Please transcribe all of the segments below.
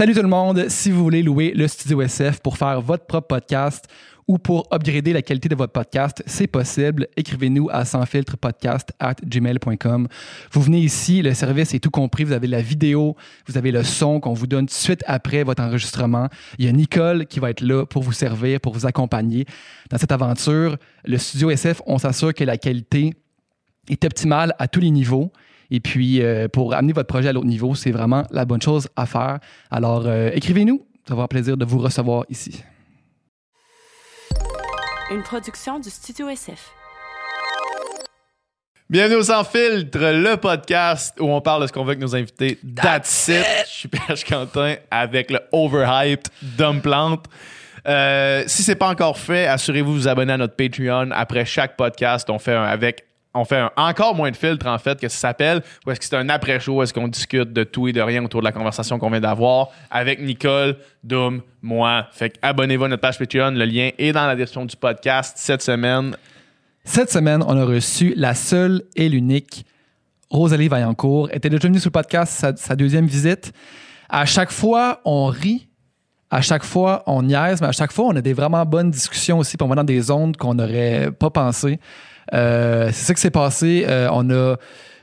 Salut tout le monde. Si vous voulez louer le Studio SF pour faire votre propre podcast ou pour upgrader la qualité de votre podcast, c'est possible. Écrivez-nous à sansfiltrepodcast at gmail.com. Vous venez ici, le service est tout compris. Vous avez la vidéo, vous avez le son qu'on vous donne tout de suite après votre enregistrement. Il y a Nicole qui va être là pour vous servir, pour vous accompagner dans cette aventure. Le Studio SF, on s'assure que la qualité est optimale à tous les niveaux. Et puis, euh, pour amener votre projet à l'autre niveau, c'est vraiment la bonne chose à faire. Alors, euh, écrivez-nous. Ça va avoir plaisir de vous recevoir ici. Une production du Studio SF. Bienvenue au Sans Filtre, le podcast où on parle de ce qu'on veut avec nos invités. That's, it. Je suis PH Quentin avec le overhyped Dumb Plante. Euh, si c'est pas encore fait, assurez-vous de vous abonner à notre Patreon. Après chaque podcast, on fait un avec on fait encore moins de filtres en fait que ça s'appelle ou est-ce que c'est un après-show est-ce qu'on discute de tout et de rien autour de la conversation qu'on vient d'avoir avec Nicole, Doom, moi. Fait que abonnez-vous à notre page Patreon, le lien est dans la description du podcast cette semaine. Cette semaine, on a reçu la seule et l'unique Rosalie Vaillancourt. Elle était déjà venue sur le podcast, sa, sa deuxième visite. À chaque fois, on rit. À chaque fois, on niaise, mais à chaque fois, on a des vraiment bonnes discussions aussi, va dans des ondes qu'on n'aurait pas pensé. Euh, c'est ça qui s'est passé. Euh, on a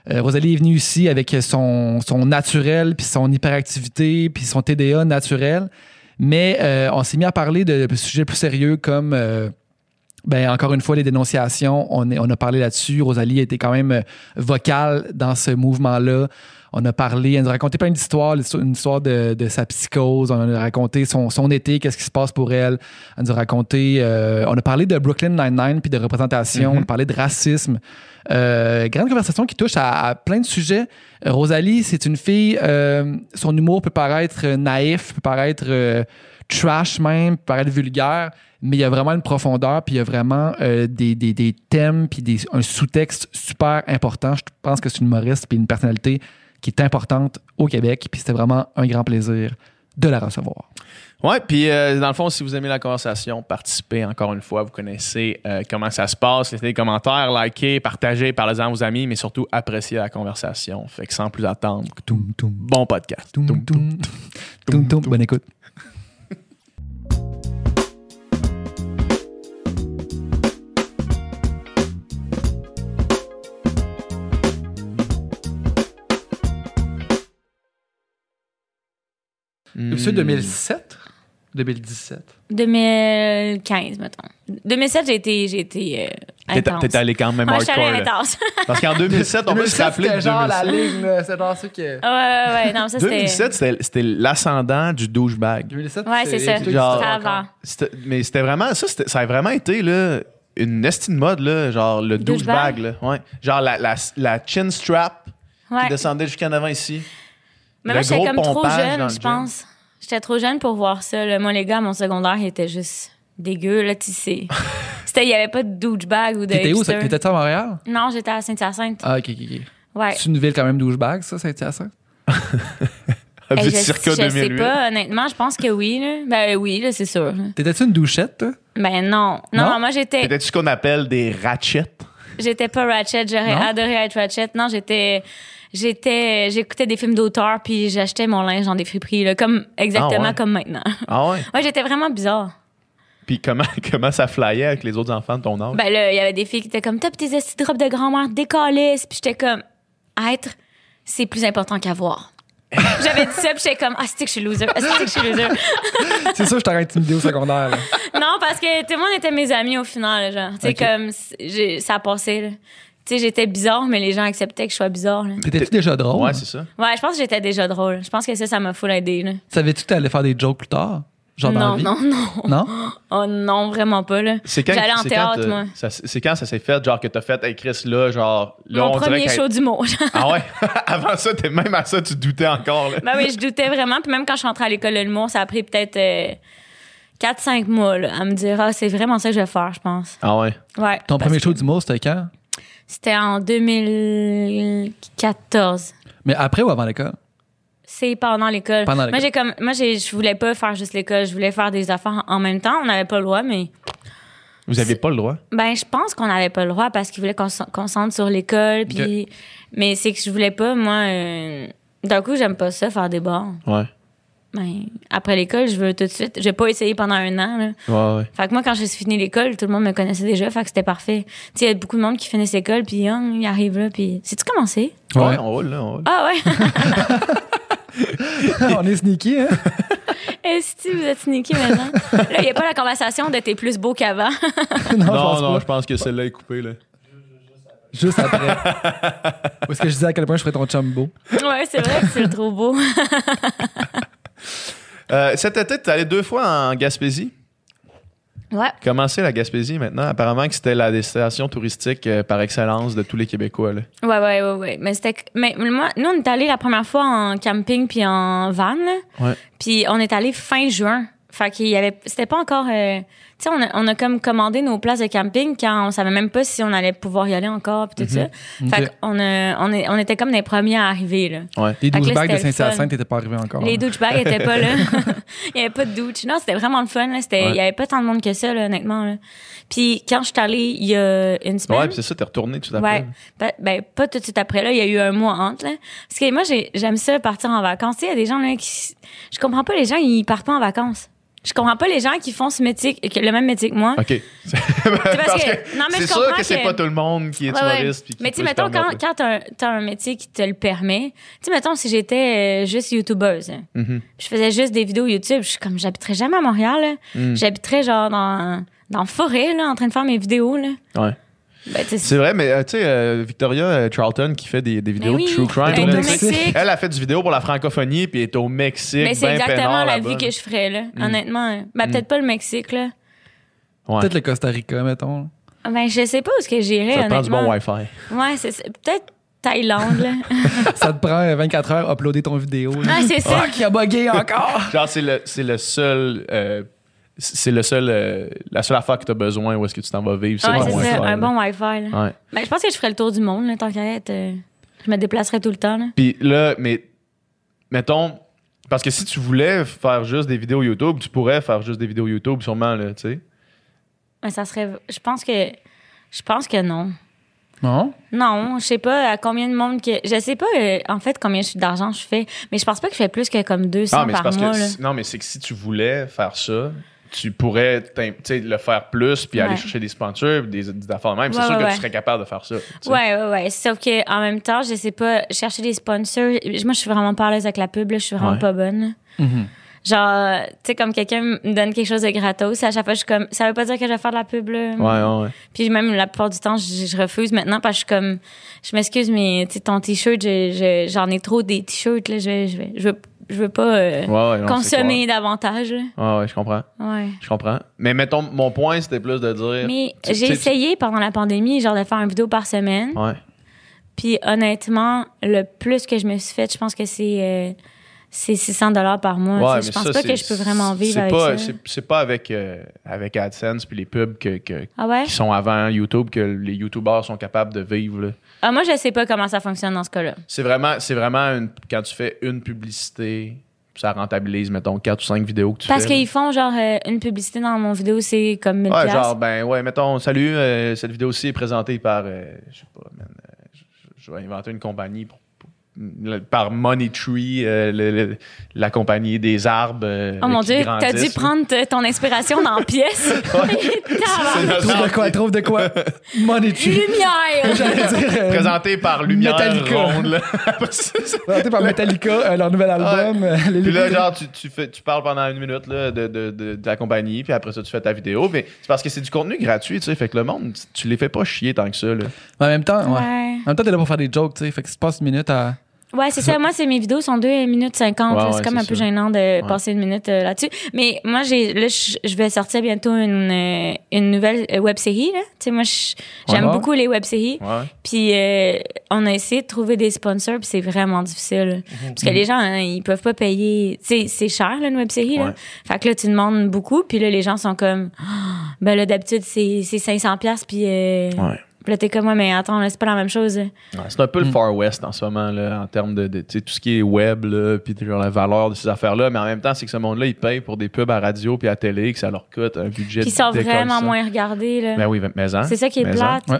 euh, Rosalie est venue ici avec son, son naturel, puis son hyperactivité, puis son TDA naturel. Mais on s'est mis à parler de, sujets plus sérieux comme ben, encore une fois, les dénonciations, on, est, on a parlé là-dessus. Rosalie été quand même vocale dans ce mouvement-là. On a parlé, elle nous a raconté plein d'histoires, une histoire de, de, sa psychose. On a raconté son, son été, qu'est-ce qui se passe pour elle. Elle nous a raconté, euh, on a parlé de Brooklyn Nine-Nine puis de représentation. Mm-hmm. On a parlé de racisme. Euh, grande conversation qui touche à, à plein de sujets. Rosalie, c'est une fille, euh, son humour peut paraître naïf, peut paraître trash même, peut paraître vulgaire mais il y a vraiment une profondeur, puis il y a vraiment euh, des, des, des, thèmes, puis des, un sous-texte super important. Je pense que c'est une humoriste, puis une personnalité qui est importante au Québec, puis c'était vraiment un grand plaisir de la recevoir. Ouais, puis euh, dans le fond, si vous aimez la conversation, participez encore une fois. Vous connaissez euh, comment ça se passe. Laissez des commentaires, likez, partagez, parlez-en à vos amis, mais surtout appréciez la conversation. Fait que sans plus attendre, bon podcast. Bonne écoute. C'est 2007 2017? 2015, mettons. 2007, j'ai été, j'ai été euh, intense. T'étais allé quand même Ouais, hardcore. intense. Parce qu'en 2007, on peut se rappeler de C'était genre la 2007. ligne, c'est genre ça que... ouais, ouais, ouais. Non, ça, c'était. 2007, c'était c'était l'ascendant du douchebag. 2017, Ouais, c'est ça. c'était- Genre- avant. Mais c'était vraiment ça, ça a vraiment été là, une estime mode, là, genre le douchebag? Douchebag? Là, ouais. Genre la, la, la chin strap Ouais. qui descendait jusqu'en avant ici. Mais moi, j'étais comme trop jeune, je pense. J'étais trop jeune pour voir ça. là. Moi, les gars, à mon secondaire, ils étaient juste dégueux, là, tu sais. C'était, il y avait pas de douchebag ou de. T'étais où? T'étais à Montréal? Non, j'étais à Saint-Hyacinthe. Ah, ok, ok, ok. Ouais. C'est une ville quand même douchebag, ça, Saint-Hyacinthe? Hey, Vite je, circa je sais 2008. pas, honnêtement, je pense que oui, là. Ben oui, là, c'est sûr. T'étais-tu une douchette, toi? Ben non. Non, Non? moi, j'étais. Peut-être ce qu'on appelle des ratchets. J'étais pas Ratchet, j'aurais adoré être Ratchet. Non, j'étais j'étais j'écoutais des films d'auteur puis j'achetais mon linge dans des friperies là, comme exactement Ah ouais? comme maintenant. Ah ouais? Ouais, j'étais vraiment bizarre. Puis comment, comment ça flyait avec les autres enfants de ton âge? Ben là, il y avait des filles qui étaient comme top tes esti de robes de grand-mère décalées, puis j'étais comme être c'est plus important qu'avoir. J'avais dit ça, puis j'étais comme ah c'est que je suis loser, ah c'est que je suis loser? C'est ça, je t'aurais intimidé au secondaire. là. non, parce que tout le monde était mes amis au final, genre. Tu sais comme ça a passé là. Tu sais, j'étais bizarre, mais les gens acceptaient que je sois bizarre. Là. T'étais-tu déjà drôle? ouais, c'est ça. Ouais, je pense que j'étais déjà drôle. Je pense que ça, ça m'a full aidé. Là. Savais-tu que t'allais faire des jokes plus tard? Genre dans la non, vie? non, non. Non? Oh non, vraiment pas, là. C'est quand, J'allais en c'est quand, théâtre, euh, moi. ça- C'est quand ça s'est fait, genre que t'as fait, hey Chris, là, genre. Là, Mon on dirait premier qu'elle- show d'humour. Ah ouais? Avant ça, t'es même à ça, tu doutais encore, là. ben oui, je doutais vraiment. Puis même quand je suis rentrée à l'école de l'humour, ça a pris peut-être 4-5 mois là, à me dire, ah, c'est vraiment ça que je vais faire, je pense. Ah ouais? Ouais. Ton parce premier que show d'humour, c'était quand? C'était en 2014. Mais après ou avant l'école? C'est pendant l'école. Pendant Moi, l'école. j'ai comme, moi, j'ai, je voulais pas faire juste l'école. Je voulais faire des affaires en même temps. On n'avait pas le droit, mais Vous aviez pas le droit? Ben, je pense qu'on n'avait pas le droit parce qu'ils voulaient qu'on se concentre sur l'école. Puis, mais c'est que je voulais pas, moi. euh, D'un coup, j'aime pas ça, faire des bars. Ouais. Ben, après l'école, je veux tout de suite. J'ai pas essayé pendant un an. Là. Ouais, ouais. Fait que moi, quand j'ai fini l'école, tout le monde me connaissait déjà. Fait que c'était parfait. Tu sais, il y a beaucoup de monde qui finissent l'école, puis hein, ils arrivent là, puis. C'est-tu commencé? Ouais, Ouais. on roule, là, on roule. Ah ouais! on est sneaky, hein? Est-ce que vous êtes sneaky maintenant? Là, il n'y a pas la conversation de t'es plus beau qu'avant. non, je non, pense non, pas. je pense que celle-là est coupée, là. Juste après. Est-ce que je disais à quel point je ferais ton chum beau? ouais, c'est vrai que c'est trop beau. Euh, cet été, tu es allé deux fois en Gaspésie? Ouais. Comment c'est la Gaspésie maintenant? Apparemment que c'était la destination touristique euh, par excellence de tous les Québécois. Là. Ouais, ouais, ouais, ouais. Mais c'était. Mais moi, nous, on est allés la première fois en camping puis en van, là. Ouais. Puis on est allé fin juin. Fait qu'il y avait. C'était pas encore. euh, sais, on a, on a comme commandé nos places de camping quand on savait même pas si on allait pouvoir y aller encore puis tout ça. Fait Ok. qu'on a, on, est, on était comme les premiers à arriver, là. Ouais. Les Fait que là, 12 bagues de. Saint-Hyacinthe n'étaient pas arrivés encore. Les douchebags étaient pas là. il y avait pas de douche. Non, c'était vraiment le fun. Là. C'était, Ouais. Il y avait pas tant de monde que ça, là, honnêtement. Là. Puis quand je suis allée il y a une semaine. Ouais, puis c'est ça, t'es retourné tout à fait. Ouais. Ben, ben, pas tout de suite après, là. Il y a eu un mois entre, là. Parce que moi, j'ai- j'aime ça partir en vacances. Tu sais, il y a des gens, là, qui. Je comprends pas les gens, ils partent pas en vacances. Je comprends pas les gens qui font ce métier, que- le même métier que moi. OK. parce que- non, mais c'est je sûr comprends que c'est que- pas tout le monde qui est Ouais, humoriste. qui Mais tu mettons, quand, quand t'as un, métier qui te le permet, tu sais, mettons, si j'étais euh, juste YouTubeuse, hein, Mhm. je faisais juste des vidéos YouTube, je suis comme, j'habiterais jamais à Montréal. Mm. J'habiterais genre dans, dans la forêt, là, en train de faire mes vidéos, là. Ouais. Ben, C'est vrai, mais euh, tu sais, euh, Victoria euh, Charlton qui fait des, des vidéos oui, de true crime. elle est là, au tu sais, Mexique. Elle a fait du vidéo pour la francophonie puis elle est au Mexique. Mais c'est ben exactement la vie que je ferais, là. Mm. Honnêtement. Ben, peut-être pas le Mexique, là. Ouais. Peut-être le Costa Rica, mettons. Ben, je sais pas où est-ce que j'irais, Ça te prend du bon Wi-Fi. Ouais, c'est peut-être Thaïlande, là. ça te prend euh, 24 heures à uploader ton vidéo. là. Ah, c'est ça. Ah, qui a bugué encore! Genre, c'est le, c'est le seul. C'est le seul, euh, la seule affaire que tu as besoin où est-ce que tu t'en vas vivre. Ouais, c'est ça, un bon Wi-Fi, là. Ouais. Ben, je pense que je ferais le tour du monde, là, tant qu'à être. euh, je me déplacerais tout le temps, là. Puis là, mais mettons, parce que si tu voulais faire juste des vidéos YouTube, tu pourrais faire juste des vidéos YouTube, sûrement, là, tu sais. Mais ça serait. Je pense que. Je pense que non. Non? Non, je sais pas à combien de monde que. Je sais pas, euh, en fait, combien d'argent je fais. Mais je pense pas que je fais plus que comme 200 Ah, mais par parce mois, que. là. si- Non, mais c'est que si tu voulais faire ça, tu pourrais t'im- tu sais, le faire plus puis aller chercher des sponsors, des, des affaires de même. c'est Ouais, sûr ouais, que ouais. tu serais capable de faire ça. Ouais, ouais, ouais. Sauf que en même temps, je sais pas, chercher des sponsors. Moi, je suis vraiment pas à l'aise avec la pub, là. Je suis vraiment Ouais. pas bonne. Mhm. Genre, tu sais, comme quelqu'un me donne quelque chose de gratos, à chaque fois, je suis comme, ça veut pas dire que je vais faire de la pub, là. Ouais, ouais, ouais. Puis même la plupart du temps, je, je refuse maintenant parce que je suis comme, je m'excuse, mais tu sais, ton t-shirt, je- je- j'en ai trop des t-shirts, là. Je, vais- je, vais- je veux, je veux pas euh, Ouais, ouais, consommer davantage. Ouais, ouais, je comprends. Ouais. Je comprends. Mais mettons, mon point, c'était plus de dire. Mais j'ai essayé pendant la pandémie, genre, de faire une vidéo par semaine. Ouais. Puis honnêtement, le plus que je me suis fait, je pense que c'est euh, c'est 600 dollars par mois. Ouais, je pense ça, pas que je peux vraiment vivre avec pas, ça. c'est- C'est pas avec, euh, avec AdSense puis les pubs que, que- Ah ouais? qui sont avant YouTube que les YouTubers sont capables de vivre. là. Ah, moi, je sais pas comment ça fonctionne dans ce cas-là. C'est vraiment, c'est vraiment une- quand tu fais une publicité, ça rentabilise, mettons, 4 ou 5 vidéos que tu Parce fais. qu'ils font genre euh, une publicité dans mon vidéo, c'est comme 1000 Ouais, genre, ben ouais, mettons, salut, euh, cette vidéo-ci est présentée par, euh, je sais pas, man, euh, je, je vais inventer une compagnie pour- par Money Tree, euh, le- le- la compagnie des arbres. euh, Oh mon dieu, t'as dû prendre ton inspiration dans pièce. Trouve de quoi, trouve de quoi? Money Tree. Lumière! Dire. euh, Présenté par Lumière Metallica. Ronde. présenté par Metallica, euh, leur nouvel album. euh, les Puis là, genre, tu, tu, fais, tu parles pendant une minute là, de, de, de, de la compagnie, puis après ça, tu fais ta vidéo. Mais c'est parce que c'est du contenu gratuit, tu sais. Fait que le monde, tu les fais pas chier tant que ça. Là. Mais en même temps, ouais. Ouais. En même temps, t'es là pour faire des jokes, tu sais. Fait que si tu passes une minute à. Ouais, c'est ça. Moi, c'est mes vidéos sont 2 minutes 50. Ouais, là. ouais, c'est comme un peu ça. gênant de passer une minute euh, là-dessus. Mais moi, j'ai là, je vais sortir bientôt une, euh, une nouvelle web série. Là. Tu sais, moi, j'aime Ouais. beaucoup les web séries. Ouais. Puis euh, on a essayé de trouver des sponsors, puis c'est vraiment difficile. Parce que les gens, hein, ils peuvent pas payer. Tu sais, c'est cher, là, une web série. Ouais. Là. Fait que là, tu demandes beaucoup, puis là, les gens sont comme, Ah, ben là, d'habitude, c'est c'est 500$, puis euh, Ouais. Puis là, t'es comme, ouais, mais attends, là, c'est pas la même chose. Ouais, c'est un peu le Far West en ce moment, là, en termes de, de tu sais, tout ce qui est web, là, puis genre la valeur de ces affaires-là. Mais en même temps, c'est que ce monde-là, ils payent pour des pubs à radio puis à télé, que ça leur coûte un budget Puis ils sont vraiment moins regardés, là. Ben oui, mais hein, C'est ça qui est plate. Ouais.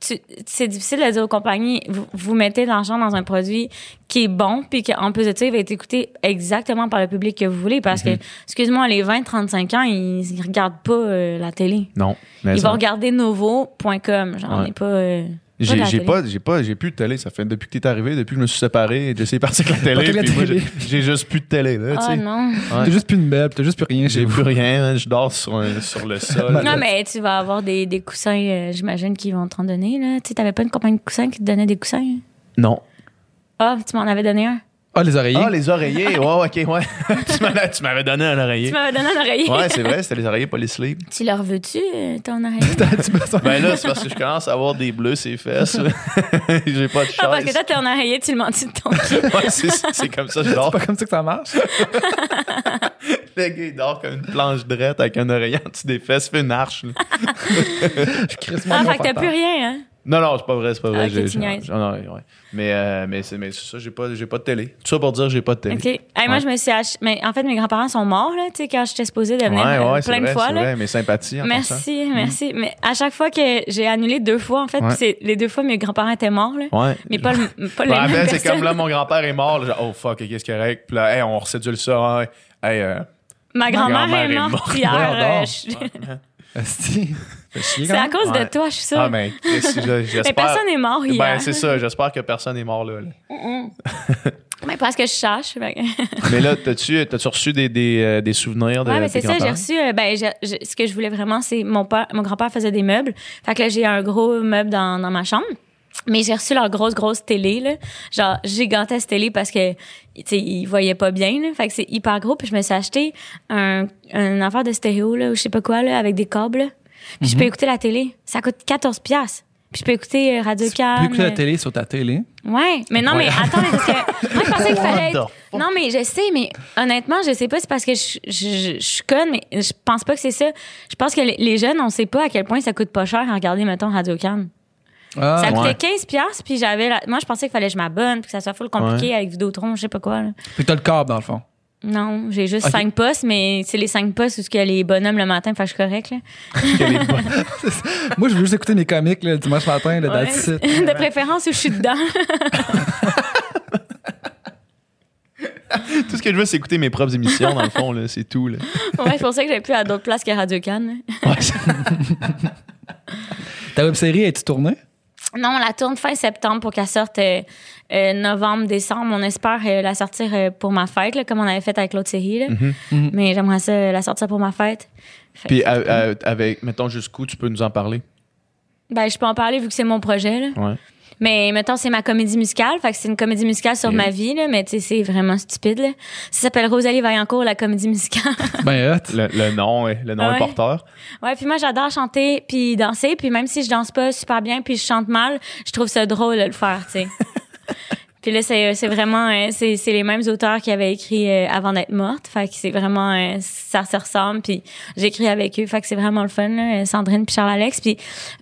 C'est difficile de dire aux compagnies, vous, vous mettez de l'argent dans un produit qui est bon, puis qu'en plus de ça, il va être écouté exactement par le public que vous voulez. Parce Mhm. que, excuse-moi, les 20-35 ans, ils, ils regardent pas euh, la télé. Non. Mais Ils ça- vont regarder Novo.com. Genre, on n'est pas. euh, J'ai pas, j'ai pas, j'ai plus de télé. Ça fait depuis que t'es arrivé, depuis que je me suis séparé, j'ai essayé de partir avec la Pas télé. de la puis moi, télé. j'ai- j'ai juste plus de télé, là, tu Ah sais. non. Ouais. T'as juste plus une meuble, t'as juste plus rien J'ai plus rien, hein, je dors sur, un- sur le sol. Non, mais tu vas avoir des, des coussins, euh, j'imagine, qu'ils vont t'en donner. Là. Tu sais, t'avais pas une compagnie de coussins qui te donnait des coussins? Non. Ah, tu m'en avais donné un. Ah, les oreillers? Ah, les oreillers. Ouais, ok, ouais. tu m'avais donné un oreiller. Tu m'avais donné un oreiller. Ouais, c'est vrai, c'était les oreillers Polysleep. Tu leur veux-tu, euh, ton oreiller? T'as-tu besoin? Ben là, c'est parce que je commence à avoir des bleus ces fesses. J'ai pas de Ah, parce que toi, ton oreiller, tu le mentis de ton pied. Ouais, c'est c'est comme ça, je dors. C'est pas comme ça que ça marche. Le gars, il dort comme une planche drette avec un oreiller en dessous des fesses, fait une arche. là. Je moi. Ah, fait que t'as plus rien, hein? Non, non, c'est pas vrai, c'est pas vrai. Ah, ok, J'ai- tu j'ai- niaises. j'en- non, ouais. Mais, euh, mais c'est mais c'est ça, j'ai pas, j'ai pas de télé. Tout ça pour dire que j'ai pas de télé. OK. Hey, Moi, je me suis ach- Mais en fait, mes grands-parents sont morts, là, tu sais, quand j'étais supposée de venir Ouais, euh, ouais, c'est plein de vrai, fois, c'est là. vrai. Mes sympathies en passant. Merci, merci. Mais à chaque fois que j'ai annulé deux fois, en fait, c'est les deux fois, mes grands-parents étaient morts, là. Ouais. Mais pas, le, pas les me mêmes rappelle, c'est comme là, mon grand-père est mort. là, genre, oh fuck, qu'est-ce qu'il y a correct? Puis là, hey, on recédule ça. ouais. Hey, euh, Ma grand-mère grand-mère est morte. hier. C'est à cause de toi, je suis sûre. ah, mais je- j'espère. mais personne n'est mort hier. Ben, c'est ça. J'espère que personne n'est mort là. là. Mais parce que je cherche. mais là, t'as-tu t'as-tu reçu des, des, euh, des souvenirs de Ouais, mais c'est ça, j'ai reçu. euh, ben, ce que je voulais vraiment, c'est mon père, mon grand-père faisait des meubles. Fait que là, j'ai un gros meuble dans, dans ma chambre. Mais j'ai reçu leur grosse, grosse télé, là. Genre, gigantesque télé parce que, tu sais, ils voyaient pas bien, là. Fait que c'est hyper gros. Puis je me suis acheté un, un affaire de stéréo, là, ou je sais pas quoi, là, avec des câbles. Puis je peux écouter la télé. Ça coûte 14 piastres. Puis je peux écouter euh, Radio Tu Can. peux écouter la euh, télé sur ta télé. Ouais, mais non, mais attends, parce que moi, je pensais qu'il fallait être... Non, mais je sais, mais honnêtement, je sais pas, c'est parce que je, je, je, je suis conne, mais je pense pas que c'est ça. Je pense que les, jeunes, on sait pas à quel point ça coûte pas cher à regarder, mettons, Radio Can. Ah, ça coûtait ouais. 15 piastres, puis j'avais... la- Moi, je pensais qu'il fallait que je m'abonne, puis que ça soit full compliqué avec Vidéotron, je sais pas quoi, là. Que t'as le câble, dans le fond. Non, j'ai juste. 5 postes, mais c'est les 5 postes où il y a les bonhommes le matin, que je suis correcte, là. Moi, je veux juste écouter mes comics le dimanche matin, le Ouais. De préférence où je suis dedans. Tout ce que je veux, c'est écouter mes propres émissions, dans le fond, là. C'est tout, là. ouais, c'est pour ça que j'avais plus à d'autres places que Radio Can. là. Ouais, c'est- Ta web série, est-tu tournée? Non, on la tourne fin septembre pour qu'elle sorte euh, euh, novembre, décembre. On espère euh, la sortir euh, pour ma fête, là, comme on avait fait avec l'autre série. là. Mhm. Mais j'aimerais ça euh, la sortir pour ma fête. Fait Puis, que- à- à- avec, mettons, jusqu'où tu peux nous en parler? ben, je peux en parler vu que c'est mon projet. Là. Ouais. Mais mettons, c'est ma comédie musicale. Fait que c'est une comédie musicale sur Ok. ma vie, là, mais tu sais, c'est vraiment stupide. Là. Ça s'appelle Rosalie Vaillancourt, la comédie musicale. Ben. Le, le nom, est- le nom Ouais. est porteur. ouais, puis moi, j'adore chanter puis danser. Puis même si je danse pas super bien puis je chante mal, je trouve ça drôle de le faire, tu sais. Puis là, c'est c'est vraiment, euh, c'est c'est les mêmes auteurs qui avaient écrit euh, avant d'être morte. Fait que c'est vraiment, euh, ça se ressemble. Puis j'écris avec eux. Fait que c'est vraiment le fun, là, Sandrine puis Charles-Alex. Puis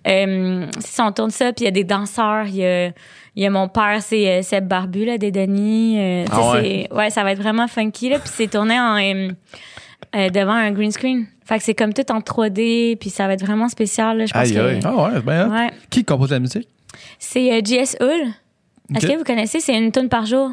euh, ça, on tourne ça. Puis il y a des danseurs. Il y a, il y a mon père, c'est Seb Barbu, là, des Denis. Euh, Ah ouais. c'est- ouais, ça va être vraiment funky, là. Puis c'est tourné en, euh, devant un green screen. Fait que c'est comme tout en 3D. Puis ça va être vraiment spécial, là. Je pense Aïe, que... aïe. Ah ouais, c'est bien hot. Ouais. Qui compose la musique? C'est euh, JS Hull. Est-ce que vous connaissez? C'est une tonne par jour.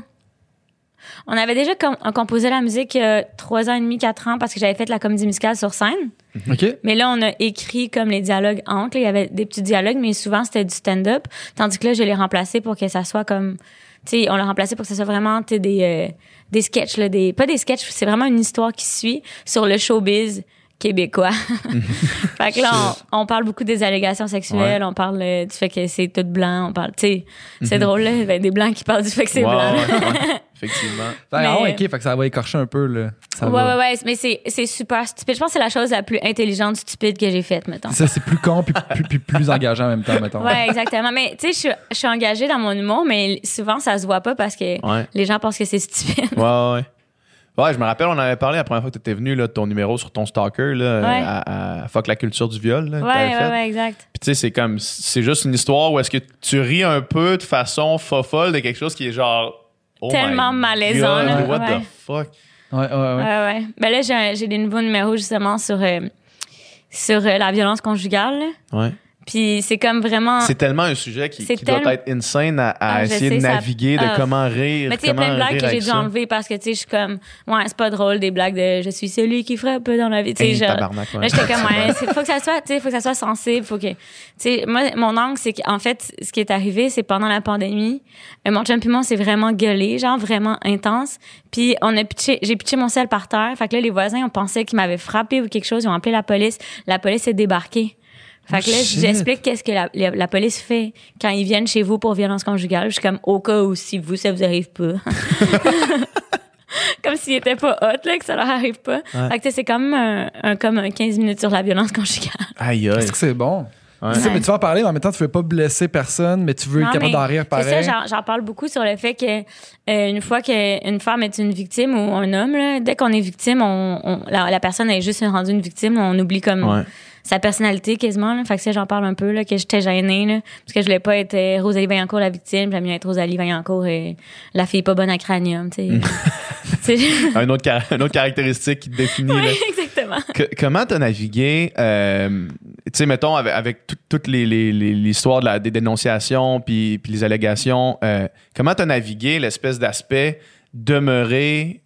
On avait déjà com- composé la musique euh, trois ans et demi, quatre ans parce que j'avais fait la comédie musicale sur scène. OK. Mais là, on a écrit comme les dialogues entre. là. Il y avait des petits dialogues, mais souvent c'était du stand-up. Tandis que là, je l'ai remplacé pour que ça soit comme. Tu sais, on l'a remplacé pour que ça soit vraiment tu sais, des, euh, des sketchs, là, des, pas des sketchs, c'est vraiment une histoire qui suit sur le showbiz québécois. fait que là, on, on parle beaucoup des allégations sexuelles, on parle euh, du fait que c'est tout blanc, on parle, tu sais, c'est drôle, là, ben, des blancs qui parlent du fait que c'est blanc. ouais, ouais. Effectivement. Ben, Mais- ah ouais, OK, fait que ça va écorcher un peu, là. Ça Ouais, va. ouais, ouais, mais c'est, c'est super stupide. Je pense que c'est la chose la plus intelligente, stupide que j'ai faite, mettons. Ça, c'est plus con puis plus, plus, plus engageant en même temps, mettons. Ouais, exactement. Mais tu sais, je suis- je suis engagée dans mon humour, mais souvent, ça se voit pas parce que Ouais. les gens pensent que c'est stupide. Ouais, ouais, ouais. Je me rappelle, on avait parlé la première fois que tu étais venu, là, de ton numéro sur ton stalker, là, Ouais. à, à Fuck la culture du viol. Là, Ouais, ouais, fait. ouais, exact. Puis tu sais, c'est comme, c'est juste une histoire où est-ce que tu ris un peu de façon fofolle de quelque chose qui est genre. oh Tellement my malaisant, God, là, What ouais. the fuck? Ouais, ouais, ouais. Ouais, ouais. Ben là, j'ai, des nouveaux numéros justement sur, euh, sur euh, la violence conjugale. là. Ouais. Puis c'est comme vraiment. C'est tellement un sujet qui, C'est qui doit tellement- être insane à, à Ah, je essayer de ça- naviguer, de ah. comment rire. Mais tu sais, il y a comment plein de blagues que j'ai dû enlever parce que, tu sais, je suis comme, ouais, c'est pas drôle, des blagues de je suis celui qui frappe dans la vie. Tu sais, Hey, ouais. Là, j'étais comme, C'est ouais, c'est- faut que ça soit, tu sais, faut que ça soit sensible, faut que, tu sais, moi, mon angle, c'est qu'en fait, ce qui est arrivé, c'est pendant la pandémie, euh, mon chum puis moi, on s'est vraiment gueulé, genre vraiment intense. Puis on a pitché, j'ai pitché mon sel par terre. Fait que là, les voisins, on pensait qu'ils m'avaient frappé ou quelque chose. Ils ont appelé la police. La police est débarquée. Fait que là, shit. j'explique qu'est-ce que la, la, la police fait quand ils viennent chez vous pour violence conjugale. Je suis comme, au cas où, si vous, ça vous arrive pas. comme s'ils étaient pas hot, là, que ça leur arrive pas. Fait que tu sais, c'est comme un, un- comme un 15 minutes sur la violence conjugale. Aïe, aïe. Est-ce que c'est bon? Ouais. Tu sais, mais tu vas en parler, mais en même temps, tu veux pas blesser personne, mais tu veux être Non, capable mais d'en rire C'est pareil. ça, j'en- j'en parle beaucoup sur le fait que euh, une fois qu'une femme est une victime ou un homme, là, dès qu'on est victime, on, on- la, la personne est juste rendue une victime, on oublie comme Ouais. Sa personnalité quasiment. Là. Fait que ça, j'en parle un peu, là, que j'étais gênée, là, parce que je voulais pas être euh, Rosalie Vaillancourt la victime, j'aime mieux être Rosalie Vaillancourt et la fille pas bonne à cranium, tu sais. Un autre, une autre caractéristique qui te définit. là. Oui, exactement. Que- comment t'as navigué, euh, tu sais, mettons, avec, avec tout- toutes les, les- les- l'histoire de la, des dénonciations puis, puis les allégations, euh, comment t'as navigué l'espèce d'aspect demeurer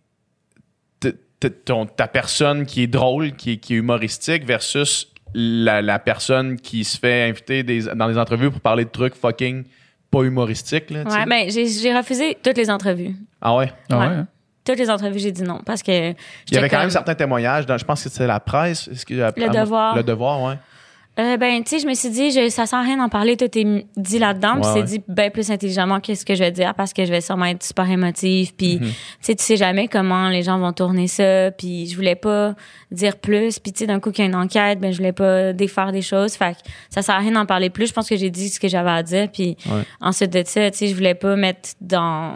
ta personne qui est drôle, qui est humoristique versus la, la personne qui se fait inviter des- dans des entrevues pour parler de trucs fucking pas humoristiques, là? Ouais, ben, j'ai j'ai refusé toutes les entrevues. Ah ouais? Ah ouais, ouais. hein? Toutes les entrevues, j'ai dit non, parce que Il y avait quand même certains témoignages, dans, je pense que c'était la presse. est-ce que- Le Devoir. Le devoir, ouais. Euh, ben, tu sais, je me suis dit, je, ça sert à rien d'en parler, tout est dit là-dedans. Puis c'est ouais. dit bien plus intelligemment qu'est-ce que je vais dire parce que je vais sûrement être super émotive. Puis, Mhm. tu sais, tu sais jamais comment les gens vont tourner ça. Puis, je voulais pas dire plus. Puis, tu sais, d'un coup qu'il y a une enquête, ben, je voulais pas défaire des choses. Fait que ça sert à rien d'en parler plus. Je pense que j'ai dit ce que j'avais à dire. Puis, Ouais. ensuite de ça, tu sais, je voulais pas mettre dans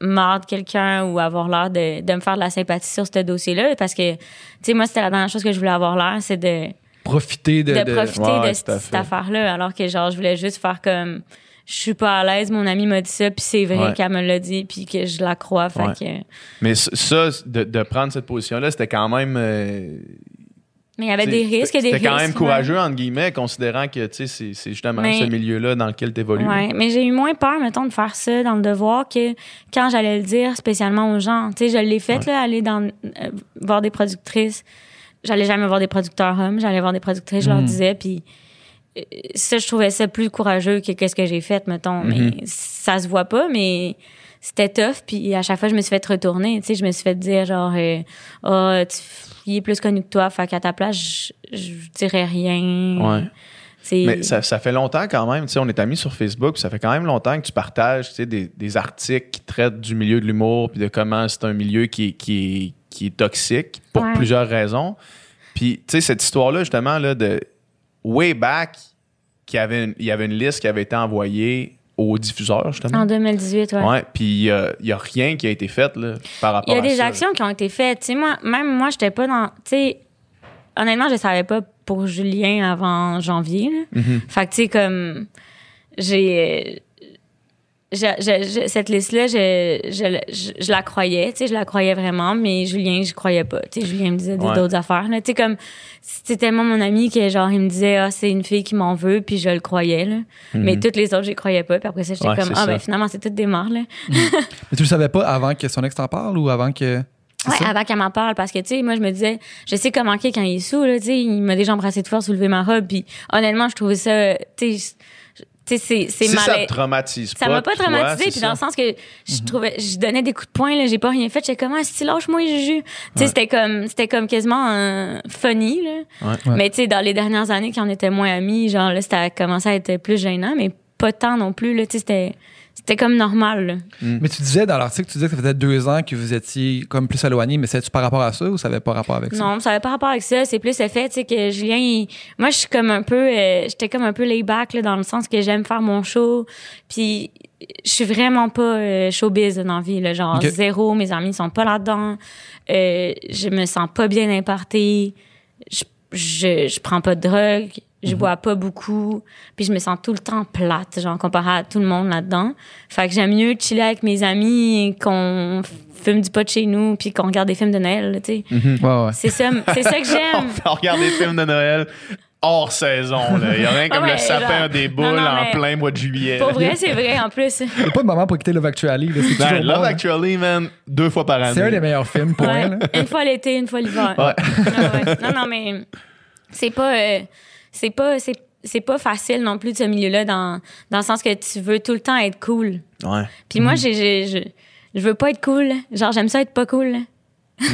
de quelqu'un ou avoir l'air de, de me faire de la sympathie sur ce dossier-là parce que, tu sais, moi, c'était la dernière chose que je voulais avoir l'air, c'est de Profiter de. de, de- profiter Ouais, de cette, affaire-là, alors que genre je voulais juste faire comme je suis pas à l'aise, mon ami m'a dit ça, puis c'est vrai Ouais. qu'elle me l'a dit, puis que je la crois, fait Ouais. que Mais ça- de, de prendre cette position-là, c'était quand même. euh, mais il y avait des risques et des C'était risques. quand même ouais. courageux, entre guillemets, considérant que tu sais, c'est c'est justement Mais- ce milieu-là dans lequel tu évolues. Ouais, mais j'ai eu moins peur, mettons, de faire ça dans le devoir que quand j'allais le dire spécialement aux gens. Tu sais, je l'ai fait, là, aller dans, euh, voir des productrices. J'allais jamais voir des producteurs hommes, j'allais voir des productrices, je leur Mm. disais, puis euh, ça, je trouvais ça plus courageux que qu'est-ce que j'ai fait, mettons. Mais ça se voit pas, mais c'était tough, puis à chaque fois, je me suis fait retourner, tu sais, je me suis fait dire, genre, euh, Ah, tu, il est plus connu que toi, fait qu'à ta place, je, je dirais rien. Ouais. Mais ça, ça fait longtemps quand même. Tu sais, on est amis sur Facebook, ça fait quand même longtemps que tu partages tu sais, des, des articles qui traitent du milieu de l'humour, puis de comment c'est un milieu qui, qui, est- qui est toxique pour Ouais. plusieurs raisons. Puis, tu sais, cette histoire-là, justement, là, de way back, qu'il y avait une- il y avait une liste qui avait été envoyée aux diffuseurs, justement. En 2018, ouais. Ouais, puis il n'y a rien qui a été fait là, par Il rapport y a à des ça. actions qui ont été faites. Tu sais, moi, même moi, j'étais pas dans. Tu sais, honnêtement, je savais pas pour Julien avant janvier. là. Mhm. Fait que, tu sais, comme. J'ai. Je- je- je- cette liste-là, je, je, je, je la croyais, tu sais, je la croyais vraiment, mais Julien, je croyais pas. Tu sais, Julien me disait Ouais. d'autres affaires. là. Tu sais, comme, c'était tellement mon ami que, genre, il me disait, ah, c'est une fille qui m'en veut, puis je le croyais, là. Mais toutes les autres, j'y croyais pas. Puis après ça, j'étais Mhm. Ouais, comme, ah, ça. ben, finalement, c'est toutes des morts, là. Mais tu le savais pas avant que son ex t'en parle ou avant que. Ouais, ça? avant qu'elle m'en parle, parce que, tu sais, moi, je me disais, je sais comment qu'il est quand il est sous, là, tu sais, il m'a déjà embrassé de force, soulevé ma robe, puis honnêtement, je trouvais ça, tu sais, je- tu sais, c'est, c'est Si ça te traumatise Ça pas, m'a pas toi, traumatisé, puis ça. dans le sens que je trouvais, je donnais des coups de poing, là, j'ai pas rien fait, j'étais comme, ah, si lâche-moi, Juju. Tu sais, c'était comme, c'était comme quasiment euh, funny, là. Ouais. Ouais. Mais, tu sais, dans les dernières années, quand on était moins amis, genre, là, ça a commencé à être plus gênant, mais pas tant non plus, là, tu sais, c'était, c'était comme normal, là. Mais tu disais dans l'article, tu disais que ça faisait deux ans que vous étiez comme plus éloignés, mais c'est-tu par rapport à ça ou ça avait pas rapport avec ça? Non, ça n'avait pas rapport avec ça. C'est plus le fait, tu sais, que Julien, il- moi, je suis comme un peu, euh, j'étais comme un peu lay back, là, dans le sens que j'aime faire mon show. Puis, je suis vraiment pas euh, showbiz dans la vie, là, genre zéro. Mes amis sont pas là-dedans. Euh, je me sens pas bien impartée. Je, je, je prends pas de drogue. Je bois pas beaucoup. Puis, je me sens tout le temps plate, genre, comparé à tout le monde là-dedans. Fait que j'aime mieux chiller avec mes amis, qu'on fume du pot chez nous, puis qu'on regarde des films de Noël, tu sais. Ouais, ouais. C'est ça, c'est ça que On j'aime. fait regarder des films de Noël hors saison. Là. Il y a rien comme Ouais, le sapin genre- des boules non, en plein mois de juillet. Pour vrai, c'est vrai, en plus. Il n'y a pas de moment pour quitter Love Actually. là, C'est Ben, toujours Love bon. Actually, man, deux fois par année. C'est un des meilleurs films pour Ouais. elle. Une fois l'été, une fois l'hiver. Ouais. Non, non, mais c'est pas, euh, c'est pas, c'est, c'est pas facile non plus de ce milieu-là dans, dans le sens que tu veux tout le temps être cool. Ouais. Puis moi, j'ai, j'ai- je, je veux pas être cool. Genre, j'aime ça être pas cool.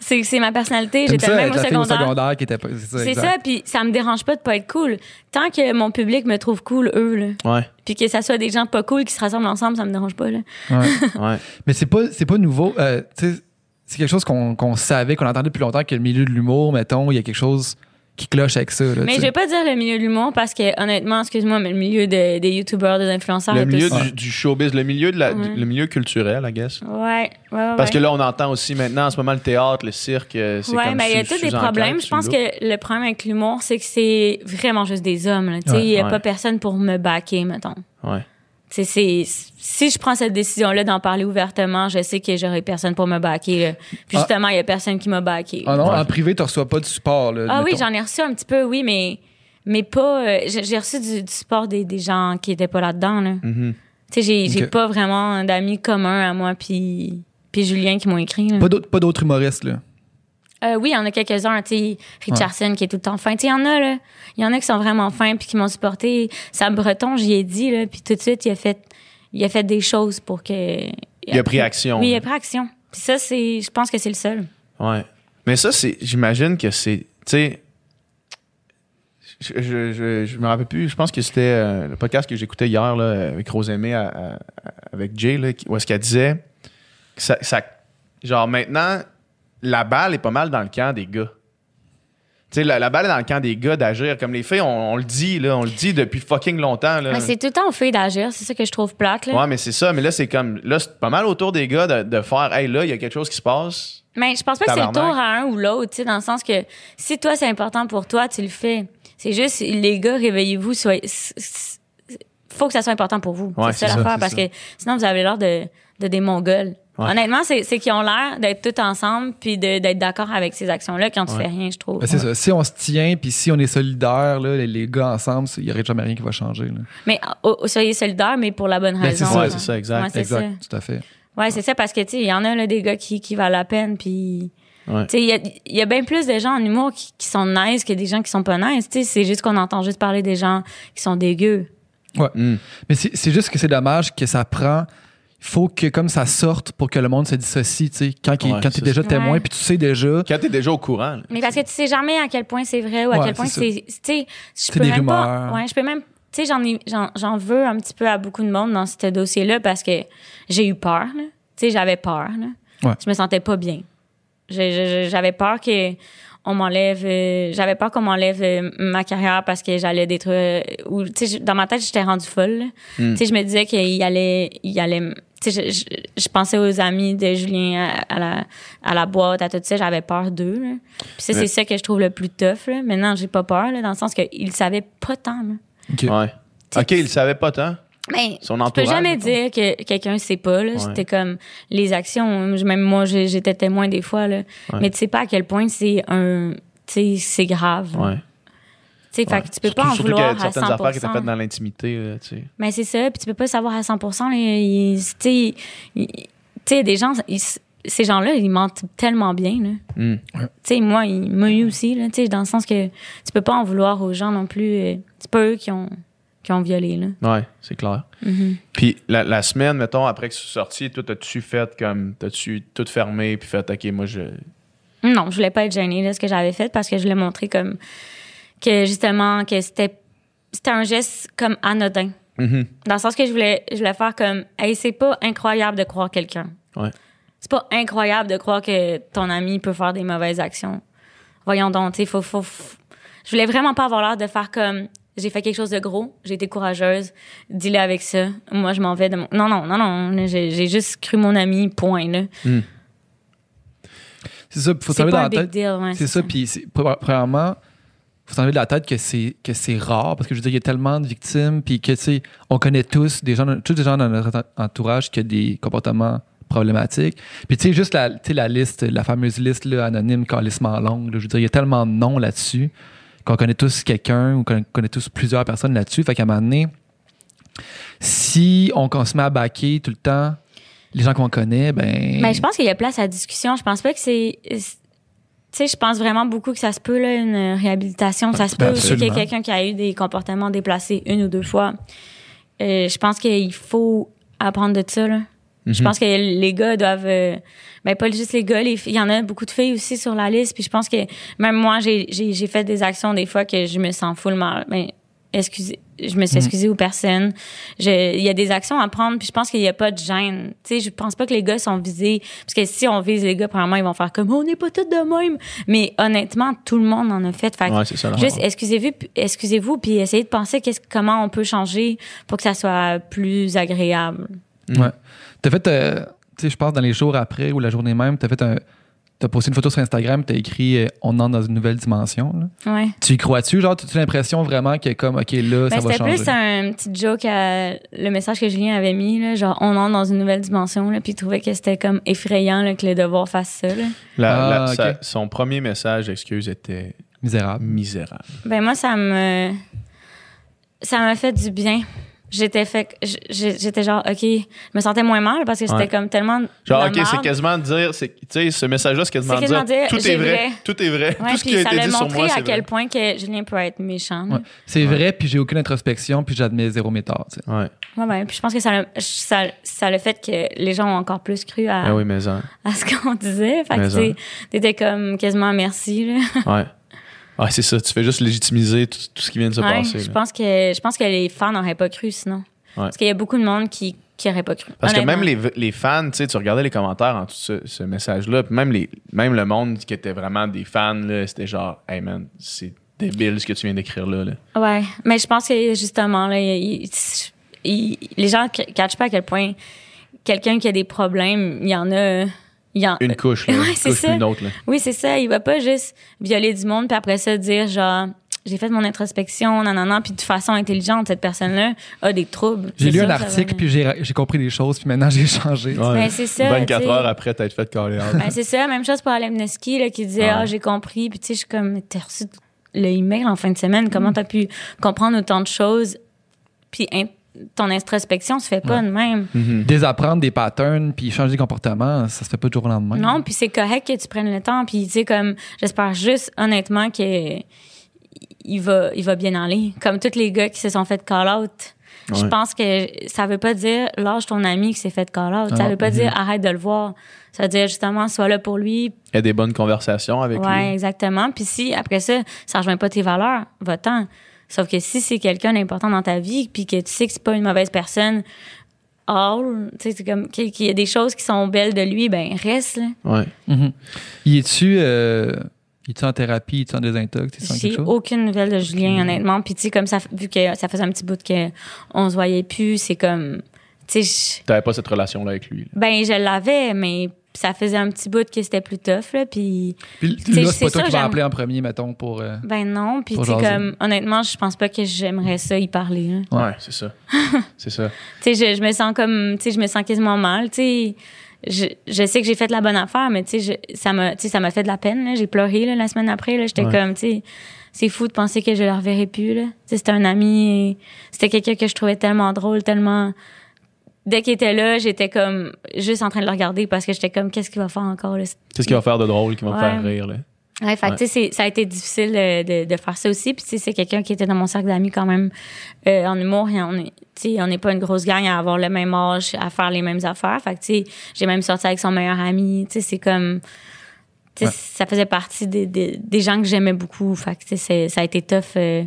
c'est, c'est ma personnalité. J'étais même au fille au secondaire. secondaire qui était pas. C'est ça, ça, puis ça me dérange pas de pas être cool. Tant que mon public me trouve cool, eux, là. Ouais. Puis que ça soit des gens pas cool qui se rassemblent ensemble, ça me dérange pas, là. Ouais. Ouais. Mais c'est pas, c'est pas nouveau. Euh, tu sais, c'est quelque chose qu'on qu'on savait, qu'on entendait depuis longtemps, que le milieu de l'humour, mettons, il y a quelque chose qui cloche avec ça. là, Mais je vais pas dire le milieu de l'humour parce que, honnêtement, excuse-moi, mais le milieu de- des youtubeurs, des influenceurs. Le milieu du, du showbiz, le milieu, de la, Ouais. du- le milieu culturel, I guess. Ouais, ouais, ouais. Parce que là, on entend aussi maintenant, en ce moment, le théâtre, le cirque, euh, c'est Ouais, comme mais il y a tous des problèmes. Je pense que le problème avec l'humour, c'est que c'est vraiment juste des hommes. il Ouais, y a ouais. pas personne pour me backer, mettons. loup. Ouais. Tu sais, c'est si je prends cette décision-là d'en parler ouvertement, je sais que j'aurai personne pour me backer. là. Puis Ah. justement, il y a personne qui m'a backé. Ah non, Ouais. en privé, tu reçois pas de support. Là, Ah oui, j'en ai reçu un petit peu, oui, mais mais pas. euh, j'ai reçu du, du support des, des gens qui étaient pas là-dedans. Là. Mhm. Tu sais, j'ai pas vraiment d'amis communs à moi puis puis Julien qui m'ont écrit. là. Pas d'autres pas d'autres humoristes, là. Euh, oui, il y en a quelques-uns, tu sais, Richardson qui est tout le temps fin. Tu sais, il y en a, là. Il y en a qui sont vraiment fins puis qui m'ont supporté. Sam Breton, j'y ai dit, là, puis tout de suite, il a fait, il a fait des choses pour que. Il a pris action. Oui, il a pris action. Puis ça, c'est, je pense que c'est le seul. Ouais. Mais ça, c'est, j'imagine que c'est, tu sais, je, je, je, je me rappelle plus, je pense que c'était euh, le podcast que j'écoutais hier là, avec Rosemée, à- à- avec Jay, là, où est-ce qu'elle disait que ça, ça- genre maintenant, la balle est pas mal dans le camp des gars. Tu sais, la, la balle est dans le camp des gars d'agir. Comme les filles, on, on le dit, là, on le dit depuis fucking longtemps. Là. Mais c'est tout le temps aux filles d'agir, c'est ça que je trouve plate, là. Ouais, mais c'est ça. Mais là, c'est comme. Là, c'est pas mal autour des gars de, de faire. Hey, là, il y a quelque chose qui se passe. Mais je pense pas que c'est le tour à un ou l'autre, tu sais, dans le sens que si toi, c'est important pour toi, tu le fais. C'est juste, les gars, réveillez-vous, soyez. Faut que ça soit important pour vous. Ouais, c'est ça l'affaire, parce ça. que sinon, vous avez l'air de, de des Mongols. Ouais. Honnêtement, c'est c'est qu'ils ont l'air d'être tous ensemble puis de- d'être d'accord avec ces actions-là quand tu Ouais. fais rien, je trouve. Ben, c'est ça. Si on se tient, puis si on est solidaires, là, les, les gars ensemble, il n'y aurait jamais rien qui va changer. là. Mais oh, oh, soyez solidaires, mais pour la bonne Ben, c'est raison. ça. Ouais, c'est ça, exact. Ouais, c'est Exact, ça. tout à fait. Ouais, c'est ça, parce que, tu sais, il y en a là, des gars qui, qui valent la peine, puis. Ouais. Tu sais, il y a, il y a bien plus de gens en humour qui, qui sont nice que des gens qui sont pas nice. Tu sais, c'est juste qu'on entend juste parler des gens qui sont dégueux. Ouais. Mm. Mais c'est c'est juste que c'est dommage que ça prend. Il faut que comme ça sorte pour que le monde se dissocie, tu sais. Quand, il- Ouais, quand tu es déjà ça. témoin, puis tu sais déjà. Quand t'es déjà au courant. là. Mais parce que tu sais jamais à quel point c'est vrai ou à Ouais, quel point c'est. Tu sais, je C'est peux des même pas. rumeurs. Ouais, je peux même. Tu sais, j'en ai- j'en j'en veux un petit peu à beaucoup de monde dans ce dossier-là parce que j'ai eu peur, là. Tu sais, j'avais peur, là. Ouais. Je me sentais pas bien. J'avais peur que on m'enlève euh, j'avais peur qu'on m'enlève euh, ma carrière parce que j'allais détruire euh, ou tu sais dans ma tête j'étais rendue folle. Hmm. tu sais je me disais qu'il allait il allait tu je, je, je pensais aux amis de Julien à, à la à la boîte à tout ça j'avais peur d'eux là. puis ça Mais- c'est ça que je trouve le plus tough là maintenant j'ai pas peur là, dans le sens qu'ils savaient pas tant là. OK. Ouais. OK, il savait pas tant? Mais Son tu peux jamais dire que quelqu'un sait pas. Là. Ouais. C'était comme les actions. Même moi, j'étais témoin des fois. Là. Ouais. Mais tu sais pas à quel point c'est un. Tu sais, c'est grave. Ouais. Tu sais, Ouais. tu peux Surtout- pas en qu'il y vouloir a à 100%. certaines affaires qui étaient faites dans l'intimité, là, tu sais. Mais c'est ça, puis tu peux pas savoir à 100%. là. Il- Tu sais, des gens, ils- ces gens-là, ils mentent tellement bien. Là. Mm. Tu sais, moi, il m'a eu aussi, là, tu sais, dans le sens que tu peux pas en vouloir aux gens non plus. euh, C'est pas eux qui ont, qui ont violé. Là. Ouais, c'est clair. Mhm. Puis la, la semaine, mettons, après que tu sois sorti, toi, t'as-tu fait comme. T'as-tu tout fermé, puis fait, OK, moi, je. Non, je voulais pas être gênée de ce que j'avais fait parce que je voulais montrer comme que justement que c'était c'était un geste comme anodin. Mhm. Dans le sens que je voulais je voulais faire comme hey, c'est pas incroyable de croire quelqu'un. Ouais. C'est pas incroyable de croire que ton ami peut faire des mauvaises actions. Voyons donc, tu sais, faut, faut, faut- je voulais vraiment pas avoir l'air de faire comme j'ai fait quelque chose de gros, j'ai été courageuse, dis-le avec ça. Moi, je m'en vais de mon. Non, non, non, non. J'ai j'ai juste cru mon ami, point, là. C'est ça, il faut C'est pas dans un la big tête. deal, ouais. C'est ça, puis c'est- pre- premièrement, faut s'enlever de la tête que c'est que c'est rare parce que je veux dire il y a tellement de victimes puis que tu sais on connaît tous des gens tous des gens dans notre entourage qui ont des comportements problématiques. Puis tu sais juste la la liste la fameuse liste là, anonyme calissement longue, je veux dire il y a tellement de noms là-dessus qu'on connaît tous quelqu'un ou qu'on connaît tous plusieurs personnes là-dessus. Fait qu'à un moment donné, si on, on se met à baquer tout le temps les gens qu'on connaît, ben. Ben, je pense qu'il y a place à discussion. Je pense pas que c'est. Tu sais, je pense vraiment beaucoup que ça se peut, là, une réhabilitation. Ça se Ben, peut aussi qu'il y ait quelqu'un qui a eu des comportements déplacés une ou deux fois. Euh, je pense qu'il faut apprendre de ça, là. Je pense que les gars doivent. euh, ben, pas juste les gars, les filles. Il y en a beaucoup de filles aussi sur la liste. Puis je pense que même moi, j'ai fait des actions des fois que je me sens full mal. Ben, je me suis excusée aux personnes. Il y a des actions à prendre, puis je pense qu'il n'y a pas de gêne. Tu sais, je pense pas que les gars sont visés. Parce que si on vise les gars, premièrement, ils vont faire comme on n'est pas tous de même. Mais honnêtement, tout le monde en a fait. Fait Ouais, ça. Juste excusez-vous, puis- excusez-vous, puis essayez de penser qu'est-ce, comment on peut changer pour que ça soit plus agréable. Ouais. T'as fait, euh, tu sais, je pense dans les jours après ou la journée même, t'as fait un. T'as posté une photo sur Instagram, t'as écrit euh, On entre dans une nouvelle dimension. là. Ouais. Tu y crois-tu? Genre, as-tu l'impression vraiment que, comme, OK, là, ça Ben, va c'était changer? plus un petit joke à le message que Julien avait mis, là, genre on entre dans une nouvelle dimension, là, puis il trouvait que c'était comme effrayant là, que le devoir fasse ça. Là. La- la- Ah, sa- son premier message d'excuse était Misérable. misérable. Ben moi, ça me ça m'a fait du bien. J'étais fait, j'- j'étais genre ok, je me sentais moins mal parce que c'était Ouais. comme tellement Genre, OK, c'est quasiment dire, c'est- tu sais, ce message-là, c'est quasiment C'est quasiment dire, dire, tout est vrai, vrai. tout est vrai, Ouais, tout ce qui a ça été dit sur montré moi, à quel vrai. point que Julien peut être méchant. là. Ouais. C'est vrai, puis j'ai aucune introspection, puis j'admets zéro mes torts. tu sais. Ouais. Ouais, ben, puis je pense que ça, ça, ça le fait que les gens ont encore plus cru à, Ah oui, mais hein. à ce qu'on disait. Fait que Mais ça. t'étais comme quasiment merci. Là. Ouais. Ouais, c'est ça. Tu fais juste légitimiser tout, tout ce qui vient de se Ouais, passer. je là. pense que je pense que les fans n'auraient pas cru sinon. Parce qu'il y a beaucoup de monde qui qui aurait pas cru. Parce que même les, les fans, tu sais, tu regardais les commentaires en tout ce, ce message-là, puis même, les, même le monde qui était vraiment des fans, c'était genre, hey man, c'est débile ce que tu viens d'écrire là. là. Ouais, mais je pense que justement là, il- il- il- les gens ne catchent pas à quel point quelqu'un qui a des problèmes, il y en a il y en Une couche, là, Ouais, une couche ça. puis une autre. Là. Oui, c'est ça, il va pas juste violer du monde puis après ça dire genre j'ai fait mon introspection, nanana, puis de façon intelligente, cette personne-là a des troubles. J'ai lu un article, puis j'ai compris des choses, puis maintenant j'ai changé. Ben, c'est ça, 24 tu sais. heures après t'être fait caler. Ben, c'est ça, même chose pour Alemneski là, qui disait Ouais. Ah, j'ai compris. Puis tu sais, je suis comme T'as reçu le email en fin de semaine. Comment t'as pu comprendre autant de choses? Puis ton introspection se fait pas de même. Désapprendre des patterns, puis changer des comportements, ça se fait pas du jour au lendemain. Non, puis c'est correct que tu prennes le temps. Puis tu sais, comme j'espère juste honnêtement que il va, il va bien aller. Comme tous les gars qui se sont fait call out. Je Ouais. pense que ça veut pas dire lâche ton ami qui s'est fait call out. Ça Ah, veut pas dire arrête de le voir. Ça veut dire justement sois là pour lui, a des bonnes conversations avec Ouais, lui. exactement. Puis si, après ça, ça rejoint pas tes valeurs, va-t'en. Sauf que si c'est quelqu'un d'important dans ta vie, puis que tu sais que c'est pas une mauvaise personne, all, tu sais, c'est comme qu'il y a des choses qui sont belles de lui, ben reste, là. Ouais. Mhm. Y es-tu euh, es-tu en thérapie, y es-tu en désintox, J'ai quelque chose? aucune nouvelle de Julien, honnêtement. Puis tu sais, comme ça, vu que ça faisait un petit bout que on se voyait plus, c'est comme, tu sais, je- T'avais pas cette relation-là avec lui. là. ben je l'avais, mais ça faisait un petit bout que c'était plus tough, là, puis... Puis Tu sais, là, c'est c'est pas toi ça, qui vas appeler en premier, mettons, pour. euh, Ben non, puis tu comme, honnêtement, je pense pas que j'aimerais ça y parler, là. Ouais, c'est ça. c'est ça. tu sais, je, je me sens comme, tu sais, je me sens quasiment mal, tu sais. Je, je sais que j'ai fait la bonne affaire, mais tu sais, je- ça m'a, tu sais, ça m'a fait de la peine, là. J'ai pleuré, là, la semaine après, là. J'étais Ouais. comme, tu sais, c'est fou de penser que je le reverrai plus, là. Tu sais, c'était un ami, et c'était quelqu'un que je trouvais tellement drôle, tellement... Dès qu'il était là, j'étais comme juste en train de le regarder parce que j'étais comme, qu'est-ce qu'il va faire encore, là? C'est ce qui va faire de drôle, qui va me faire rire. Là? Ouais, fait que, Ouais. tu sais, c'est- ça a été difficile de, de faire ça aussi. Puis, tu sais, c'est quelqu'un qui était dans mon cercle d'amis quand même euh, en humour. Et on est, tu sais, on n'est pas une grosse gang à avoir le même âge, à faire les mêmes affaires. Fait que, tu sais, j'ai même sorti avec son meilleur ami. Tu sais, c'est comme... Tu sais, Ouais. ça faisait partie des, des, des gens que j'aimais beaucoup. Fait que, tu sais, c'est- ça a été tough. euh,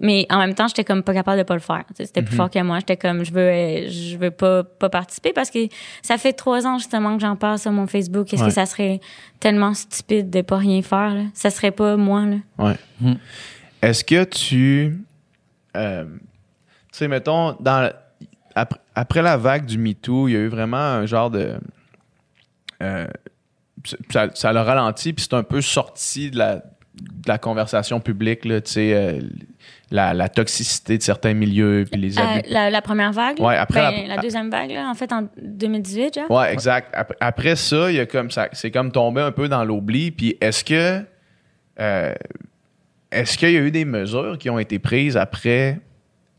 mais en même temps, j'étais comme pas capable de pas le faire. Tu sais, C'était plus fort que moi. J'étais comme, je veux, je veux pas, pas participer parce que ça fait trois ans justement que j'en parle sur mon Facebook. Est-ce Ouais. que ça serait tellement stupide de pas rien faire? Là? Ça serait pas moi. Là. Ouais. Mhm. Est-ce que tu. euh, tu sais, mettons, dans après, après la vague du MeToo, il y a eu vraiment un genre de. euh, ça, ça l'a ralenti, puis c'est un peu sorti de la, de la conversation publique, là, euh, la, la toxicité de certains milieux, puis les Euh, la, la première vague? Ouais, après Ben, la- la, deuxième vague, là, en fait, en 2018, genre? Ouais, exact. Après, après ça, il y a comme ça, c'est comme tombé un peu dans l'oubli. Puis est-ce que, euh, est-ce qu'il y a eu des mesures qui ont été prises après,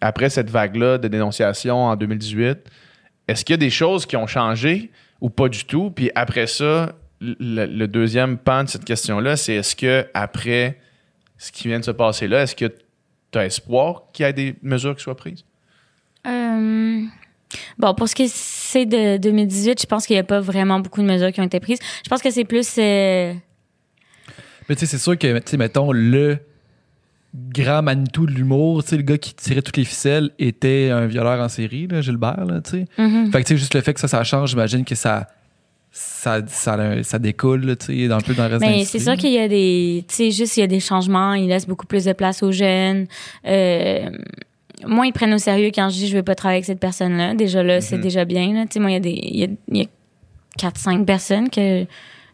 après cette vague-là de dénonciation en 2018? Est-ce qu'il y a des choses qui ont changé ou pas du tout? Puis après ça, le, le deuxième pan de cette question-là, c'est est-ce que après ce qui vient de se passer là, est-ce que tu as espoir qu'il y ait des mesures qui soient prises? Euh, bon, pour ce qui c'est de 2018, je pense qu'il n'y a pas vraiment beaucoup de mesures qui ont été prises. Je pense que c'est plus. euh, Mais tu sais, c'est sûr que, tu sais, mettons, le grand Manitou de l'humour, tu sais, le gars qui tirait toutes les ficelles était un violeur en série, là, Gilbert, là, tu sais. mhm. Fait que, tu sais, juste le fait que ça, ça change, j'imagine que ça, ça, ça, ça découle, là, tu sais, un peu dans le reste Mais l'industrie, c'est sûr qu'il y a des, tu sais, juste il y a des changements. Ils laissent beaucoup plus de place aux jeunes. Euh, moi, ils prennent au sérieux quand je dis je veux pas travailler avec cette personne-là. Déjà là, c'est déjà bien. Là. Tu sais, moi, il y a des, il y a, il y a quatre, cinq personnes que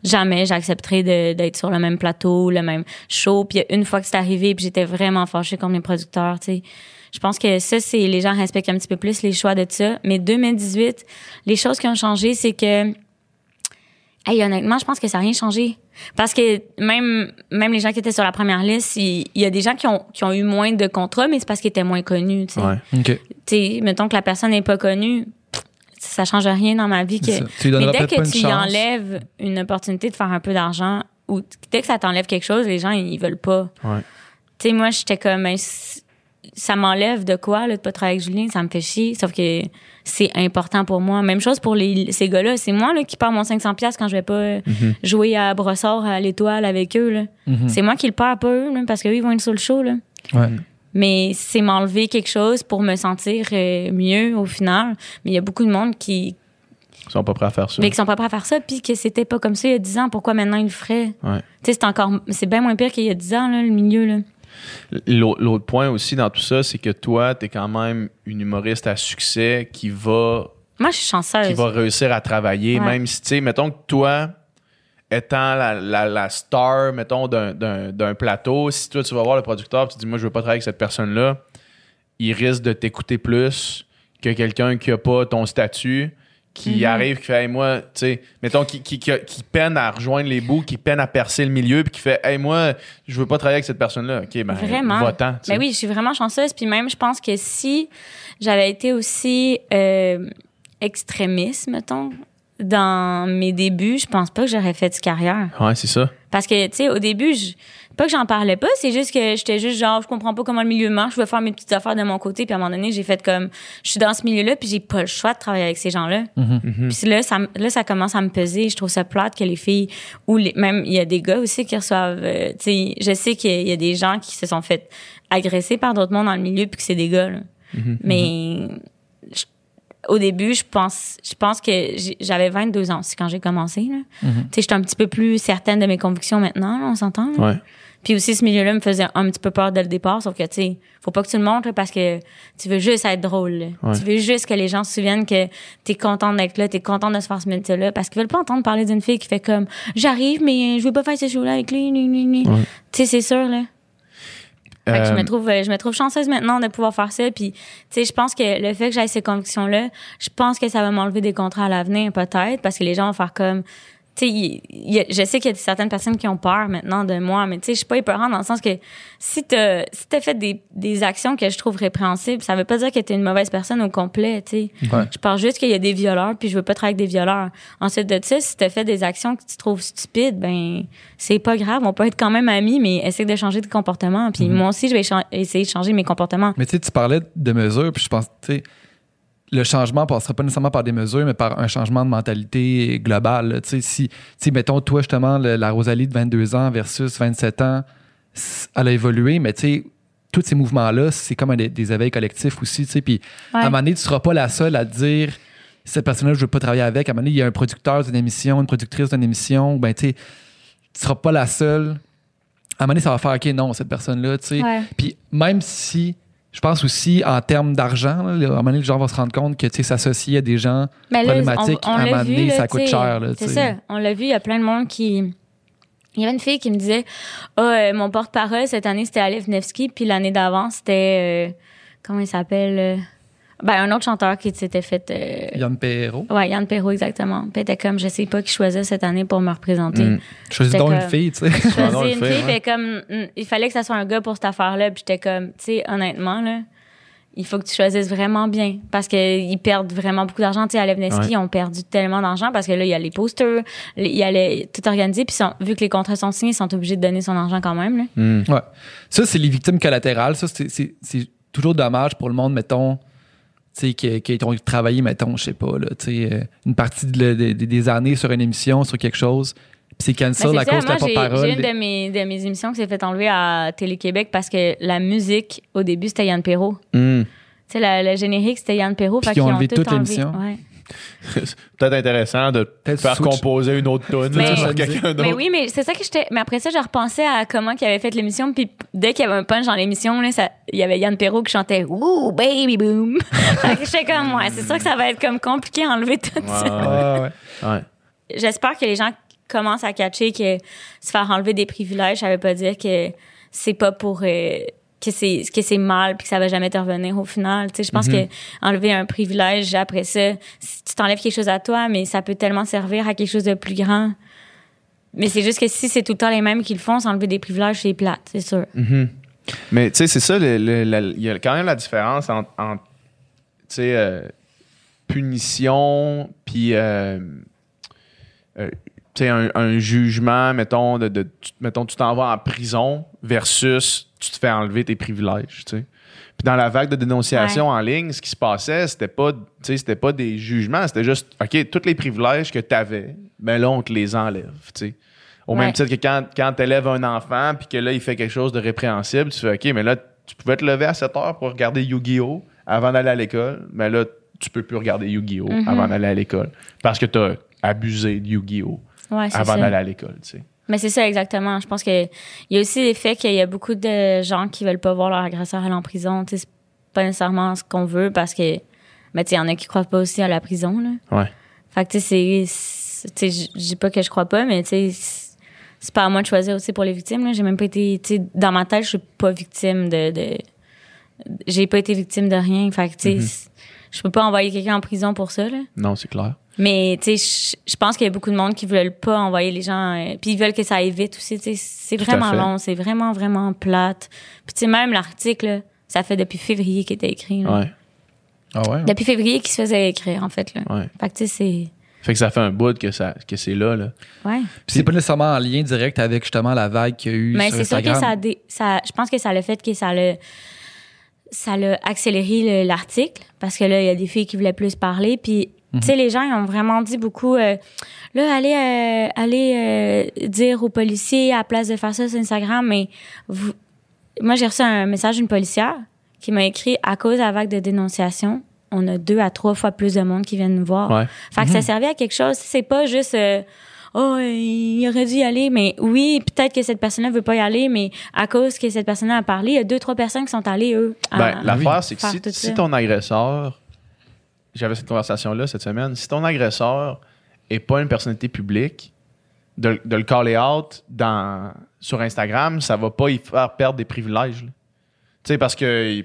jamais j'accepterais d'être sur le même plateau, le même show. Puis une fois que c'est arrivé, puis j'étais vraiment fâchée contre mes producteurs. Tu sais, je pense que ça, c'est les gens respectent un petit peu plus les choix de ça. Mais 2018, les choses qui ont changé, c'est que Hey, honnêtement, je pense que ça n'a rien changé. Parce que même, même les gens qui étaient sur la première liste, il, il y a des gens qui ont, qui ont eu moins de contrats, mais c'est parce qu'ils étaient moins connus. Tu sais. Ouais. OK. Tu sais, mettons que la personne n'est pas connue, pff, ça change rien dans ma vie. Que... Tu Mais dès que une tu y enlèves une opportunité de faire un peu d'argent, ou dès que ça t'enlève quelque chose, les gens, ils veulent pas. Ouais. Tu sais, moi, j'étais comme, ben, ça m'enlève de quoi, là, de pas travailler avec Julien, ça me fait chier. Sauf que c'est important pour moi. Même chose pour les, ces gars-là. C'est moi, là, qui perds mon 500$ piastres quand je vais pas euh, jouer à Brossard, à l'Étoile avec eux, là. Mhm. C'est moi qui le perds, pas eux, là, parce qu'eux, ils vont être sur le show, là. Ouais. Mais c'est m'enlever quelque chose pour me sentir euh, mieux au final. Mais il y a beaucoup de monde qui, Ils sont pas prêts à faire ça. mais qui sont pas prêts à faire ça, puis que c'était pas comme ça il y a 10 ans. Pourquoi maintenant ils le feraient? Ouais. Tu sais, c'est encore, c'est bien moins pire qu'il y a 10 ans, là, le milieu, là. L'autre point aussi dans tout ça, c'est que toi, tu es quand même une humoriste à succès qui va, Moi, je suis chanceuse. qui va réussir à travailler, Ouais. même si, tu sais, mettons que toi, étant la, la- la star, mettons, d'un- plateau, si toi, tu vas voir le producteur et tu dis, moi, je veux pas travailler avec cette personne-là, il risque de t'écouter plus que quelqu'un qui a pas ton statut, qui Mhm. arrive, qui fait, hey, moi, tu sais, mettons, qui, qui, qui, qui peine à rejoindre les bouts, qui peine à percer le milieu, puis qui fait, hey, moi, je veux pas travailler avec cette personne-là. OK, ben, Vraiment. va-t'en. Ben oui, je suis vraiment chanceuse. Puis même, je pense que si j'avais été aussi euh, extrémiste, mettons, dans mes débuts, je pense pas que j'aurais fait de carrière. Ouais, c'est ça. Parce que, tu sais, au début, je, pas que j'en parlais pas, c'est juste que j'étais juste genre, je comprends pas comment le milieu marche, je veux faire mes petites affaires de mon côté. Puis à un moment donné, j'ai fait comme, je suis dans ce milieu-là, puis j'ai pas le choix de travailler avec ces gens-là. Mhm. Puis là ça, là, ça commence à me peser. Je trouve ça plate que les filles, ou les, même, il y a des gars aussi qui reçoivent, euh, tu sais, je sais qu'il y a des gens qui se sont fait agresser par d'autres mondes dans le milieu, puis que c'est des gars, là. Mais, je- au début, je pense, je pense que j'ai- j'avais 22 ans aussi quand j'ai commencé, là. Tu sais, j'étais un petit peu plus certaine de mes convictions maintenant, là, on s'entend. là. Ouais. Puis aussi, ce milieu-là me faisait un petit peu peur dès le départ, sauf que, tu sais, faut pas que tu le montres là, parce que tu veux juste être drôle. Ouais. Tu veux juste que les gens se souviennent que t'es contente d'être là, t'es contente de se faire ce métier-là, parce qu'ils veulent pas entendre parler d'une fille qui fait comme j'arrive, mais je veux pas faire ce show-là avec lui. Ouais. Tu sais, c'est sûr, là. Fait que je me trouve euh, je me trouve chanceuse maintenant de pouvoir faire ça puis tu sais je pense que le fait que j'aille ces convictions là je pense que ça va m'enlever des contrats à l'avenir peut-être parce que les gens vont faire comme il- il je sais qu'il y a certaines personnes qui ont peur maintenant de moi mais tu sais je suis pas épeurante dans le sens que si t'as si t'as fait des, des actions que je trouve répréhensibles ça veut pas dire que t'es une mauvaise personne au complet tu sais. Ouais. je parle juste qu'il y a des violeurs puis je veux pas travailler avec des violeurs. Ensuite de ça si t'as fait des actions que tu trouves stupides ben c'est pas grave on peut être quand même amis mais essaie de changer de comportement puis moi aussi je vais essayer de changer mes comportements. Mais tu sais, tu parlais de mesures, puis je pense, tu sais, le changement passera pas nécessairement par des mesures, mais par un changement de mentalité globale. Tu sais, si, mettons, toi, justement, le- la Rosalie de 22 ans versus 27 ans, elle a évolué, mais tu sais, tous ces mouvements-là, c'est comme un des, des éveils collectifs aussi, tu sais. Puis à un moment donné, tu seras pas la seule à dire cette personne-là, je veux pas travailler avec. À un moment donné, il y a un producteur d'une émission, une productrice d'une émission, ben tu sais, tu seras pas la seule. À un moment donné, ça va faire, OK, non, cette personne-là, tu sais. Ouais. Puis même si, je pense aussi en termes d'argent, là, à un moment donné, les gens vont se rendre compte que, s'associer à des gens là, problématiques, on, on à un moment vu, donné, là, ça coûte cher, C'est ça. On l'a vu, il y a plein de monde qui. Il y avait une fille qui me disait Ah, euh, mon porte-parole cette année, c'était Alef Nevsky, puis l'année d'avant, c'était. euh, comment il s'appelle euh, Ben, un autre chanteur qui s'était fait. euh, Yann Perrault. Ouais, Yann Perrault, exactement. Puis était comme, je sais pas qui choisir cette année pour me représenter. Mm. Choisis donc une fille, tu sais. Choisis une fille, ouais. puis comme, mm, il fallait que ça soit un gars pour cette affaire-là. Puis j'étais comme, tu sais, honnêtement, là, il faut que tu choisisses vraiment bien. Parce qu'ils perdent vraiment beaucoup d'argent. Tu sais, à Levneski, Ouais. ils ont perdu tellement d'argent parce que là, il y a les posters, il y a les, tout organisé. Puis sont- vu que les contrats sont signés, ils sont obligés de donner son argent quand même. Là. Mm. Ouais. Ça, c'est les victimes collatérales. Ça, c'est- toujours dommage pour le monde, mettons, qui, qui ont travaillé, mettons, je sais pas, là, euh, une partie de- de- de- des années sur une émission, sur quelque chose, puis c'est cancel Mais à cause de la porte-parole. J'ai une de mes, de mes émissions qui s'est fait enlever à Télé-Québec parce que la musique, au début, c'était Yann Perrault. Mm. Tu sais, le générique, c'était Yann Perrault. Puis ils ont enlevé tout toute l'émission. Ouais. Peut-être intéressant de Peut-être faire switch. composer une autre tune Mais- par quelqu'un d'autre. Mais oui, mais c'est ça que j'étais. Mais après ça, je repensais à comment il avait fait l'émission. Puis dès qu'il y avait un punch dans l'émission, il y avait Yann Perrault qui chantait Ouh, baby boom. fait que j'étais comme, ouais, c'est sûr que ça va être comme compliqué à enlever tout ça. Ouais, ouais. ouais. J'espère que les gens commencent à catcher que se faire enlever des privilèges, ça veut pas dire que c'est pas pour. euh, que c'est que c'est mal puis que ça va jamais te revenir au final tu sais. Je pense que enlever un privilège après ça si tu t'enlèves quelque chose à toi mais ça peut tellement servir à quelque chose de plus grand. Mais c'est juste que si c'est tout le temps les mêmes qui le font s'enlever des privilèges c'est plate c'est sûr. Mhm. Mais tu sais, c'est ça, il y a quand même la différence entre, entre, tu sais, euh, punition, puis, euh, euh, tu sais, un, un jugement, mettons, de, de- tu- mettons, tu t'en vas en prison versus tu te fais enlever tes privilèges, tu sais. Puis dans la vague de dénonciation en ligne, ce qui se passait, c'était pas, c'était pas des jugements, c'était juste, OK, tous les privilèges que tu avais, ben là, on te les enlève, tu sais. Au Ouais. même titre que quand, quand tu élèves un enfant, puis que là, il fait quelque chose de répréhensible, tu fais, OK, mais là, tu pouvais te lever à 7 heures pour regarder Yu-Gi-Oh! avant d'aller à l'école, mais là, tu peux plus regarder Yu-Gi-Oh! Mhm. avant d'aller à l'école. Parce que tu as abusé de Yu-Gi-Oh! ouais avant d'aller à l'école, tu sais. Mais c'est ça exactement je pense que il y a aussi l'effet qu'il y a beaucoup de gens qui veulent pas voir leur agresseur aller en prison tu sais c'est pas nécessairement ce qu'on veut parce que mais tu sais il y en a qui croient pas aussi à la prison là Ouais. Fait que, tu sais, c'est-. Tu sais, je dis pas que je crois pas, mais tu sais, c'est- pas à moi de choisir aussi pour les victimes. là. J'ai même pas été. Tu sais, dans ma tête, je suis pas victime de. de j'ai pas été victime de rien. Fait que, tu sais, Mhm. c'est- je peux pas envoyer quelqu'un en prison pour ça, là. Non, c'est clair. Mais, tu sais, je- pense qu'il y a beaucoup de monde qui veulent pas envoyer les gens. euh, puis ils veulent que ça aille vite aussi. Tu sais, c'est vraiment long. C'est vraiment, vraiment plate. Puis, tu sais, même l'article, là, ça fait depuis février qu'il était écrit. là. Ouais. Ah ouais. Depuis février qu'il se faisait écrire, en fait, là. Ouais. Fait que, tu sais, c'est. Fait que ça fait un bout que, ça, que c'est là, là. Ouais. Puis c'est pas nécessairement en lien direct avec justement la vague qu'il y a eu Mais c'est sûr que ça, a dé- ça. Je pense que ça a le fait que ça l'a. Ça l'a accéléré le- l'article parce que là, il y a des filles qui voulaient plus parler. Puis, tu sais, les gens, ils ont vraiment dit beaucoup. euh, là, allez, euh, allez euh, dire aux policiers à la place de faire ça sur Instagram. Mais vous... moi, j'ai reçu un message d'une policière qui m'a écrit à cause de la vague de dénonciation. On a deux à trois fois plus de monde qui viennent nous voir. Ouais. Fait que ça servait à quelque chose. C'est pas juste oh il aurait dû y aller, mais oui peut-être que cette personne-là veut pas y aller, mais à cause que cette personne-là a parlé, il y a deux trois personnes qui sont allées eux. à- Ben, l'affaire, c'est que si, ton agresseur, j'avais cette conversation-là cette semaine, si ton agresseur est pas une personnalité publique, de, le caller out sur Instagram, ça va pas y faire perdre des privilèges. Tu parce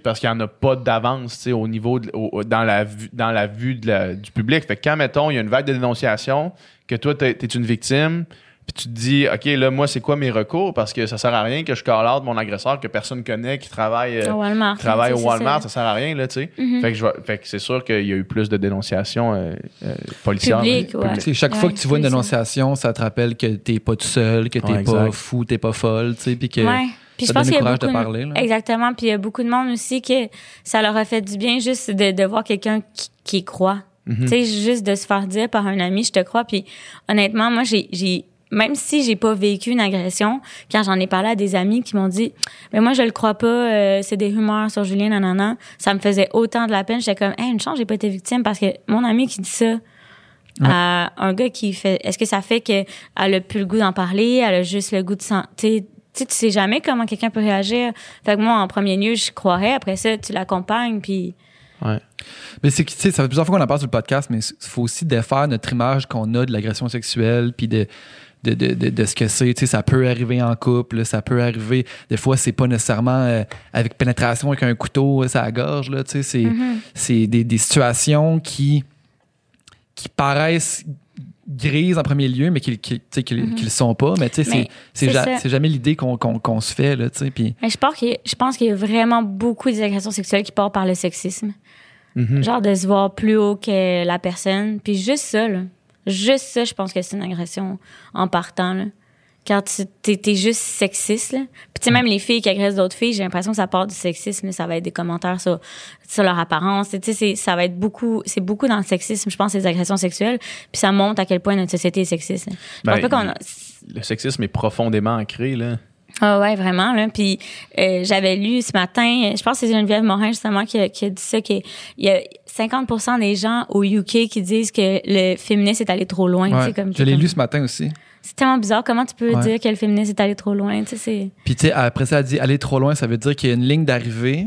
parce qu'il n'y en a pas d'avance tu au niveau dans la vue dans la vue du public. Quand mettons il y a une vague de dénonciation, que toi t'es es une victime, puis tu te dis ok là moi c'est quoi mes recours? Parce que ça sert à rien que je call out mon agresseur que personne connaît qui travaille euh, Au Walmart. qui travaille au Walmart, ça. ça sert à rien, là, tu sais. Mhm. Fait que, que c'est sûr qu'il y a eu plus de dénonciations euh, euh, policières. Ouais. Chaque fois que tu vois une dénonciation, ça te rappelle que t'es pas tout seul, que t'es Ouais, pas exact. fou, t'es pas folle, tu sais, puis que Ouais. Puis ça je pense qu'il y le a courage de beaucoup parler. Exactement. Puis il y a beaucoup de monde aussi que ça leur a fait du bien juste de, de voir quelqu'un qui, croit. Mhm. Tu sais, juste de se faire dire par un ami, je te crois. Puis honnêtement, moi, j'ai, j'ai même si j'ai pas vécu une agression, quand j'en ai parlé à des amis qui m'ont dit, mais moi je le crois pas, euh, c'est des rumeurs sur Julien, nanana, ça me faisait autant de la peine. J'étais comme, hey, une chance, j'ai pas été victime parce que mon ami qui dit ça à un gars qui fait, est-ce que ça fait que elle a plus le goût d'en parler, elle a juste le goût de sentir. Tu sais, tu sais jamais comment quelqu'un peut réagir. Fait que moi, en premier lieu, je croirais. Après ça, tu l'accompagnes, puis Ouais. Mais c'est que, tu sais, ça fait plusieurs fois qu'on en parle sur le podcast, mais il faut aussi défaire notre image qu'on a de l'agression sexuelle, puis de, de, de, de, de ce que c'est. Tu sais, ça peut arriver en couple, ça peut arriver. Des fois, c'est pas nécessairement euh, avec pénétration avec un couteau, ça la gorge. Là, tu sais, c'est, Mm-hmm. c'est des, des situations qui, qui paraissent grises en premier lieu, mais qui, qui, tu sais, qui, qui le sont pas. Mais tu sais, c'est, Mm-hmm. Ja- ça. jamais l'idée qu'on, qu'on, qu'on se fait. Là, tu sais, puis Mais je pense qu'il y a- je pense qu'il y a vraiment beaucoup d'agressions sexuelles qui partent par le sexisme. Genre de se voir plus haut que la personne. Puis juste ça, là. Juste ça, je pense que c'est une agression en partant, là. Quand tu t'es, t'es juste sexiste, là. Puis tu sais, même les filles qui agressent d'autres filles, j'ai l'impression que ça part du sexisme. Ça va être des commentaires sur, sur leur apparence. Tu sais, c'est- ça va être beaucoup, c'est beaucoup dans le sexisme, je pense, les agressions sexuelles. Puis ça montre à quel point notre société est sexiste. là. Je pense Ben, pas qu'on a- Le sexisme est profondément ancré, là. Ah ouais, vraiment. Là. Puis euh, j'avais lu ce matin, je pense que c'est Geneviève Morin justement qui a, qui a dit ça, qu'il y a 50% des gens au UK qui disent que le féminisme est allé trop loin. tu ouais, sais, comme, je l'ai comme- lu ce matin aussi. C'est tellement bizarre. Comment tu peux Ouais. dire que le féminisme est allé trop loin? Tu sais, c'est... Puis tu sais, après ça, elle dit aller trop loin, ça veut dire qu'il y a une ligne d'arrivée,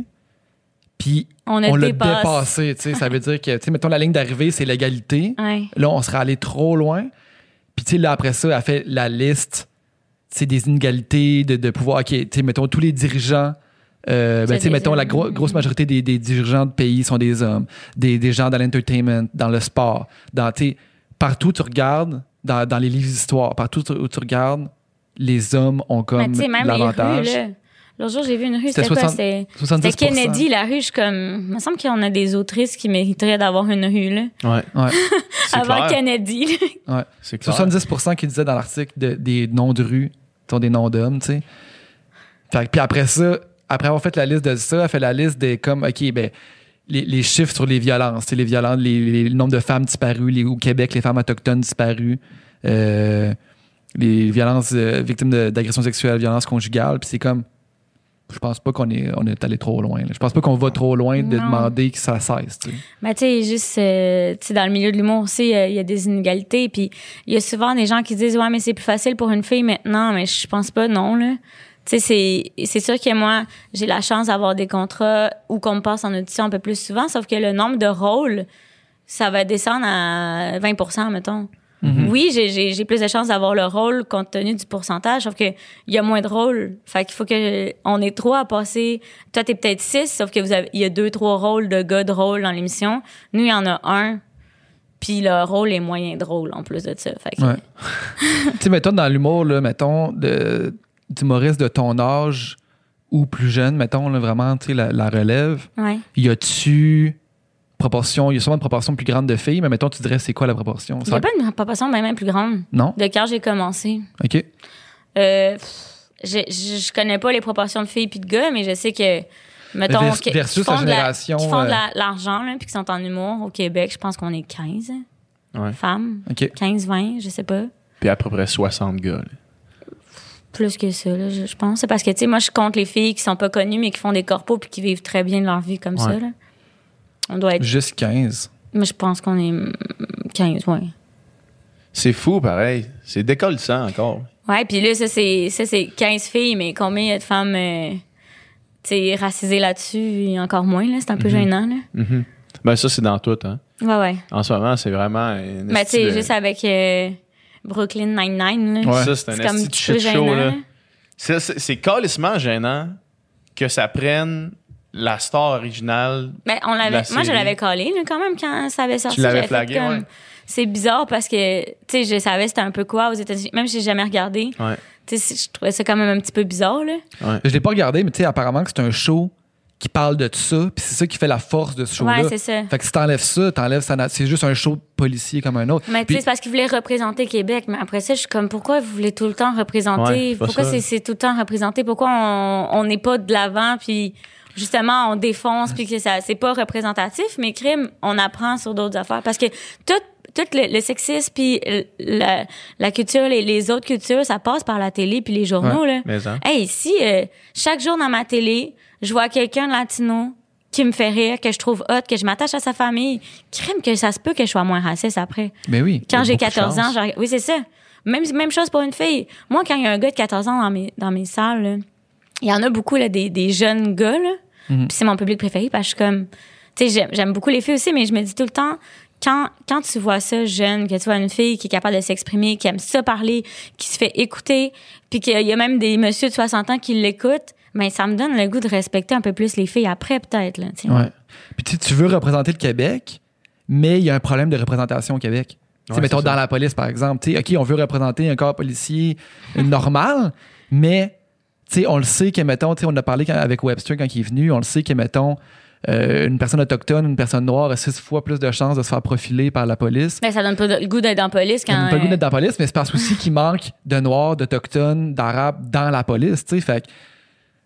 puis On a on l'a dépassé. sais, ça veut dire que, tu sais, mettons, la ligne d'arrivée, c'est l'égalité. Ouais. Là, on serait allé trop loin. Puis, tu sais, là, après ça, elle fait la liste, des inégalités de, de pouvoir. OK, tu sais, mettons, tous les dirigeants. euh, ben, C'est tu sais, des mettons, la gro- grosse majorité des, des dirigeants de pays sont des hommes, des, des gens dans l'entertainment, dans le sport, dans, tu sais, partout où tu regardes, dans, dans les livres d'histoire, partout où tu regardes, les hommes ont comme rues, l'avantage. L'autre jour, j'ai vu une rue, C'était quoi? 60 C'était, 70 c'était Kennedy, la rue. Je suis comme... Il me semble qu'on a des autrices qui mériteraient d'avoir une rue, là. Ouais. Ouais, Avant clair. Kennedy, là. ouais. C'est clair. 70% qui disaient dans l'article de- des noms de rues sont des noms d'hommes, tu sais. Fait que- Puis après ça, après avoir fait la liste de ça, elle fait la liste des comme, OK, ben, les, les chiffres sur les violences, tu sais, les violences, les, les- le nombre de femmes disparues, les, au Québec, les femmes autochtones disparues, euh, les violences euh, victimes d'agressions sexuelles, violences conjugales, puis c'est comme, je pense pas qu'on est, on est allé trop loin. là. Je pense pas qu'on va trop loin de Non. demander que ça cesse, tu sais. Ben, tu sais, juste, euh, tu sais, dans le milieu de l'humour aussi, euh, il y a des inégalités. Puis, il y a souvent des gens qui disent, ouais, mais c'est plus facile pour une fille maintenant. Mais je pense pas, non, là. Tu sais, c'est, c'est sûr que moi, j'ai la chance d'avoir des contrats où qu'on me passe en audition un peu plus souvent, sauf que le nombre de rôles, ça va descendre à 20% mettons. Oui, j'ai, j'ai, j'ai plus de chances d'avoir le rôle compte tenu du pourcentage, sauf que il y a moins de rôles. Fait qu'il faut que on est trois à passer. Toi, t'es peut-être six, sauf que vous avez, il y a deux, trois rôles de gars de rôle dans l'émission. Nous, il y en a un. Puis le rôle est moyen drôle en plus de ça. Fait que, Ouais. tu sais, mettons, dans l'humour, là, mettons, de, d'humoriste de ton âge ou plus jeune, mettons, là, vraiment, tu sais, la, la relève, ouais. y a-tu proportion, il y a sûrement une proportion plus grande de filles, mais mettons, tu dirais, c'est quoi la proportion? Il n'y a pas une proportion même, même plus grande Non? de quand j'ai commencé. OK. Euh, pff, je, je, je connais pas les proportions de filles puis de gars, mais je sais que mettons Vers- que- versus qui font la de génération, qui font de euh, la- l'argent là puis qui sont en humour au Québec, je pense qu'on est 15 Ouais. femmes, OK. 15 20, je sais pas. Puis à peu près 60 gars. là. Plus que ça, là, je, je pense. C'est parce que, tu sais, moi, je compte les filles qui sont pas connues, mais qui font des corpos puis qui vivent très bien leur vie comme ça, là. On doit être. Juste 15. Moi, je pense qu'on est mm, 15, ouais. C'est fou, pareil. C'est décollissant encore. Ouais, puis là, ça, c'est, ça, c'est 15 filles, mais combien il y a de femmes, euh, racisées là-dessus? Encore moins, là. C'est un peu gênant, là. Mhm. Ben ça, c'est dans tout. Hein. Ouais, ouais. En ce moment, c'est vraiment... Une Mais tu sais, de- juste avec euh, Brooklyn Nine-Nine, là. Ouais. Ça, c'est un C'est comme shit show. gênant, Là. là. C'est- C'est c'est calissement gênant que ça prenne la star originale. Ben, on l'avait, La moi, je l'avais collé, quand même, quand ça avait sorti. Tu l'avais flagué, comme- ouais. C'est bizarre parce que, tu sais, je savais c'était un peu quoi aux États-Unis. Même si j'ai jamais regardé. Ouais. Tu sais, je trouvais ça quand même un petit peu bizarre, là. Je l'ai pas regardé, mais tu sais, apparemment que c'est un show qui parle de ça, puis c'est ça qui fait la force de ce show-là. Ouais, c'est ça. Fait que si t'enlèves ça, t'enlèves ça, c'est juste un show de policier comme un autre. Mais tu sais, c'est parce qu'ils voulaient représenter Québec. Mais après ça, je suis comme, pourquoi vous voulez tout le temps représenter? Ouais, pourquoi c'est, tout le temps représenté? Pourquoi on on n'est pas de l'avant, puis justement, on défonce, puis que ça, c'est pas représentatif, mais crime, on apprend sur d'autres affaires. Parce que tout, tout le, le sexisme, puis la, la culture, les, les autres cultures, ça passe par la télé, puis les journaux, là. Mais hein. Hey, ici, euh, chaque jour dans ma télé, je vois quelqu'un de latino qui me fait rire, que je trouve hot, que je m'attache à sa famille. Crime que ça se peut que je sois moins raciste après. Mais oui. Quand j'ai beaucoup de 14 ans, j'arrive- oui, c'est ça. Même, même chose pour une fille. Moi, quand il y a un gars de 14 ans dans mes, dans mes salles, là, il y en a beaucoup, là, des, des jeunes gars, là. Mhm. Puis c'est mon public préféré parce que je suis comme, tu sais, j'aime, j'aime beaucoup les filles aussi, mais je me dis tout le temps quand, quand tu vois ça jeune, que tu vois une fille qui est capable de s'exprimer, qui aime ça parler, qui se fait écouter, puis qu'il y a même des messieurs de 60 ans qui l'écoutent, mais ça me donne le goût de respecter un peu plus les filles après, peut-être. Là, tu sais. Ouais. Puis tu sais, tu veux représenter le Québec, mais il y a un problème de représentation au Québec. Tu sais, Ouais, mettons ça. dans la police, par exemple. Tu sais, OK, on veut représenter un corps policier normal, mais tu sais, on le sait que, mettons, on a parlé quand- avec Webster quand il est venu, on le sait que, mettons, euh, une personne autochtone, une personne noire a six fois plus de chances de se faire profiler par la police. Mais ça donne pas le goût d'être dans la police quand. n'a pas le goût d'être dans la police, mais c'est parce aussi qu'il manque de noirs, d'autochtones, d'arabes dans la police, tu sais. Fait que,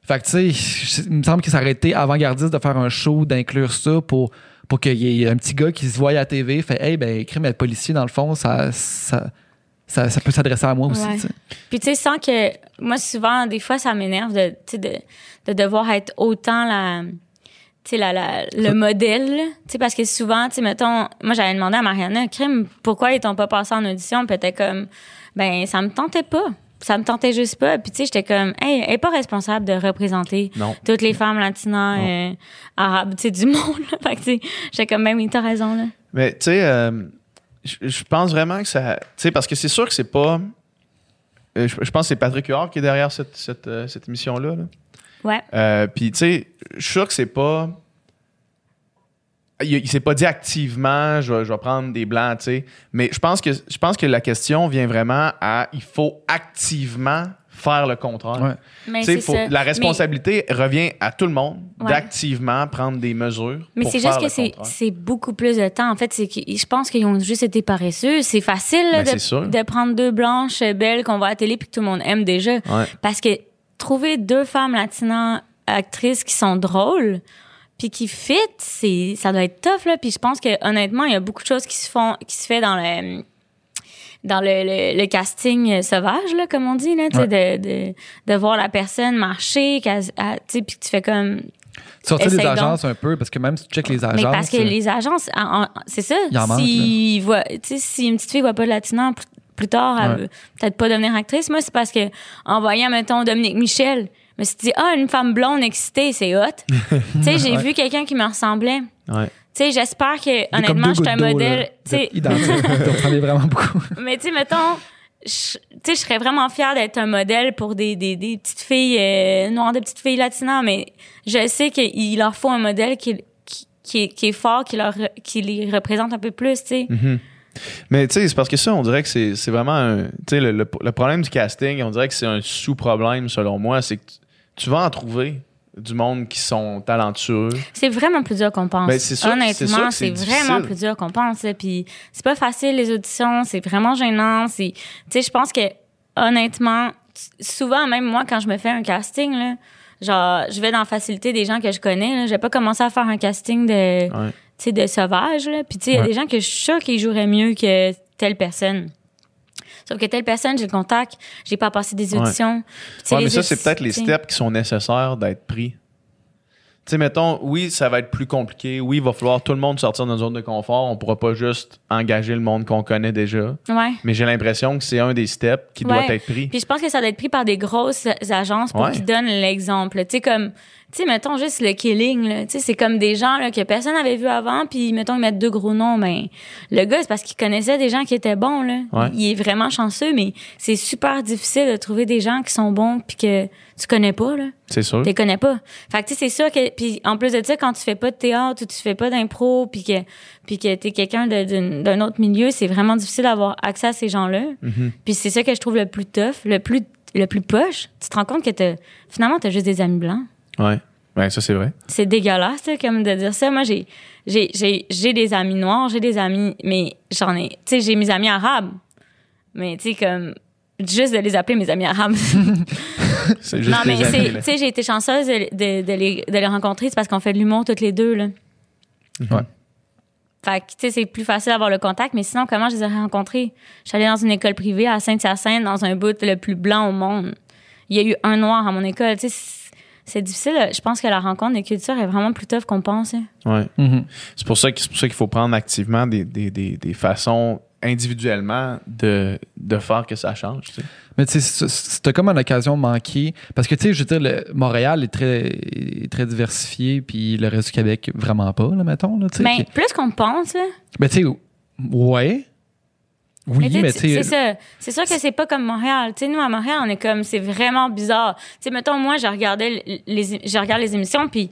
fait que, tu sais, il me semble que ça aurait été avant-gardiste de faire un show, d'inclure ça pour, pour qu'il y ait un petit gars qui se voit à la TV, fait, hey, ben, crime être policier, dans le fond, ça, ça, ça, ça peut s'adresser à moi aussi, Ouais. tu sais. Puis tu sais, sans que. Moi, souvent, des fois, ça m'énerve de, de, de devoir être autant la. Tu sais, la, la- le modèle, tu sais, parce que souvent, tu sais, mettons, moi, j'avais demandé à Mariana, crime, pourquoi ils t'ont pas passé en audition? Puis elle était comme, ben, ça me tentait pas. Ça me tentait juste pas. Puis, tu sais, j'étais comme, hey, elle est pas responsable de représenter Non. toutes les femmes latinas, euh, arabes, tu sais, du monde, là. Fait que, tu sais, j'étais comme, ben oui, t'as raison, là. Mais tu sais, euh, je je pense vraiment que ça. Tu sais, parce que c'est sûr que c'est pas. euh, Je, je pense que c'est Patrick Huard qui est derrière cette, cette, euh, cette émission-là. là. Ouais. Euh, Puis, tu sais, je suis sûr que c'est pas. Il, il s'est pas dit activement, je vais, je vais prendre des blancs, tu sais. Mais je pense, que, je pense que la question vient vraiment à il faut activement faire le contraire. Ouais. Mais Tu sais, c'est faut- ça. la Mais- responsabilité revient à tout le monde Ouais. d'activement prendre des mesures. Mais c'est juste que c'est, beaucoup plus de temps. En fait, c'est que je pense qu'ils ont juste été paresseux. C'est facile là, Ben, de, prendre deux blanches belles qu'on voit à la télé puis que tout le monde aime déjà. Ouais. Parce que trouver deux femmes latinas actrices qui sont drôles puis qui fit, c'est ça doit être tough là. Puis je pense que honnêtement, il y a beaucoup de choses qui se font, qui se fait dans le dans le, le, le casting euh, sauvage là, comme on dit là, de, de de voir la personne marcher, puis que tu fais comme Sortir des donc. agences un peu, parce que même si tu checkes les agences. mais parce que euh, les agences, en- en- c'est ça. Il en manque, si, voit, si une petite fille voit pas de latina plus, plus tard, elle Ouais. veut peut-être pas devenir actrice. Moi, c'est parce que en voyant, mettons, Dominique Michel, je me suis dit, ah, une femme blonde excitée, c'est hot. tu sais, j'ai vu quelqu'un qui me ressemblait. Ouais. Tu sais, j'espère que, honnêtement, je suis un modèle. Tu sais, vraiment beaucoup. mais tu sais, mettons, je- je serais vraiment fière d'être un modèle pour des, des, des petites filles euh, noires, des petites filles latinas, mais je sais qu'il leur faut un modèle qui, qui, qui est, qui est fort, qui, leur, qui les représente un peu plus, tu sais. Mais tu sais, c'est parce que ça, on dirait que c'est c'est vraiment un. Tu sais, le, le- le problème du casting, on dirait que c'est un sous-problème selon moi. C'est que tu, tu vas en trouver du monde qui sont talentueux. C'est vraiment plus dur qu'on pense. Ben, sûr- Honnêtement, c'est vraiment plus dur qu'on pense. là. Puis c'est pas facile les auditions, c'est vraiment gênant. Tu sais, je pense que honnêtement, souvent même moi quand je me fais un casting là, genre je vais dans la facilité des gens que je connais. Vais pas commencer à faire un casting de, tu sais, de sauvage. Là. Puis tu sais, il y a des gens que je suis sûre qu'ils joueraient mieux que telle personne. Que telle personne, j'ai le contact, j'ai pas passé des auditions. Ouais, mais ça, c'est peut-être les steps qui sont nécessaires d'être pris. Tu sais, mettons, oui, ça va être plus compliqué. Oui, il va falloir tout le monde sortir de notre zone de confort. On pourra pas juste engager le monde qu'on connaît déjà. Ouais. Mais j'ai l'impression que c'est un des steps qui doit être pris. Puis je pense que ça doit être pris par des grosses agences pour Ouais. qu'ils donnent l'exemple. Tu sais, comme, tu sais, mettons juste le killing, là. Tu sais, c'est comme des gens, là, que personne n'avait vu avant, puis mettons, ils mettent deux gros noms, ben, le gars, c'est parce qu'il connaissait des gens qui étaient bons, là. Ouais. Il est vraiment chanceux, mais c'est super difficile de trouver des gens qui sont bons, puis que tu connais pas, là. C'est sûr. Tu les connais pas. Fait que tu sais, c'est sûr que puis en plus de ça quand tu fais pas de théâtre ou tu fais pas d'impro puis que puis que tu es quelqu'un d'un autre milieu, c'est vraiment difficile d'avoir accès à ces gens-là. Mm-hmm. Puis c'est ça que je trouve le plus tough, le plus le plus poche. Tu te rends compte que t'as- finalement tu as juste des amis blancs. Ouais. Ben, ça, c'est vrai. C'est dégueulasse là, comme de dire ça. Moi j'ai j'ai j'ai j'ai des amis noirs, j'ai des amis mais j'en ai tu sais j'ai mes amis arabes. Mais tu sais comme juste de les appeler mes amis arabes. C'est juste non, mais tu sais, j'ai été chanceuse de, de, de les, de les rencontrer, c'est parce qu'on fait de l'humour toutes les deux, là. Ouais. Fait que, tu sais, c'est plus facile d'avoir le contact, mais sinon, comment je les ai rencontrés? Je suis allée dans une école privée à Saint-Hyacinthe, dans un bout le plus blanc au monde. Il y a eu un noir à mon école, tu sais, c'est, difficile. Je pense que la rencontre des cultures est vraiment plus tough qu'on pense. hein. Ouais. Mhm. C'est pour ça que- c'est pour ça qu'il faut prendre activement des, des, des, des façons individuellement de, de faire que ça change. tu sais. Mais tu sais, c'était comme une occasion manquée. Parce que, tu sais, je veux dire, le- Montréal est très, est très diversifié, puis le reste du Québec, vraiment pas, là, mettons. Là, tu sais. Ben, plus qu'on pense, là. Ben, tu sais, ouais. Oui, Mais mais c'est ça. C'est sûr que c'est pas comme Montréal. Tu sais, nous, à Montréal, on est comme, c'est vraiment bizarre. Tu sais, mettons, moi, je regardais les, je regarde les émissions, puis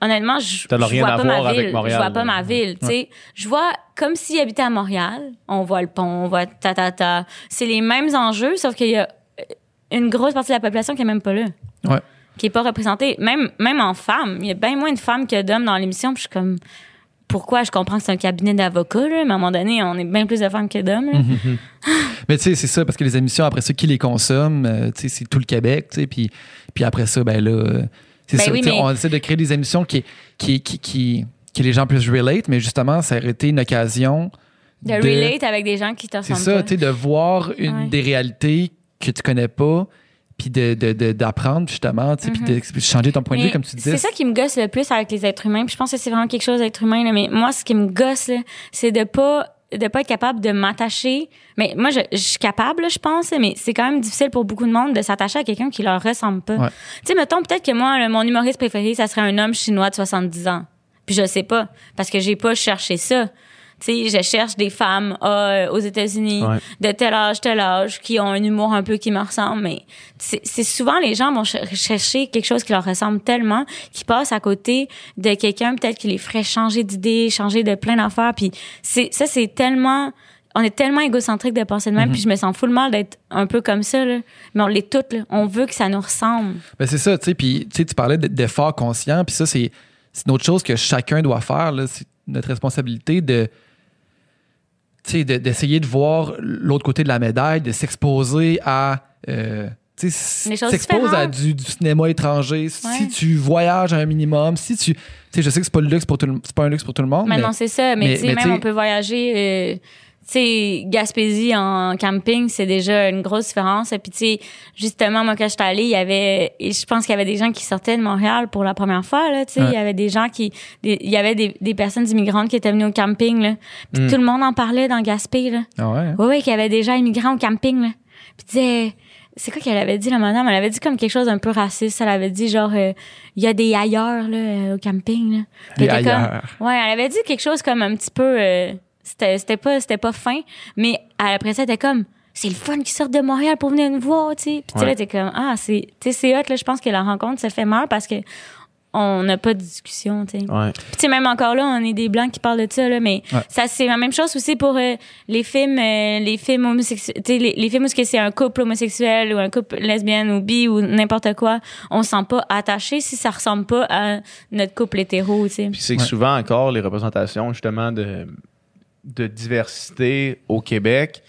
honnêtement, je, rien vois à pas voir ma ville. Montréal, Je vois pas ma ville, tu sais. Je vois comme s'ils habitaient à Montréal. On voit le pont, on voit ta, ta, ta. C'est les mêmes enjeux, sauf qu'il y a euh, une grosse partie de la population qui est même pas là. Ouais. Qui est pas représentée. Même, même en femmes. Il y a bien moins de femmes que d'hommes dans l'émission, puis je suis comme, pourquoi? Je comprends que c'est un cabinet d'avocats, à un moment donné, on est bien plus de femmes que d'hommes, là. Mais tu sais, c'est ça, parce que les émissions, après ça, qui les consomme, euh, tu sais, c'est tout le Québec, tu sais, puis, puis après ça, ben là, c'est Ben ça, oui, mais- on essaie de créer des émissions qui, qui, qui, qui, les gens puissent relate, mais justement, ça aurait été une occasion de relate avec des gens qui te C'est ressemblent ça, pas. tu sais, de voir une Ouais. des réalités que tu connais pas, puis de, de, de- d'apprendre justement, tu sais, puis de changer ton point de vue, comme tu disais. C'est ça qui me gosse le plus avec les êtres humains. Puis je pense que c'est vraiment quelque chose d'être humain. Là. Mais moi, ce qui me gosse, c'est de pas de pas être capable de m'attacher. Mais moi, je, je suis capable, je pense, mais c'est quand même difficile pour beaucoup de monde de s'attacher à quelqu'un qui leur ressemble pas. Ouais. Tu sais, mettons peut-être que moi, mon humoriste préféré, ça serait un homme chinois de 70 ans. Puis je sais pas, parce que j'ai pas cherché ça. Tu sais, je cherche des femmes ah, aux États-Unis Ouais. de tel âge, tel âge, qui ont un humour un peu qui me ressemble. Mais c'est souvent les gens vont cher- chercher quelque chose qui leur ressemble tellement qu'ils passent à côté de quelqu'un peut-être qui les ferait changer d'idée, changer de plein d'affaires. Puis c'est ça, c'est tellement on est tellement égocentrique de penser de même, puis je me sens full mal d'être un peu comme ça, là. Mais on l'est toutes, là. On veut que ça nous ressemble. Ben, c'est ça, tu sais, puis tu parlais d- d'efforts conscients, puis ça, c'est, une autre chose que chacun doit faire. C'est notre responsabilité de, de- d'essayer de voir l'autre côté de la médaille, de s'exposer à, euh, s'expose à du, du cinéma étranger. Si tu voyages un minimum, si tu, tu sais, je sais que c'est pas le luxe pour tout le, c'est pas un luxe pour tout le monde, Mais mais, non, c'est ça. Mais, mais- tu sais, mais même on peut voyager. euh, sais, Gaspésie en camping, c'est déjà une grosse différence. Et puis, tu sais, justement, moi, quand j'étais allée, il y avait, je pense qu'il y avait des gens qui sortaient de Montréal pour la première fois, là, tu sais. Ouais. Il y avait des gens qui, des- il y avait des, des personnes immigrantes qui étaient venues au camping, là. Puis Mm. tout le monde en parlait dans Gaspé, là. Ah ouais? Oui, oui, qu'il y avait des gens immigrants au camping, là. Puis tu disais, c'est quoi qu'elle avait dit, la madame? Elle avait dit comme quelque chose d'un peu raciste. Elle avait dit, genre, euh, il y a des ailleurs, là, euh, au camping, là. Des comme- ailleurs. ouais, elle avait dit quelque chose comme un petit peu, euh, c'était, c'était pas, c'était pas fin, mais après ça, elle était comme, c'est le fun qui sort de Montréal pour venir nous voir, tu sais. Puis tu sais, Ouais. là, t'es comme, ah, c'est, tu sais, c'est hot, là, je pense que la rencontre se fait mal parce que on n'a pas de discussion, tu sais. Ouais. Puis, tu sais, même encore là, on est des blancs qui parlent de ça, là, mais Ouais. ça, c'est la même chose aussi pour euh, les films, euh, les films homosexuels, tu sais, les, les films où c'est un couple homosexuel ou un couple lesbienne ou bi ou n'importe quoi, on se sent pas attaché si ça ressemble pas à notre couple hétéro, tu sais. Puis c'est que Ouais. souvent encore, les représentations justement de, de diversité au Québec,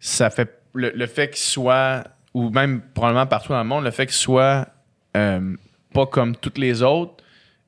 ça fait le, le fait qu'il soit, ou même probablement partout dans le monde, le fait qu'il soit euh, pas comme toutes les autres,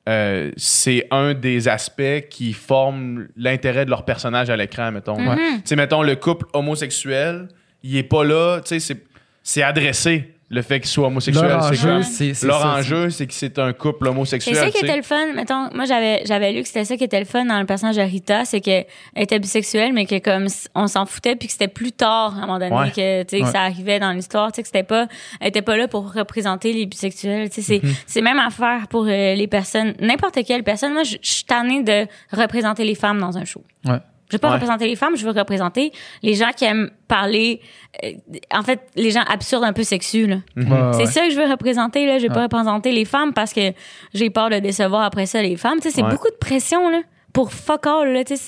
euh, c'est un des aspects qui forment l'intérêt de leur personnage à l'écran, mettons. Tu sais, mettons, le couple homosexuel, il est pas là, tu sais, c'est adressé, le fait qu'il soit homosexuel. Leur c'est leur enjeu, c'est que c'est un couple homosexuel. C'est ça qui était le fun. Mettons, moi, j'avais, j'avais lu que c'était ça qui était le fun dans le personnage de Rita, c'est qu'elle était bisexuelle, mais que comme on s'en foutait, puis que c'était plus tard, à un moment donné, Ouais. que, tu sais, Ouais. ça arrivait dans l'histoire, tu sais, que c'était pas, elle était pas là pour représenter les bisexuels, tu sais, c'est, Mhm. c'est même affaire pour euh, les personnes, n'importe quelle personne. Moi, je je suis tannée de représenter les femmes dans un show. Ouais. Je veux pas Ouais. représenter les femmes, je veux représenter les gens qui aiment parler, euh, en fait, les gens absurdes un peu sexus, là. Ouais, C'est ouais. ça que je veux représenter, là. Je vais pas représenter les femmes parce que j'ai peur de décevoir après ça les femmes. Tu sais, c'est beaucoup de pression, là, pour fuck all, là. Tu sais,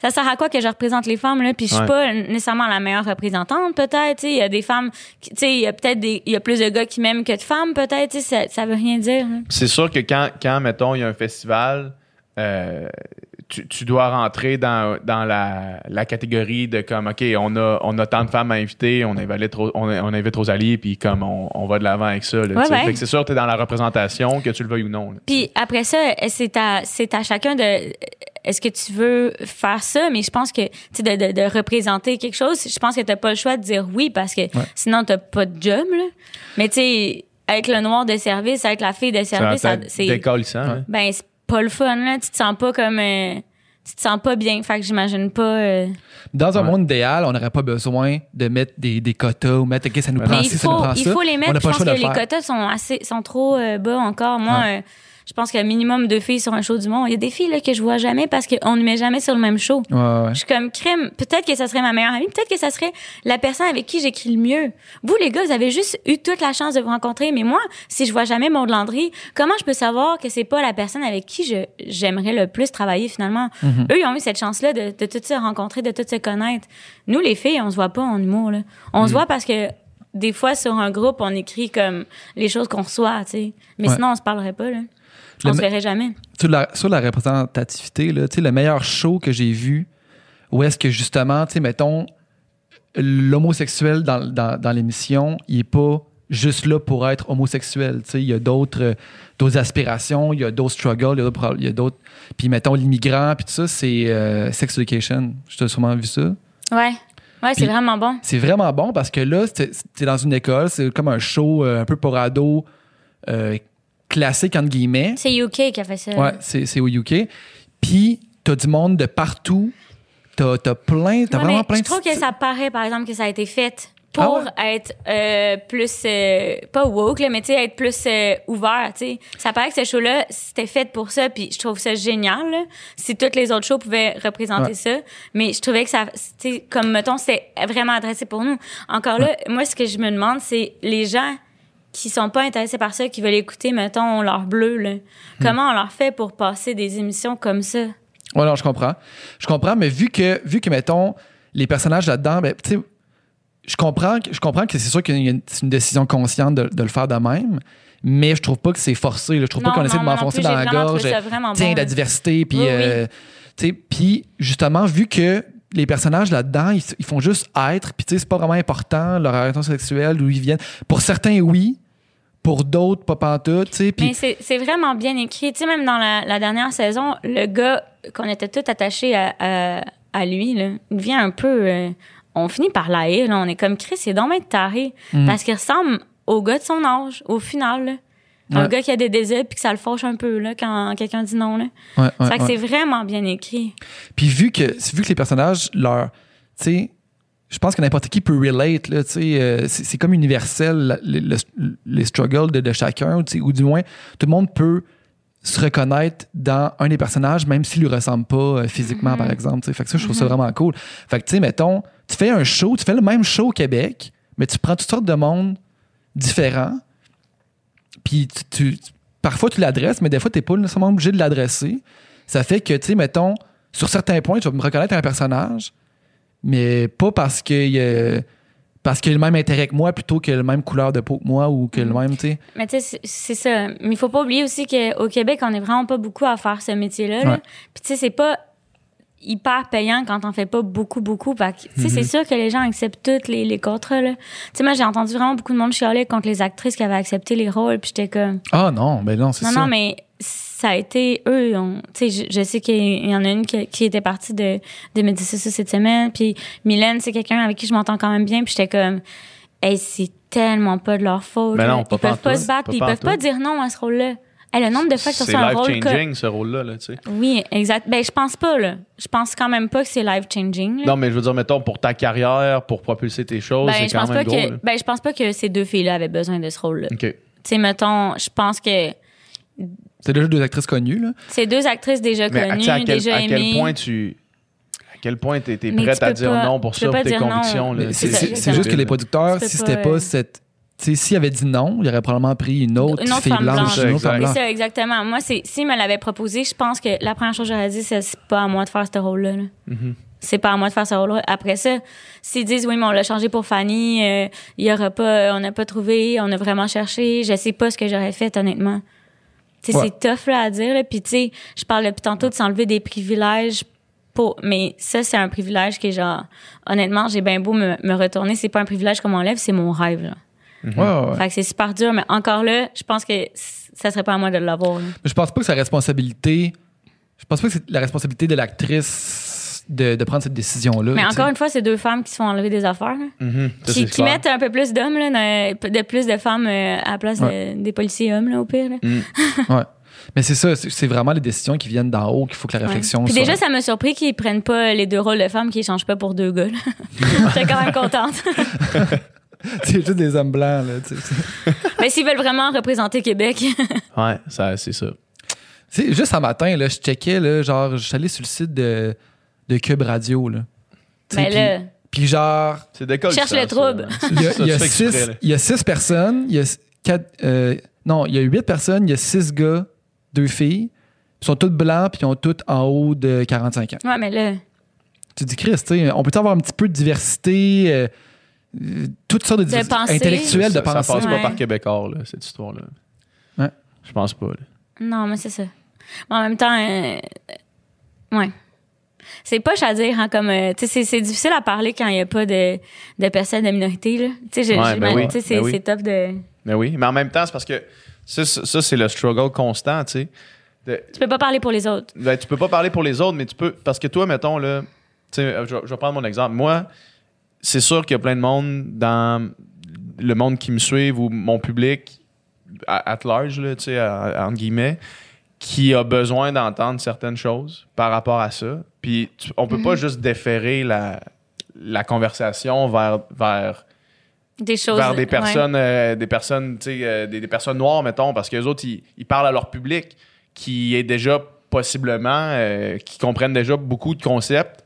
ça sert à quoi que je représente les femmes, là? Puis je suis Ouais. pas nécessairement la meilleure représentante, peut-être. Il y a des femmes, tu sais, il y a peut-être des, il y a plus de gars qui m'aiment que de femmes, peut-être. Ça, ça veut rien dire. C'est sûr que quand, quand, mettons, il y a un festival, euh, tu, tu dois rentrer dans, dans la, la catégorie de comme, OK, on a, on a tant de femmes à inviter, on invite, on, on invite Rosalie, puis comme on, on va de l'avant avec ça. là, Ouais, ouais. Fait que c'est sûr tu es dans la représentation, que tu le veuilles ou non. Puis après ça, c'est à, c'est à chacun de. Est-ce que tu veux faire ça? Mais je pense que, tu sais, de, de, de représenter quelque chose, je pense que t'as pas le choix de dire oui parce que sinon t'as pas de job, là. Mais tu sais, avec le noir de service, avec la fille de service, Ça ça- être c'est. décalissant. hein. Ben, c'est pas le fun, là. Tu te sens pas comme. euh, tu te sens pas bien. Fait que j'imagine pas. euh, Dans un Ouais. monde idéal, on n'aurait pas besoin de mettre des, des quotas ou mettre, OK, ça nous prend ci, il ça nous prend il ça. faut les mettre. Je pense que le les quotas sont assez, sont trop euh, bas encore. Moi, Ouais. Je pense qu'il y a un minimum de filles sur un show du monde. Il y a des filles là, que je vois jamais parce qu'on ne met jamais sur le même show. Ouais, ouais. Je suis comme crème. Peut-être que ça serait ma meilleure amie. Peut-être que ça serait la personne avec qui j'écris le mieux. Vous, les gars, vous avez juste eu toute la chance de vous rencontrer. Mais moi, si je vois jamais Maud Landry, comment je peux savoir que c'est pas la personne avec qui je, j'aimerais le plus travailler finalement? Mhm. Eux, ils ont eu cette chance-là de, de tout se rencontrer, de tout se connaître. Nous, les filles, on se voit pas en humour, là. On Mhm. se voit parce que des fois, sur un groupe, on écrit comme les choses qu'on reçoit, tu sais. Mais Ouais. sinon, on se parlerait pas, là. On se verrait jamais. sur la, sur la représentativité, là, tu le meilleur show que j'ai vu, où est-ce que justement, tu sais, mettons, l'homosexuel dans, dans, dans l'émission, il est pas juste là pour être homosexuel. Tu sais, il y a d'autres euh, d'autres aspirations, il y a d'autres struggles, il y a d'autres. Puis mettons l'immigrant, puis tout ça, c'est euh, Sex Education. Je t'ai sûrement vu ça. Ouais. Ouais, c'est vraiment bon. C'est vraiment bon parce que là, c'est c'est dans une école, c'est comme un show euh, un peu pour ados, euh, classique entre guillemets. C'est UK qui a fait ça. Ouais, c'est c'est au UK. Puis, t'as du monde de partout. T'as as plein, t'as Ouais, vraiment plein je de trouve que ça paraît, par exemple, que ça a été fait pour Ah être euh, plus euh, pas woke là, mais tu sais être plus euh, ouvert, tu sais. Ça paraît que ce show là, c'était fait pour ça puis je trouve ça génial là. Si toutes les autres shows pouvaient représenter Ouais. ça, mais je trouvais que ça tu sais comme mettons c'était vraiment adressé pour nous. Encore là, moi ce que je me demande c'est les gens qui sont pas intéressés par ça, qui veulent écouter mettons leur bleu là. Hmm. Comment on leur fait pour passer des émissions comme ça? Ouais, non, je comprends. Je comprends, mais vu que, vu que mettons, les personnages là-dedans, ben, tu sais, je comprends, que- je comprends que c'est sûr qu'il y a une, c'est une décision consciente de, de le faire de même, mais je trouve pas que c'est forcé. là. Je trouve Non, pas qu'on essaie de m'enfoncer dans la gorge. Tiens, bon, la diversité, puis, Oui, euh, tu sais, puis justement, vu que les personnages là-dedans, ils, ils font juste être, puis tu sais, c'est pas vraiment important leur orientation sexuelle, d'où ils viennent. Pour certains, oui. Pour d'autres, pas sais. Puis Mais c'est vraiment bien écrit. Tu sais, même dans la, la dernière saison, le gars qu'on était tous attachés à, à, à lui, là, il devient un peu... euh, on finit par l'haïr, là. On est comme Chris, c'est bien taré. Mm. Parce qu'il ressemble au gars de son âge, au final, là. Un gars qui a des désirs puis que ça le fâche un peu, là, quand quelqu'un dit non, là. Ouais, ouais, c'est vrai que ouais. c'est vraiment bien écrit. Puis vu que, vu que les personnages, leur. Tu sais, je pense que n'importe qui peut relate, là, euh, c'est c'est comme universel, le- le- les struggles de, de chacun, ou du moins, tout le monde peut se reconnaître dans un des personnages, même s'il lui ressemble pas euh, physiquement, par exemple. tu sais. Fait que ça, je trouve ça vraiment cool. Fait que, tu sais, mettons, tu fais un show, tu fais le même show au Québec, mais tu prends toutes sortes de monde différents, puis tu, tu- parfois tu l'adresses, mais des fois, tu n'es pas nécessairement obligé de l'adresser. Ça fait que, tu sais, mettons, sur certains points, tu vas me reconnaître un personnage, mais pas parce qu'il a, parce qu'il a le même intérêt que moi plutôt que le même couleur de peau que moi ou que le même, tu sais. Mais tu sais, c'est- ça. Mais il faut pas oublier aussi qu'au Québec, on est vraiment pas beaucoup à faire ce métier-là. Ouais. Puis tu sais, c'est pas hyper payant quand on fait pas beaucoup, beaucoup. Fait tu sais, c'est Mm-hmm. sûr que les gens acceptent tous les, les contrats, là. Tu sais, moi, j'ai entendu vraiment beaucoup de monde chialer contre les actrices qui avaient accepté les rôles, puis j'étais comme... Ah non, ben non, c'est Non, ça. non, mais ça a été eux. on- Tu sais, je, je sais qu'il y en a une qui, qui était partie de, de Médicis cette semaine. Puis Mylène, c'est quelqu'un avec qui je m'entends quand même bien. Puis j'étais comme, hey, c'est tellement pas de leur faute. Là. non, ils pas peuvent pas se battre. pas ils peuvent pas dire non à ce rôle-là. Hey, le nombre de fois que C'est un rôle que... life-changing, ce rôle-là, là, tu sais. Oui, exact. Ben, je pense pas, là. Je pense quand même pas que c'est life-changing. Non, mais je veux dire, mettons, pour ta carrière, pour propulser tes choses, Ben, c'est je quand pense même pas gros. que, là. ben, je pense pas que ces deux filles-là avaient besoin de ce rôle-là. OK. Tu sais, mettons, je pense que C'est déjà deux actrices connues, là. c'est deux actrices déjà Mais tu connues, à quel, déjà à quel aimées. point tu. À quel point t'es es Mais prête tu à dire pas- non pour tu ça, pour tes convictions. c'est C'est ça, c'est- c'est exactement. juste que les producteurs, Tu si c'était pas euh, cette. Tu sais, s'il avait dit non, il aurait probablement pris une autre, Une autre fille femme blanche, blanche. une autre femme blanche. ça, exactement. Moi, c'est, s'il me l'avait proposé, je pense que la première chose que j'aurais dit, c'est c'est pas à moi de faire ce rôle-là. là. Mm-hmm. C'est pas à moi de faire ce rôle-là. Après ça, s'ils disent, oui, mais on l'a changé pour Fanny, euh, il y aura pas, on n'a pas trouvé, on a vraiment cherché, je sais pas ce que j'aurais fait, honnêtement. Tu sais, Ouais. c'est tough, là, à dire, là. Puis, tu sais, je parlais depuis tantôt de s'enlever des privilèges pour, mais ça, c'est un privilège qui est genre, honnêtement, j'ai bien beau me, me retourner, c'est pas un privilège qu'on m'enlève, c'est mon rêve, là. Ouais, ouais. Fait que c'est super dur, mais encore là, je pense que ça serait pas à moi de l'avoir. je pense pas que sa responsabilité. Je pense pas que c'est la responsabilité de l'actrice de, de prendre cette décision-là. Mais encore sais. une fois, c'est deux femmes qui se font enlever des affaires, là. Mhm. Ça, qui, mettent un peu plus d'hommes, là, de plus de femmes euh, à la place de- des policiers hommes, là, au pire. là. Mm. Ouais. Mais c'est ça, c'est vraiment les décisions qui viennent d'en haut qu'il faut que la Ouais. réflexion Puis soit. déjà, ça m'a surpris qu'ils prennent pas les deux rôles de femmes, qu'ils changent pas pour deux gars. là. J'étais quand même contente. c'est juste des hommes blancs, là. tu sais. Mais s'ils veulent vraiment représenter Québec, Ouais, ça, c'est ça. C'est juste un matin, là, je checkais, là, genre, je suis allé sur le site de, de Cube Radio, là. Puis- là, Puis genre, C'est. Cherche ça, le trouble. il y a, y six, là. il y a six personnes, il y a quatre, euh, non, il y a huit personnes, il y a six gars, deux filles. Ils sont tous blancs, puis ils ont tous en haut de 45 ans. ouais, mais là, Tu dis, Chris, tu sais, on peut avoir un petit peu de diversité, euh, euh, toutes sortes de, diversité pensée. intellectuelles de ça, ça pensée. passe Ouais. pas par Québécois, là, cette histoire-là. Ouais. Je pense pas. là. non, mais c'est ça. Mais en même temps, euh, ouais. C'est poche à dire, hein, comme, euh, tu sais, c'est- difficile à parler quand il n'y a pas de, de personnes de minorité, là. Tu sais, Ouais, ben oui, c'est ben oui. top de. Mais oui, mais en même temps, c'est parce que ça, ça, c'est le struggle constant, tu sais. De- Tu peux pas parler pour les autres. ben, tu peux pas parler pour les autres, mais tu peux. Parce que toi, mettons, là, tu sais, je, vais- je vais prendre mon exemple. Moi, c'est sûr qu'il y a plein de monde dans le monde qui me suivent ou mon public, à- at large, là, tu sais, entre guillemets, qui a besoin d'entendre certaines choses par rapport à ça. Puis tu- on peut pas juste déférer la, la conversation vers, vers Des choses. vers des ouais. personnes, euh, des personnes, euh, des, des personnes noires, mettons, parce que les autres, ils, ils parlent à leur public qui est déjà possiblement, euh, qui comprennent déjà beaucoup de concepts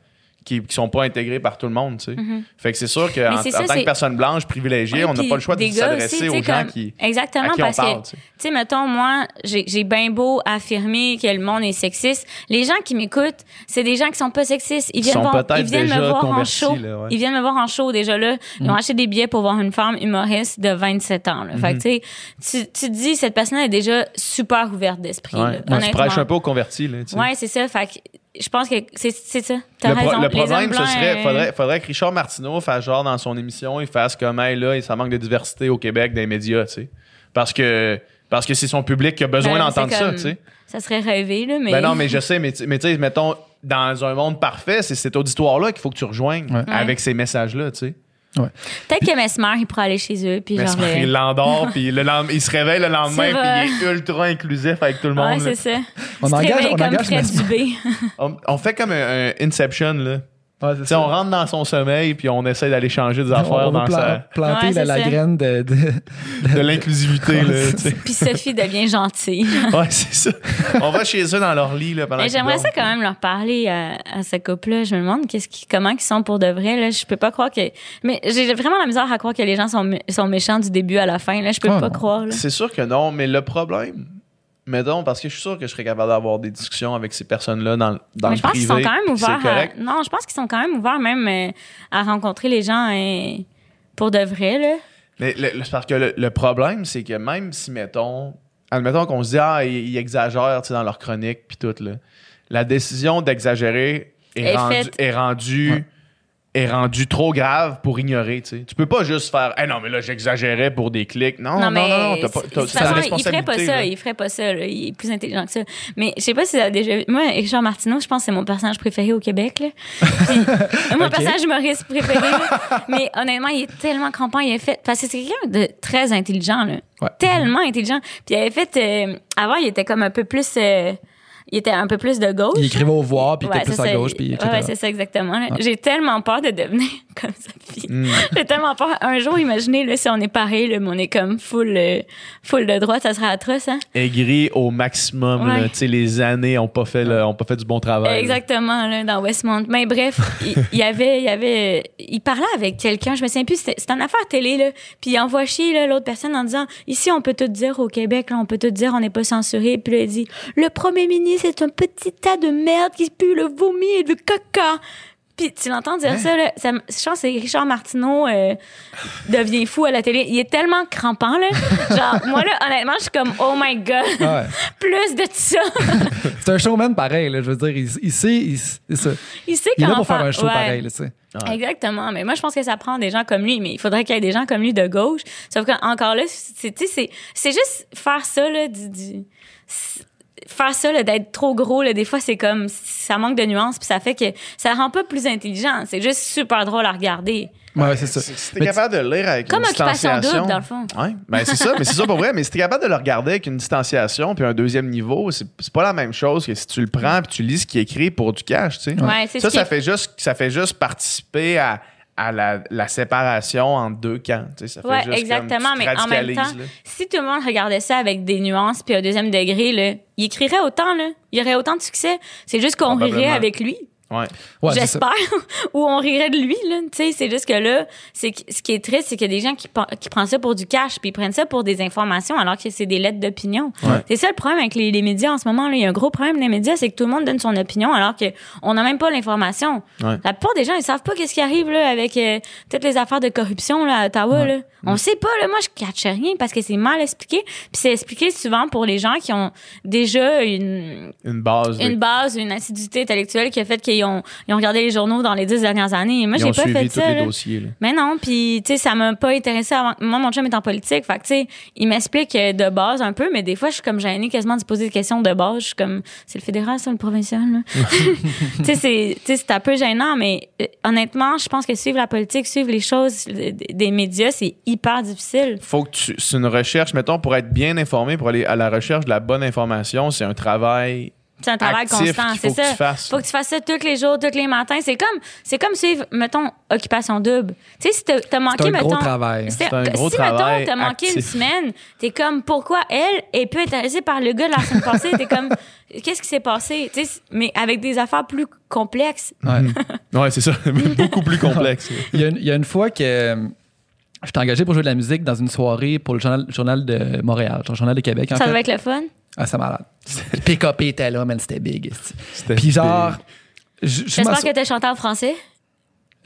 qui, qui sont pas intégrés par tout le monde, tu sais. Fait que c'est sûr qu'en en ça, tant que personne blanche privilégiée, Ouais, on n'a pas le choix de s'adresser aux gens comme- qui, Exactement, à qui on parce parle, que, tu sais. mettons, moi, j'ai bien beau affirmer que le monde est sexiste. Les gens qui m'écoutent, c'est des gens qui sont pas sexistes. Ils viennent, voir, ils viennent me voir en show. là, ouais. Ils viennent me voir en show déjà là. Ils Mm. ont acheté des billets pour voir une femme humoriste de 27 ans. Là. Fait que, Mm-hmm. tu sais, tu, tu te dis, cette personne est déjà super ouverte d'esprit. Ouais. tu honnêtement. prêches un peu aux convertis, là. Ouais, c'est ça. Fait que je pense que c'est ça. Le, pro- problème, ce serait, euh, faudrait, faudrait que Richard Martineau fasse genre dans son émission, il fasse comme, hey, là, ça manque de diversité au Québec dans les médias, tu sais. Parce que, parce que c'est son public qui a besoin ben, d'entendre ça, tu sais. Ça serait rêvé, là, mais. Ben non, mais je sais, mais tu mais tu sais, mettons, dans un monde parfait, c'est cet auditoire-là qu'il faut que tu rejoignes Ouais. avec ces messages-là, tu sais. Peut-être que Mesmer, il pourrait aller chez eux. Puis genre. il l'endort, puis le lendemain- il se réveille le lendemain, puis il est ultra inclusif avec tout le Ouais, monde. là. c'est ça. On Tu engage- Mesmer. On, on fait comme un, un Inception, là. Ouais, Tu sais, on rentre dans son sommeil, puis on essaie d'aller changer des affaires on dans plan- sa, planter Ouais, la, c'est la ça. graine de, de- de l'inclusivité, là. Puis Sophie devient gentille. Ouais, c'est ça. On va chez eux dans leur lit, là, pendant Mais J'aimerais ça quand même leur parler à, à ce couple-là. Je me demande qu'est-ce qui, comment ils sont pour de vrai. Là. Je peux pas croire que. Mais j'ai vraiment la misère à croire que les gens sont, mé- sont méchants du début à la fin. Là. Je peux Ah, pas non. croire. Là. C'est sûr que non, mais le problème, mettons, parce que je suis sûr que je serais capable d'avoir des discussions avec ces personnes-là dans, le- dans Mais le je pense privé. qu'ils sont quand même ouverts. À, non, je pense qu'ils sont quand même ouverts même euh, à rencontrer les gens euh, pour de vrai. Là. Mais le- parce que le, le problème, c'est que même si, mettons, admettons qu'on se dit, ah, ils, ils exagèrent tu sais, dans leur chronique, puis tout, là, la décision d'exagérer est, Est rendue, faite. est, rendue, Ouais. Est rendue trop grave pour ignorer. Tu sais. Tu peux pas juste faire, eh non, mais là, j'exagérais pour des clics. Non, non, non, non, t'as pas, de façon, il ferait pas ça. là. Il ferait pas ça. là. Il est plus intelligent que ça. Mais je sais pas si t'as déjà vu. Moi, Richard Martineau, je pense que c'est mon personnage préféré au Québec. Là. Puis, mon personnage humoriste préféré. là. Mais honnêtement, il est tellement crampant. Il est fait. Parce que c'est quelqu'un de très intelligent. Là. Ouais. Tellement intelligent. Puis il avait fait. euh, avant, il était comme un peu plus. euh, il était un peu plus de gauche. Il écrivait au voir, puis il Ouais, était plus à ça. gauche, puis etc. Ouais, c'est ça, exactement. là. J'ai tellement peur de devenir comme. Hmm. J'ai tellement peur. Un jour, imaginez, là, si on est pareil, là, mais on est comme full, euh, full de droite, ça serait atroce, hein? Aigri au maximum. Ouais. là. Les années ont pas fait, le- ont pas fait du bon travail. Exactement, là, dans Westmont. Mais bref, il, y avait, il y avait, il parlait avec quelqu'un, je me souviens plus, c'était une affaire télé, là. Puis il envoie chier, l'autre personne en disant, ici, on peut tout dire au Québec, là, on peut tout dire, on n'est pas censuré. Puis là, il dit, le premier ministre est un petit tas de merde qui pue le vomi et le caca. Puis tu l'entends dire ça, là, ça je pense que c'est Richard Martineau euh, devient fou à la télé. Il est tellement crampant, là. Genre, moi, là, honnêtement, je suis comme, oh my God, Ouais. plus de ça. C'est un showman pareil, là, je veux dire, il, il sait, il, c'est ça. Il sait Il est là pour faire un show ouais. pareil, là, tu sais. Ouais. Exactement. Mais moi, je pense que ça prend des gens comme lui. Mais il faudrait qu'il y ait des gens comme lui de gauche. Sauf qu'encore là, c'est, tu sais, c'est, c'est juste faire ça, là, du, du- faire ça, là, d'être trop gros, là, des fois, c'est comme, ça manque de nuances, puis ça fait que ça rend pas plus intelligent. C'est juste super drôle à regarder. Ouais, c'est ça. Si t'es capable de le lire avec Comme une Occupation distanciation. Double, dans le fond. Ouais, ben c'est ça, mais c'est ça pour vrai. Mais si t'es capable de le regarder avec une distanciation puis un deuxième niveau, c'est c'est pas la même chose que si tu le prends puis tu lis ce qui est écrit pour du cash, tu sais. Ouais, ça, ça fait juste, ça fait juste participer à, à la, la séparation en deux camps. Tu sais, ça fait Ouais, juste exactement, comme, tu mais en même temps, là. si tout le monde regardait ça avec des nuances puis un deuxième degré, là, il écrirait autant, là. Il y aurait autant de succès. C'est juste qu'on rirait avec lui. Ouais. Ouais. J'espère. Ou on rirait de lui, là. Tu sais, c'est juste que là, c'est ce qui est triste, c'est qu'il y a des gens qui, qui prennent ça pour du cash, puis ils prennent ça pour des informations, alors que c'est des lettres d'opinion. Ouais. C'est ça le problème avec les, les médias en ce moment. Là. Il y a un gros problème des médias, c'est que tout le monde donne son opinion, alors que on n'a même pas l'information. Ouais. La plupart des gens, ils savent pas qu'est-ce qui arrive là avec euh, toutes les affaires de corruption là, à Ottawa. Là. On sait pas. Là, moi, je catche rien parce que c'est mal expliqué. Puis c'est expliqué souvent pour les gens qui ont déjà une Une base. de- une base, une assiduité intellectuelle qui a fait qu'ils ont, ils ont regardé les journaux dans les dix dernières années. Moi, ils j'ai pas suivi fait tous ça. les là. dossiers. là. Mais non, puis tu sais, ça m'a pas intéressé avant. Moi, mon chum est en politique, fait que tu sais, il m'explique euh, de base un peu, mais des fois, je suis comme gênée quasiment de se poser des questions de base. Je suis comme, c'est le fédéral, ça, le provincial. tu sais, c'est, c'est un peu gênant, mais euh, honnêtement, je pense que suivre la politique, suivre les choses euh, des médias, c'est hyper difficile. faut que tu. C'est une recherche, mettons, pour être bien informé, pour aller à la recherche de la bonne information, c'est un travail. C'est un travail Actif constant, c'est que ça. tu fasses. Faut que tu fasses ça tous les jours, tous les matins. C'est comme, c'est comme suivre, mettons, occupation double. Tu sais, si t'as manqué, un gros mettons. travail. C'est un gros si, travail mettons, t'as manqué une semaine, t'es comme, pourquoi elle est plus intéressée par le gars de la semaine passée? T'es comme, qu'est-ce qui s'est passé? Tu sais, mais avec des affaires plus complexes. Ouais. Ouais, c'est ça. Beaucoup plus complexe. Il y, a une, il y a une fois que euh, j'étais engagé pour jouer de la musique dans une soirée pour le journal, journal de Montréal, le journal de Québec. En Ça fait. devait être le fun? Ah, c'est malade. PKP était là, man, c'était big. Puis genre, J'espère que t'as chanté en français.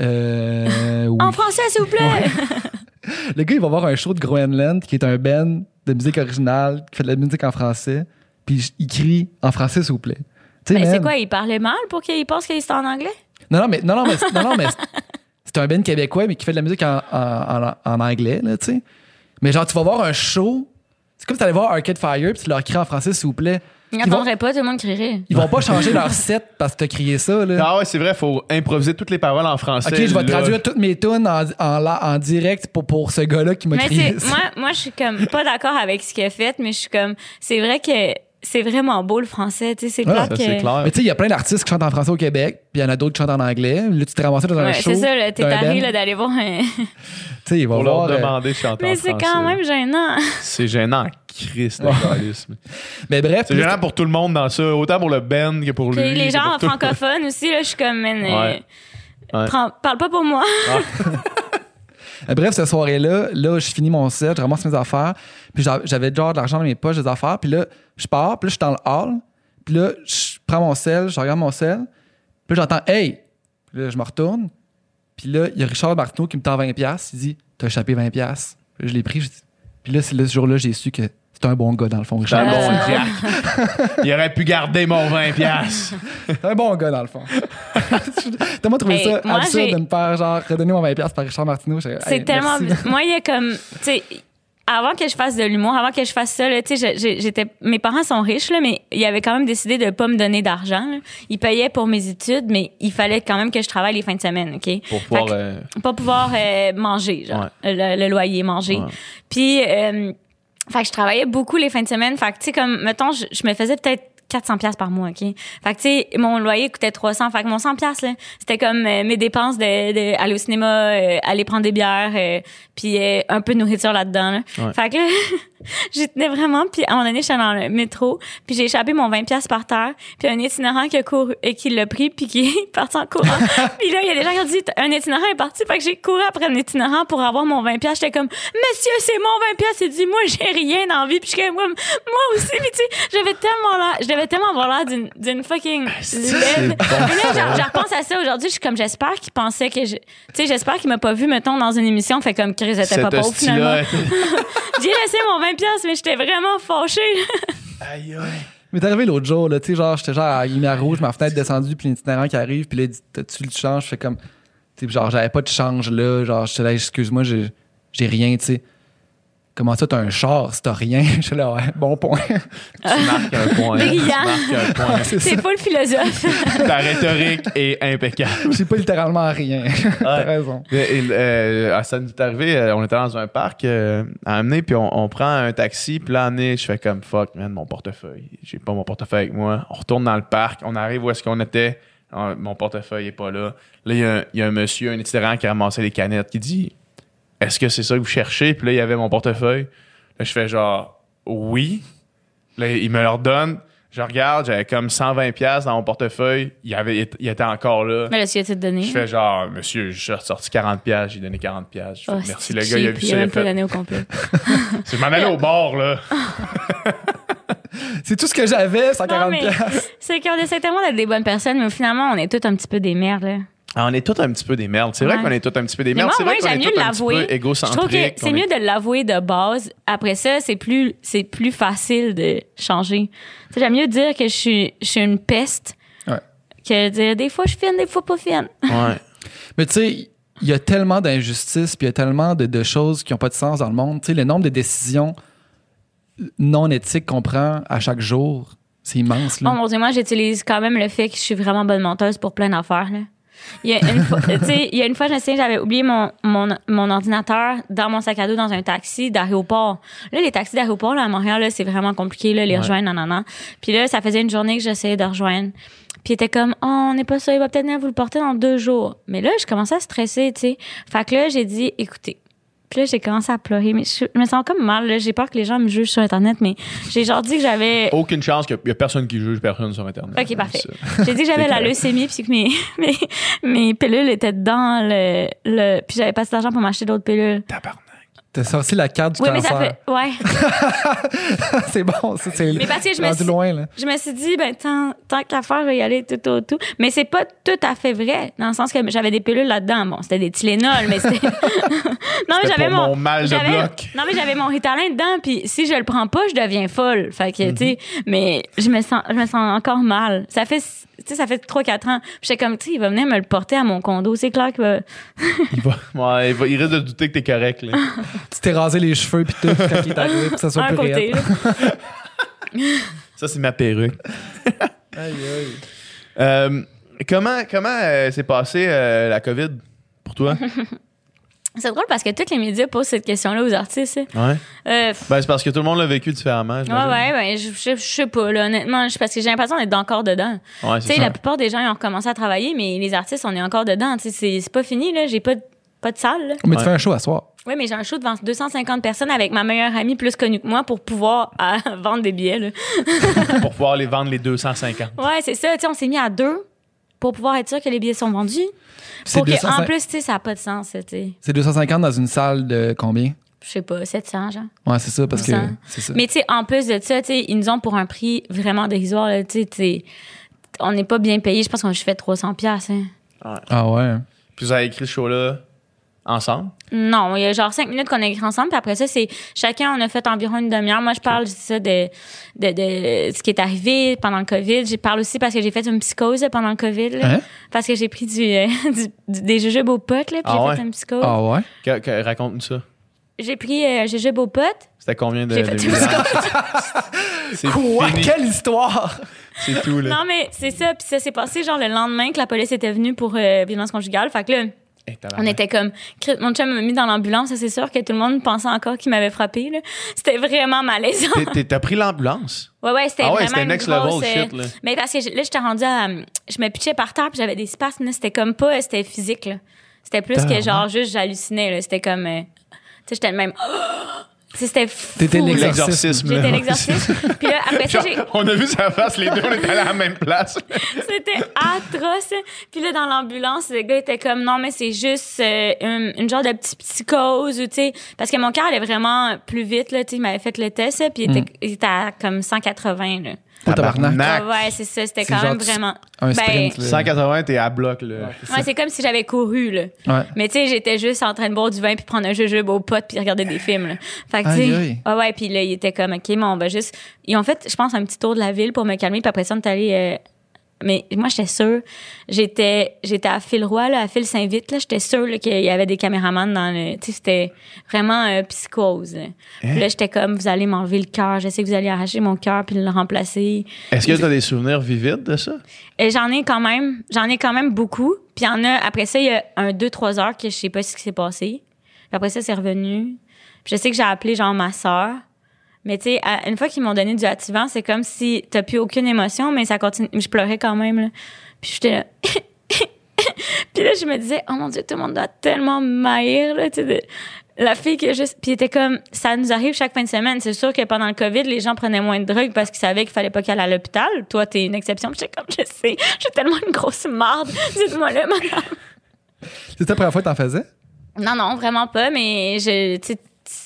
Euh, oui. En français, s'il vous plaît! Le gars, il va voir un show de Groenland qui est un band de musique originale qui fait de la musique en français. Puis il crie en français, s'il vous plaît. Mais c'est quoi, il parlait mal pour qu'il pense qu'il était en anglais? Non, non, mais, non, non, mais, c'est- non, non, mais c'est- c'est un band québécois, mais qui fait de la musique en, en, en- en anglais, là, tu sais. Mais genre, tu vas voir un show. C'est comme si t'allais voir Arcade Fire, puis tu leur cries en français, s'il vous plaît. Il Ils vont, n'entendrait pas, tout le monde crierait. ils vont pas changer leur set parce que t'as crié ça, là. Ah ouais, c'est vrai, faut improviser toutes les paroles en français. Ok, je vais là. traduire toutes mes tunes en, en, direct pour, pour ce gars-là qui m'a crié ça. moi, moi, je suis comme pas d'accord avec ce qu'il a fait, mais je suis comme, c'est vrai que c'est vraiment beau le français, tu sais, c'est que. clair. Mais tu sais, il y a plein d'artistes qui chantent en français au Québec, puis il y en a d'autres qui chantent en anglais. Là, tu te ramasses dans un show. c'est ça, là, t'es taré d'aller voir un. Tu sais, il va Pour leur euh, demander de chanter mais c'est quand même gênant. C'est gênant, Christ, le Ouais. Mais bref, C'est gênant pour tout le monde dans ça, autant pour le band que pour Puis lui. les gens francophones aussi, là, je suis comme, man, euh, Ouais. Ouais. prends- parle pas pour moi. Euh, Bref, cette soirée-là, là, je finis mon set, je ramasse mes affaires, puis j'a- j'avais genre de l'argent dans mes poches, des affaires, puis là, je pars, puis là, je suis dans le hall, puis là, je prends mon sel, je regarde mon sel, puis j'entends « Hey! » Puis là, je me retourne, puis là, il y a Richard Martineau qui me tend 20$, piastres, il dit « T'as échappé 20$. piastres. Puis là, je l'ai pris, je dis- puis là, c'est ce jour-là, j'ai su que c'est un bon gars, dans le fond, C'est un Richard. bon. Jack. Il aurait pu garder mon 20$. piastres. C'est un bon gars, dans le fond. T'as moi trouvé Hey, ça moi, absurde de me faire, genre, redonner mon 20$ piastres par Richard Martineau. C'est hey, tellement. Moi, il y a comme. Tu sais, avant que je fasse de l'humour, avant que je fasse ça, là, tu sais, j'étais. Mes parents sont riches, là, mais ils avaient quand même décidé de pas me donner d'argent. là. Ils payaient pour mes études, mais il fallait quand même que je travaille les fins de semaine, OK? Pour pouvoir. Que- euh, pas pouvoir euh, manger, genre, le, le loyer, manger. Ouais. Puis, euh, fait que je travaillais beaucoup les fins de semaine. Fait que, tu sais, comme, mettons, je, je me faisais peut-être 400 pièces par mois, OK? Fait que, tu sais, mon loyer coûtait 300. Fait que mon 100 pièces là, c'était comme euh, mes dépenses de, de aller au cinéma, euh, aller prendre des bières, euh, puis euh, un peu de nourriture là-dedans, là. Ouais. Fait que là, j'y tenais vraiment. Puis à un moment donné, j'étais dans le métro, puis j'ai échappé mon 20 pièces par terre. Puis un itinérant qui a couru, et qui l'a pris, puis qui est parti en courant. puis là, il y a des gens qui ont dit, un itinérant est parti. Fait que j'ai couru après un itinérant pour avoir mon 20 pièces. J'étais comme, monsieur, c'est mon 20 pièces. Il dit, moi, j'ai rien envie. Puis je suis comme, moi, aussi. Puis tu sais, j'avais tellement l'air, je devais tellement avoir l'air d'une, d'une fucking laide. Ah, bon, Mais là, genre, je repense à ça aujourd'hui. Je suis comme, j'espère qu'il pensait que je, tu sais, j'espère qu'il m'a pas vu, mettons, dans une émission. Fait comme, Chris était pas pauvre, finalement. J'ai laissé mon 20 pièces, mais j'étais vraiment fâchée. Aïe, aïe. Mais t'es arrivé l'autre jour, là, tu sais, genre, j'étais genre à lumière rouge, ma fenêtre descendue, puis l'itinérant qui arrive, puis là, il dit, t'as-tu le change? Je fais comme, tu sais, genre, j'avais pas de change là, genre, j'étais là, excuse-moi, j'ai, j'ai rien, tu sais. Comment ça, t'as un char si t'as rien? Je suis là, ouais, bon point. Tu marques un point. Tu Brillant. marques un point. C'est pas le philosophe. Ta rhétorique est impeccable. J'ai pas littéralement rien. T'as raison. Et, et, euh, ça nous est arrivé, euh, on était dans un parc euh, à amener, puis on, on prend un taxi, puis là, amener, je fais comme fuck, man, mon portefeuille. J'ai pas mon portefeuille avec moi. On retourne dans le parc, on arrive où est-ce qu'on était. Ah, mon portefeuille est pas là. Là, il y, a un- il y a un monsieur, un itinérant qui a ramassé les canettes, qui dit Est-ce que c'est ça que vous cherchez? Puis là, il y avait mon portefeuille. Là, je fais genre Oui. Là, il me le redonne. Je regarde, j'avais comme 120$ piastres dans mon portefeuille. Il, y avait, il était encore là. Mais là, tu as tout donné. Je fais genre, monsieur, j'ai ressorti 40$, piastres, j'ai donné 40$. piastres. Je fais, Oh, Merci, le gars, il a vu ça. Il a même pas donné au complet. je m'en allais au bord, là. C'est tout ce que j'avais, Non, 140 mais piastres. c'est qu'on essaie tellement d'être des bonnes personnes, mais finalement, on est tous un petit peu des merdes, là. Ah, on est tous un petit peu des merdes. C'est vrai Ouais. qu'on est tous un petit peu des merdes. C'est vrai qu'on est mieux tous de un petit peu l'avouer. Je trouve que égocentriques. c'est est- mieux de l'avouer de base. Après ça, c'est plus, c'est plus facile de changer. J'aime mieux dire que je suis, je suis une peste Ouais. que dire des fois je fine, des fois pas fine. Ouais. Mais tu sais, il y a tellement d'injustices, puis il y a tellement de, de choses qui n'ont pas de sens dans le monde. Tu sais, le nombre de décisions non éthiques qu'on prend à chaque jour, c'est immense. Là. Oh mon dieu, moi j'utilise quand même le fait que je suis vraiment bonne menteuse pour plein d'affaires. là. Il y a une fois, tu sais, il y a une fois, je me souviens, j'avais oublié mon, mon, mon ordinateur dans mon sac à dos dans un taxi d'aéroport. Là, les taxis d'aéroport, là, à Montréal, là, c'est vraiment compliqué, là, les rejoindre, non, non, non. Puis là, ça faisait une journée que j'essayais de rejoindre. Puis il était comme, oh, on n'est pas sûr, il va peut-être venir vous le porter dans deux jours. Mais là, je commençais à stresser, tu sais. Fait que là, j'ai dit, écoutez. Puis là, j'ai commencé à pleurer. Mais je, je me sens comme mal, là. J'ai peur que les gens me jugent sur Internet, mais j'ai genre dit que j'avais Aucune chance qu'il y a personne qui juge personne sur Internet. Ok, parfait. J'ai dit que j'avais la leucémie puis que mes, mes, mes pilules étaient dans le, le puis j'avais pas assez d'argent pour m'acheter d'autres pilules. Tabarnak. T'as sorti la carte du Oui, mais ça cancer. fait ouais. c'est bon, ça, c'est Mais parce que je me suis- loin. Là. Je me suis dit ben tant tant qu'à faire, je vais y aller tout au tout. Mais c'est pas tout à fait vrai dans le sens que j'avais des pilules là-dedans. Bon, c'était des Tylenol, mais c'était Non, mais j'avais mon, mon mal de bloc. Non, mais j'avais mon Ritalin dedans puis si je le prends pas, je deviens folle. Fait que tu sais, Mhm. mais je me sens je me sens encore mal. Ça fait tu sais ça fait 3 4 ans. J'étais comme tu sais, il va venir me le porter à mon condo, c'est clair qu'il va Il, va, ouais, il, va- il risque de douter que t'es correct. Là. Tu t'es rasé les cheveux, puis tout, quand il est arrivé, pour que ça soit un plus côté. là. Ça, c'est ma perruque. Aïe, aïe. Euh, comment comment euh, s'est passé euh, la COVID pour toi? C'est drôle parce que tous les médias posent cette question-là aux artistes. hein. Ouais. Euh, Ben, c'est parce que tout le monde l'a vécu différemment. Ouais, ouais, ouais. Je, je, je sais pas, là, honnêtement. je- parce que j'ai l'impression d'être encore dedans. Ouais, Tu c'est sais, ça. la plupart des gens, ils ont recommencé à travailler, mais les artistes, on est encore dedans. Tu sais, c'est c'est pas fini, là. J'ai pas, de- pas de salle, là. Mais Ouais. tu fais un show à soir. Oui, mais j'ai un show devant 250 personnes avec ma meilleure amie plus connue que moi pour pouvoir euh, vendre des billets, là. Pour pouvoir les vendre les 250. Ouais, c'est ça. Tu sais, on s'est mis à deux pour pouvoir être sûr que les billets sont vendus. Pour que, 250 en plus, tu sais, ça n'a pas de sens. C'est 250 dans une salle de combien? Je sais pas, 700, genre. Ouais, c'est ça, parce que 200. c'est ça. Mais tu sais, en plus de ça, tu sais, ils nous ont pour un prix vraiment dérisoire. là. Tu sais, t'sais, on n'est pas bien payé. Je pense qu'on je fait 300 pièces. Ah ouais. Puis vous avez écrit ce show-là ensemble? Non, il y a genre cinq minutes qu'on a écrit ensemble. Puis après ça, c'est chacun, on a fait environ une demi-heure. Moi, je parle ça, de, de, de ce qui est arrivé pendant le COVID. Je parle aussi parce que j'ai fait une psychose pendant le COVID. là. Hein? Parce que j'ai pris du, euh, du- du- des jujubes aux potes. Là, puis Ah j'ai ouais? fait une psychose. Ah ouais? Que- que- Raconte-nous ça. J'ai pris euh, jujubes aux potes. C'était combien de, J'ai de fait une milliards? C'est Quoi? fini. Quelle histoire? C'est tout, là. Non, mais c'est ça. Puis ça s'est passé genre le lendemain que la police était venue pour euh, violence conjugale. Fait que là, On tabarnak. était comme, mon chum m'a mis dans l'ambulance, ça, c'est sûr que tout le monde pensait encore qu'il m'avait frappé. là. C'était vraiment malaisant. T'as pris l'ambulance? Ouais, ouais, c'était Ah ouais, vraiment une next grosse, level euh, shit, là. Mais parce que je- là, j'étais rendue à, je me pitchais par terre puis j'avais des spasmes. C'était comme pas, c'était physique. là. C'était plus que genre juste j'hallucinais. là. C'était comme, euh, tu sais, j'étais le même. Sais, C'était fou. T'étais l'exorcisme. J'étais l'exorcisme. Puis là, après ça, j'ai. On a vu sa face, les deux, on était à la même place. C'était atroce. Puis là, dans l'ambulance, le gars était comme, non, mais c'est juste euh, une, une genre de petite psychose, ou tu sais, parce que mon cœur allait vraiment plus vite, là, tu sais, il m'avait fait le test, là, puis il, était, il était à comme 180, là. Oh, tabarnak. Ouais, c'est ça, c'était quand même vraiment... Un Ben, sprint. là. 180, t'es à bloc, là. Ouais, c'est comme si j'avais couru, là. Ouais. Mais tu sais, j'étais juste en train de boire du vin puis prendre un jujube au pot puis regarder des films. Là. Fait que tu sais, ouais ouais, puis là il était comme OK, bon, on va juste ils ont fait je pense un petit tour de la ville pour me calmer puis après ça on est allé euh, Mais moi, j'étais sûre. J'étais, j'étais à Phil-Roy, là, à Phil-Saint-Vite, là. J'étais sûre, là, qu'il y avait des caméramans dans le, tu sais, c'était vraiment euh, psychose. là. Puis là, j'étais comme, vous allez m'enlever le cœur. Je sais que vous allez arracher mon cœur puis le remplacer. Est-ce que tu as des souvenirs vivides de ça? Et j'en ai quand même, j'en ai quand même beaucoup. Puis il y en a, après ça, il y a un, deux, trois heures que je sais pas ce qui s'est passé. Puis après ça, c'est revenu. Puis je sais que j'ai appelé genre ma sœur. Mais tu sais, une fois qu'ils m'ont donné du activant, c'est comme si t'as plus aucune émotion, mais ça continue. Je pleurais quand même, là. Puis j'étais là. puis là, je me disais, oh mon Dieu, tout le monde doit tellement m'haïr, là, tu sais, La fille qui a juste. Puis était comme, ça nous arrive chaque fin de semaine. C'est sûr que pendant le COVID, les gens prenaient moins de drogue parce qu'ils savaient qu'il fallait pas qu'elle à l'hôpital. Toi, t'es une exception. Puis j'étais comme, je sais, j'ai tellement une grosse marde. Dites-moi le, madame. C'était la première fois que t'en faisais? Non, non, vraiment pas, mais je,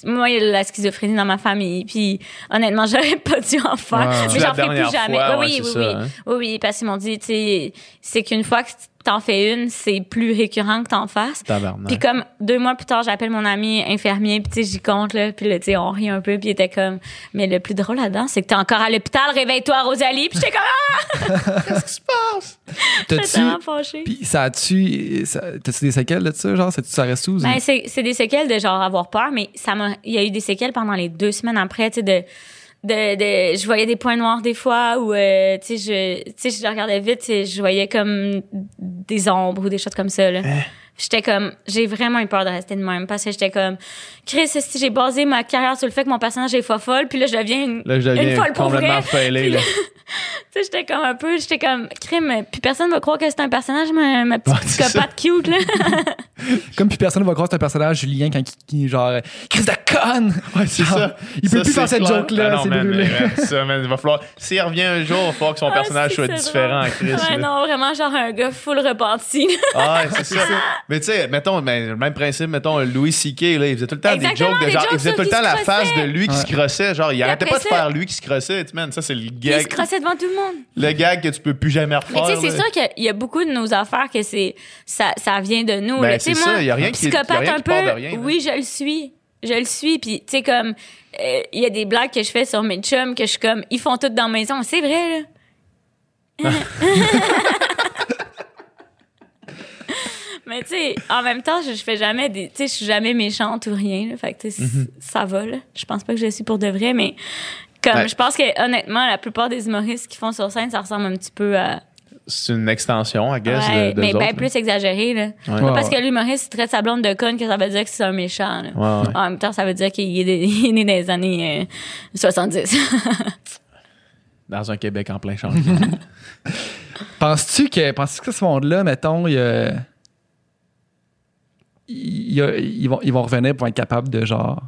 moi, il y a la schizophrénie dans ma famille, puis honnêtement, j'aurais pas dû en faire. Ouais. mais j'en ferai plus jamais. fois, ouais, oui, oui, ça, oui, hein. oui, oui, parce qu'ils m'ont dit, tu sais, c'est qu'une fois que t'en fais une, c'est plus récurrent que t'en fasses. Puis comme deux mois plus tard, j'appelle mon ami infirmier, puis tu sais, j'y compte, là, puis là, tu sais, on rit un peu, puis il était comme, mais le plus drôle là-dedans, c'est que t'es encore à l'hôpital, réveille-toi, Rosalie, puis j'étais comme, ah, Qu'est-ce qui se passe? j'étais T'as-tu. tellement fâchée. Puis ça a-tu. T'as-tu des séquelles de ça? Genre, ça, ça reste sous? Ben, c'est, c'est des séquelles de genre avoir peur, mais ça m'a, il y a eu des séquelles pendant les deux semaines après, tu sais, de, de, de, je voyais des points noirs des fois ou, euh, tu sais, je, tu sais, je regardais vite, sais, je voyais comme des ombres ou des choses comme ça, là. J'étais comme, j'ai vraiment eu peur de rester de même parce que j'étais comme, Chris, si j'ai basé ma carrière sur le fait que mon personnage est folle folle, puis là, je deviens une, Là, je une deviens folle pour vrai. complètement Là. là, Tu sais, j'étais comme un peu, j'étais comme, crime, puis personne va croire que c'est un personnage, ma, ma petite Ouais, psychopathe cute, là. Comme puis personne ne va croire que c'est un personnage, Julien, quand il, qui, genre, Chris de conne! Ouais, c'est ça. Il peut Ça, plus faire cette joke-là, Ah non, c'est man, ça, man, il va falloir. S'il revient un jour, il va falloir que son Ah, personnage soit différent. Chris. Ouais, non, vraiment, genre un gars full repenti. Ah, ouais, c'est ça. Mais tu sais, mettons, ben, le même principe, mettons, Louis C.K., là, il faisait tout le temps Exactement, des jokes de des genre, jokes il faisait tout le temps la face de lui qui se crossait. Genre, il arrêtait pas de faire lui qui se crossait. Tu man, ça, c'est le Il gag. se crossait devant tout le monde. Le gag que tu peux plus jamais Mais refaire. tu sais, c'est sûr qu'il y a beaucoup de nos affaires que c'est ça, ça vient de nous. Ben, là. Tu sais, c'est ça, moi, y a rien qui- y a psychopathe rien un qui peu. part de rien, oui, je le suis. Je le suis. Puis, tu sais, comme, euh, il y a des blagues que je fais sur mes chums que je suis comme, ils font tout dans la maison. C'est vrai, là. Mais tu sais, en même temps, je, je fais jamais des. Tu sais, je suis jamais méchante ou rien. Là, fait que tu sais, c- ça va, là. Je pense pas que je suis pour de vrai, mais comme, Ouais. je pense que honnêtement, la plupart des humoristes qui font sur scène, ça ressemble un petit peu à. C'est une extension, I guess, Ouais, de, de mais là. plus exagéré, là. Pas Ouais, parce ouais. que l'humoriste traite sa blonde de conne que ça veut dire que c'est un méchant, là. Ouais, ouais. En même temps, ça veut dire qu'il est, des- il est né dans les années euh, 70. Dans un Québec en plein changement. Penses-tu que, penses que ce monde-là, mettons, il y a- ils, vont, ils vont revenir pour être capables de, genre,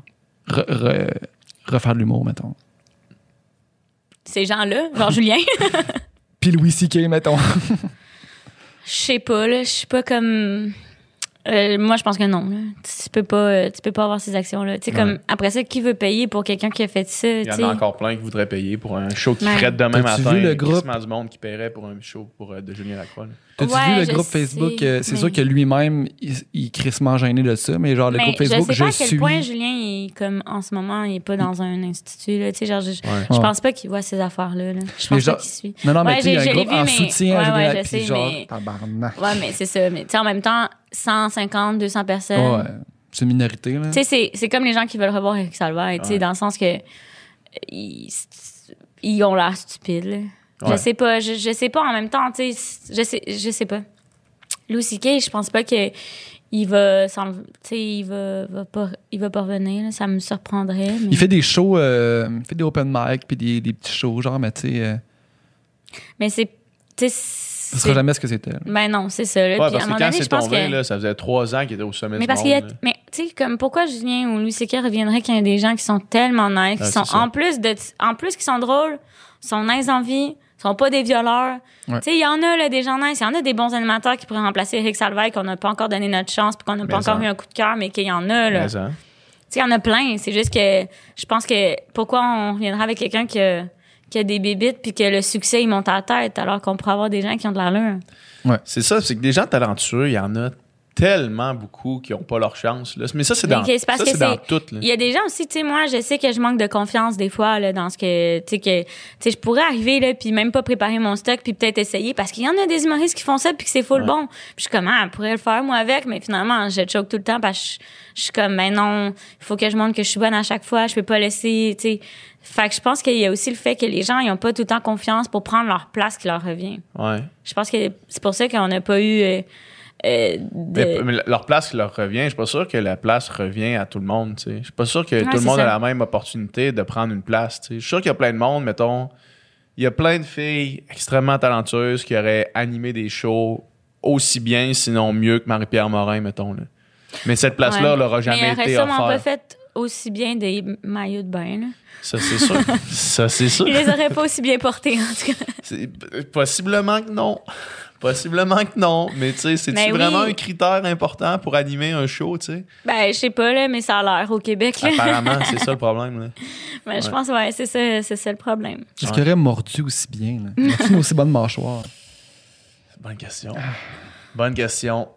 re- re- refaire de l'humour, mettons? Ces gens-là, genre Julien? Puis Louis C.K., mettons. Je sais pas, là. Je suis pas comme. Euh, moi, je pense que non. Là. Tu peux pas, euh, tu peux pas avoir ces actions-là. Tu sais, comme après ça, qui veut payer pour quelqu'un qui a fait ça Il y en a encore plein qui voudraient payer pour un show qui Ouais. ferait demain matin. vu le Il y a groupe? du monde qui paierait pour un show pour, euh, de Julien Lacroix. là? T'as-tu Ouais, vu le je groupe sais, Facebook? euh, C'est mais- sûr que lui-même, il, il est crissement gêné de ça, mais genre, le Mais groupe Facebook, je sais pas je à quel suis. point Julien, il comme en ce moment, il est pas dans un institut. Là, tu sais, genre, je, je Ouais. pense pas qu'il voit ces affaires-là. là. Je pense genre- pas qu'il suit. Non, non, mais Ouais, tu sais, il y a un je groupe vu, en mais- soutien à ouais, je puis sais, genre, mais- tabarnak. Ouais, mais c'est ça. Mais tu sais, en même temps, 150, 200 personnes. Ouais, c'est une minorité, là. Tu sais, c'est- c'est comme les gens qui veulent revoir Eric Salvaire, tu sais, Ouais. dans le sens que ils, ils ont l'air stupides. Là. Je Ouais. sais pas, je, je sais pas en même temps, tu sais, je sais, je sais pas. Louis C.K., je pense pas que il va, s'en- tu sais, il va, va pas, il va pas revenir, là, ça me surprendrait. Mais... Il fait des shows, euh, il fait des open mic puis des, des petits shows, genre, mais tu sais, euh, Mais c'est, tu sais, sera jamais ce que c'était. Ben non, c'est ça. Là. Ouais, Puis à parce un que moment quand donné, c'est je pense tombé, que... là, ça faisait trois ans qu'il était au sommet Mais du parce qu'il y a, là. mais tu sais comme pourquoi Julien ou Louis C.K. reviendrait qu'il y a des gens qui sont tellement nice, qui Ah, sont en plus de en plus qui sont drôles, sont nice en vie, sont pas des violeurs. Ouais. Tu sais il y en a là des gens nice, il y en a des bons animateurs qui pourraient remplacer Eric Salvaille qu'on n'a pas encore donné notre chance puis qu'on n'a pas encore ça. eu un coup de cœur mais qu'il y en a là. Tu sais il y en a plein, c'est juste que je pense que pourquoi on reviendrait avec quelqu'un qui a, qui a des bébites puis que le succès il monte à la tête alors qu'on pourrait avoir des gens qui ont de l'allure. C'est ça, c'est que des gens talentueux, il y en a tellement beaucoup qui n'ont pas leur chance. Là. Mais ça, c'est dans, c'est parce ça, que c'est dans tout. Il y a des gens aussi, tu sais, moi, je sais que je manque de confiance des fois, là, dans ce que, tu sais, que, tu sais, je pourrais arriver, là, puis même pas préparer mon stock, puis peut-être essayer, parce qu'il y en a des humoristes qui font ça, puis que c'est full Ouais. bon. Puis je suis comme, ah, je pourrais le faire, moi, avec, mais finalement, je choke tout le temps, parce que je, je suis comme, ben non, il faut que je montre que je suis bonne à chaque fois, je peux pas laisser, tu sais. Fait que je pense qu'il y a aussi le fait que les gens, ils ont pas tout le temps confiance pour prendre leur place qui leur revient. Ouais. Je pense que c'est pour ça qu'on n'a pas eu, euh, euh, de... Mais, mais leur place qui leur revient, je suis pas sûr que la place revient à tout le monde. tu sais. Je suis pas sûr que tout le monde ça. a la même opportunité de prendre une place. Je suis sûr qu'il y a plein de monde, mettons. Il y a plein de filles extrêmement talentueuses qui auraient animé des shows aussi bien, sinon mieux que Marie-Pierre Morin, mettons. là. Mais cette place-là, Ouais. Mais jamais aurait été sûrement pas offerte. fait aussi bien des maillots de bain, là. Ça, c'est sûr. Ça, c'est sûr. Il les aurait pas aussi bien portés, en tout cas. Possiblement que non. Possiblement que non. Mais tu sais, c'est Mais oui. vraiment un critère important pour animer un show, tu sais? Ben, je sais pas, là, mais ça a l'air au Québec, là. Apparemment, c'est ça le problème. Là. Mais je pense, ouais, c'est ça, c'est ça le problème. Est-ce qu'il aurait mordu aussi bien? Une aussi bonne mâchoire? Bonne question. Bonne question.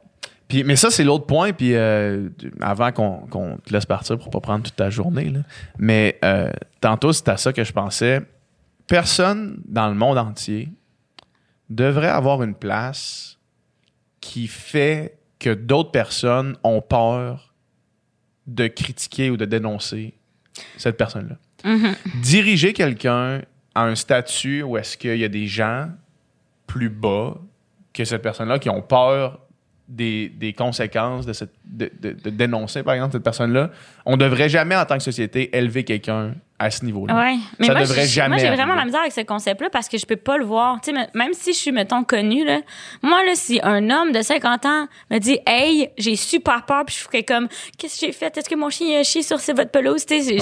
Puis, mais ça, c'est l'autre point. Puis euh, avant qu'on qu'on te laisse partir pour pas prendre toute ta journée, là. mais euh, tantôt, c'est à ça que je pensais. Personne dans le monde entier devrait avoir une place qui fait que d'autres personnes ont peur de critiquer ou de dénoncer cette personne-là. Mhm. Diriger quelqu'un à un statut où est-ce qu'il y a des gens plus bas que cette personne-là qui ont peur des, des conséquences de, cette, de, de- de dénoncer, par exemple, cette personne-là, on devrait jamais, en tant que société, élever quelqu'un à ce niveau-là. Ouais. Mais Ça moi, devrait jamais moi, j'ai vraiment la misère avec ce concept-là parce que je peux pas le voir. Tu sais, me- même si je suis, mettons, connue, là. Moi, là, si un homme de 50 ans me dit, hey, j'ai super peur, puis je ferais comme, qu'est-ce que j'ai fait? Est-ce que mon chien a chié sur votre pelouse? Tu sais,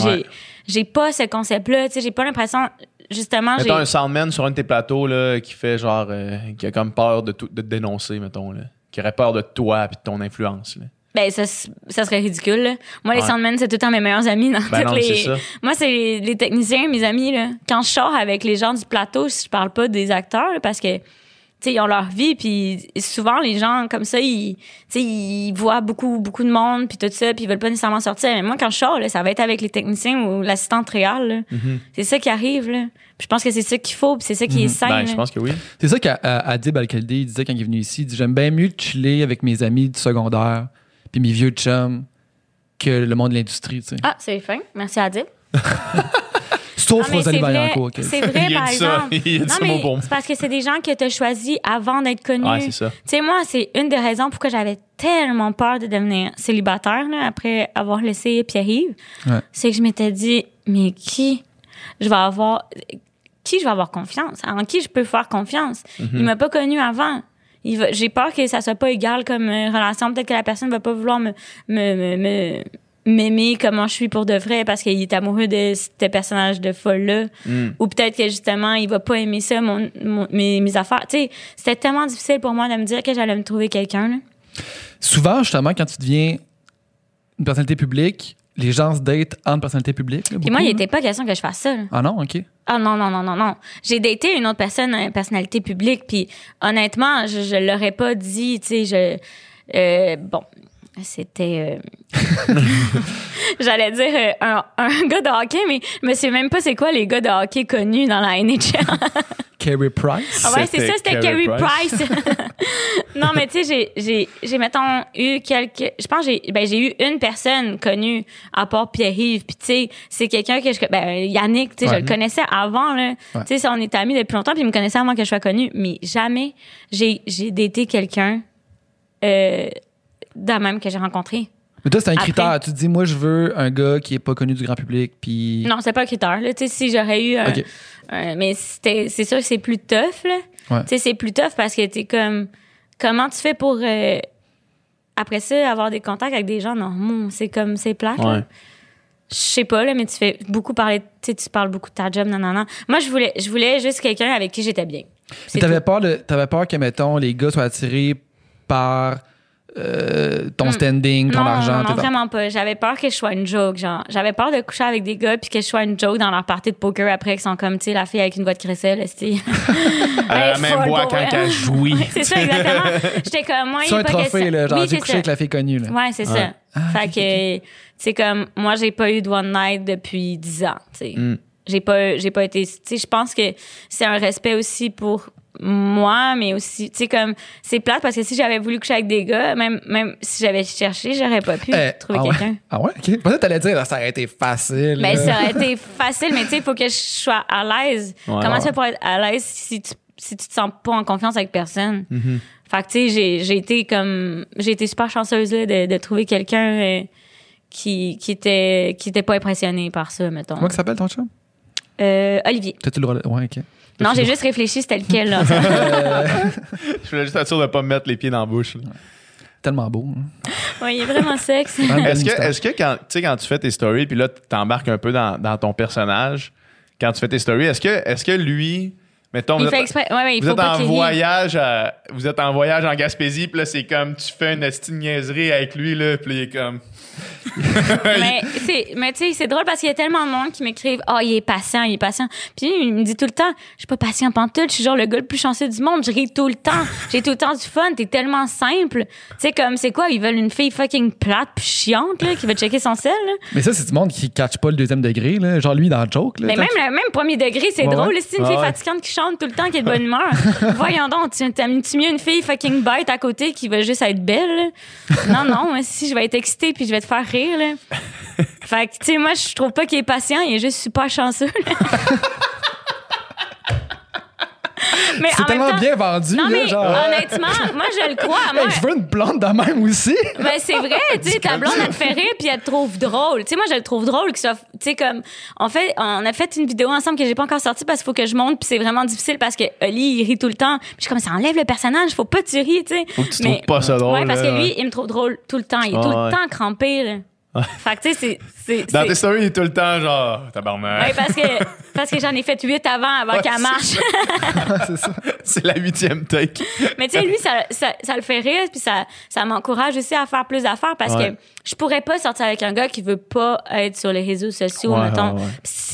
j'ai, Ouais. pas ce concept-là. Tu sais, j'ai pas l'impression, justement, j'ai. Un soundman sur un de tes plateaux là, qui fait genre. euh, qui a comme peur de, tout- de te dénoncer, mettons. Là. Qui aurait peur de toi et de ton influence. Là. Ben, ça, ça serait ridicule, là. Moi, les Ouais. soundmen, c'est tout le temps mes meilleurs amis dans Ben toutes non, les. c'est ça. Moi, c'est les, les techniciens, mes amis, là. Quand je sors avec les gens du plateau, je parle pas des acteurs, là, parce que, tu sais, ils ont leur vie, puis souvent, les gens, comme ça, ils, tu sais, ils voient beaucoup, beaucoup de monde, puis tout ça, puis ils veulent pas nécessairement sortir. Mais moi, quand je sors, là, ça va être avec les techniciens ou l'assistante réelle, là. Mm-hmm. C'est ça qui arrive, là. Puis je pense que c'est ça qu'il faut, puis c'est ça qui est sain, Ben, je pense que oui. C'est ça qu'Adib Al-Khaldi il disait quand il est venu ici. Il dit J'aime bien mieux chiller avec mes amis du secondaire puis mes vieux chums que le monde de l'industrie. tu sais. Ah, c'est fin. Merci, Adib. Sauf mais Rosalie c'est vrai, Vaillancourt. c'est par dit ça. exemple. Il a dit non, mais c'est parce que c'est des gens que tu as choisis avant d'être connus. Ouais, c'est ça. Tu sais, moi, c'est une des raisons pourquoi j'avais tellement peur de devenir célibataire là, après avoir laissé Pierre-Yves. Ouais. C'est que je m'étais dit, mais qui je vais avoir. Qui je vais avoir confiance? En qui je peux faire confiance? Mhm. Il m'a pas connu avant. J'ai peur que ça soit pas égal comme relation. Peut-être que la personne va pas vouloir me, me, me, me- m'aimer comment je suis pour de vrai parce qu'il est amoureux de ce personnage de folle-là. Mm. Ou peut-être que justement, il va pas aimer ça, mon, mon- mes, mes affaires. Tu sais, c'était tellement difficile pour moi de me dire que j'allais me trouver quelqu'un. là. Souvent, justement, quand tu deviens une personnalité publique, les gens se datent entre personnalités publiques. là, Puis moi, il là. était pas question que je fasse ça. là. Ah non, OK. Ah non, non, non, non, non. J'ai daté une autre personne, une personnalité publique, puis honnêtement, je, je l'aurais pas dit, tu sais, je... euh, bon, c'était... euh, J'allais dire euh, un, un gars de hockey, mais je me sais même pas c'est quoi les gars de hockey connus dans la NHL. Carey Price? Ah ouais, c'est ça, c'était Carey Price. non, mais tu sais, j'ai, j'ai, j'ai, mettons, eu quelques. Je pense que j'ai, ben, j'ai eu une personne connue à part Pierre-Yves. Puis, tu sais, c'est quelqu'un que je. Ben, Yannick, tu sais, Ouais. je le connaissais avant, là. Ouais. Tu sais, on était amis depuis longtemps, puis il me connaissait avant que je sois connue. Mais jamais j'ai, j'ai daté quelqu'un euh, de même que j'ai rencontré. Mais toi, c'est un Après- critère. Tu te dis, moi, je veux un gars qui est pas connu du grand public, puis. Non, c'est pas un critère, là. Tu sais, si j'aurais eu un. Mais c'était, c'est sûr que c'est plus tough, là. Ouais. Tu sais, c'est plus tough parce que t'es comme. Comment tu fais pour. euh, après ça, avoir des contacts avec des gens normaux? C'est comme. C'est plate. Ouais. Je sais pas, là, mais tu fais beaucoup parler. Tu parles beaucoup de ta job, non, non, non. Moi, je voulais, je voulais juste quelqu'un avec qui j'étais bien. Mais t'avais tout. peur, de, t'avais peur que, mettons, les gars soient attirés par euh, ton standing, ton Hmm. non, argent. non, vraiment pas. J'avais peur que je sois une joke, genre. J'avais peur de coucher avec des gars puis que je sois une joke dans leur partie de poker après qu'ils sont comme, tu sais, la fille avec une voix de crécelle, esti. Elle a la Hey, même voix quand elle. jouit. Ouais, c'est ça, exactement. J'étais comme, moi, il un pas trophée, question- là. Genre, Oui, j'ai couché ça. avec la fille connue, là. Ouais, c'est ça. Ah, fait que, c'est comme, moi, j'ai pas eu de one night depuis 10 ans, tu sais. Mm. J'ai pas, j'ai pas été, tu sais, je pense que c'est un respect aussi pour moi, mais aussi, tu sais, comme, c'est plate parce que si j'avais voulu coucher avec des gars, même, même si j'avais cherché, j'aurais pas pu Eh, trouver ah ouais? quelqu'un. Ah ouais, ok. Peut-être t'allais dire, là, ça aurait été facile. Mais là. ça aurait été facile, mais tu sais, il faut que je sois à l'aise. Ouais. Comment Ouais. tu fais pour être à l'aise si tu, si tu te sens pas en confiance avec personne? Mm-hmm. Fait que, tu sais, j'ai, j'ai été comme, j'ai été super chanceuse, là, de, de trouver quelqu'un euh, qui, qui était, qui était pas impressionné par ça, mettons. Comment s'appelle ton chum? Euh, Olivier. T'as-tu le droit de... Ouais, ok. Non, j'ai juste réfléchi, c'était lequel, là. Je voulais juste être sûr de pas me mettre les pieds dans la bouche. là. Tellement beau. hein. ouais, il est vraiment sexe. Vraiment belle Est-ce que, moustache. est-ce que quand, tu sais, quand tu fais tes stories, puis là, tu t'embarques un peu dans, dans ton personnage, quand tu fais tes stories, est-ce que, est-ce que lui, mettons, Il vous fait êtes, exprès. Ouais, ouais, il vous faut êtes pas en qu'il rie. voyage à- vous êtes en voyage en Gaspésie, puis là, c'est comme, tu fais une petite niaiserie avec lui, là, puis il est comme... mais c'est mais tu sais c'est drôle parce qu'il y a tellement de monde qui m'écrivent oh il est patient il est patient puis il me dit tout le temps je suis pas patient pantoute je suis genre le gars le plus chanceux du monde je ris tout le temps j'ai tout le temps du fun t'es tellement simple tu sais comme c'est quoi? Ils veulent une fille fucking plate puis chiante là qui va checker son sel là. Mais ça, c'est du monde qui catch pas le deuxième degré, là. Genre lui dans le joke, là. mais même le même premier degré c'est Ouais, drôle c'est une fille ouais. fatigante qui chante tout le temps qui est de bonne humeur voyons donc tu mieux une fille fucking bête à côté qui va juste être belle? Là? non non moi, si je vais être excitée puis je vais te faire rire là. Fait que, tu sais, moi, je trouve pas qu'il est patient, il est juste super chanceux. là. mais C'est tellement temps, bien vendu, non, là, mais genre. honnêtement, moi, je le crois. Moi, Hey, je veux une blonde de même aussi. ben, c'est vrai, tu sais, ta blonde, elle te fait rire puis elle te trouve drôle. Tu sais, moi, je le trouve drôle que ça, tu sais, comme, en fait, on a fait une vidéo ensemble que j'ai pas encore sortie parce qu'il faut que je monte puis c'est vraiment difficile parce que Oli, il rit tout le temps. Puis je suis comme, ça enlève le personnage, faut pas que tu ris, tu sais. Faut que tu Mais- trouves pas ça drôle. Ouais, parce que lui, il me trouve drôle tout le temps. Il est Ah, tout ouais. le temps crampé, là. Fait que, tu sais, c'est, Dans tes stories, il est tout le temps genre, tabarnak. Oui, parce que, parce que j'en ai fait huit avant, avant Ouais, qu'elle marche. c'est ça. c'est la huitième take. Mais tu sais, lui, ça, ça, ça le fait rire, puis ça, ça m'encourage aussi à faire plus d'affaires parce Ouais. que je pourrais pas sortir avec un gars qui veut pas être sur les réseaux sociaux, Ouais, mettons.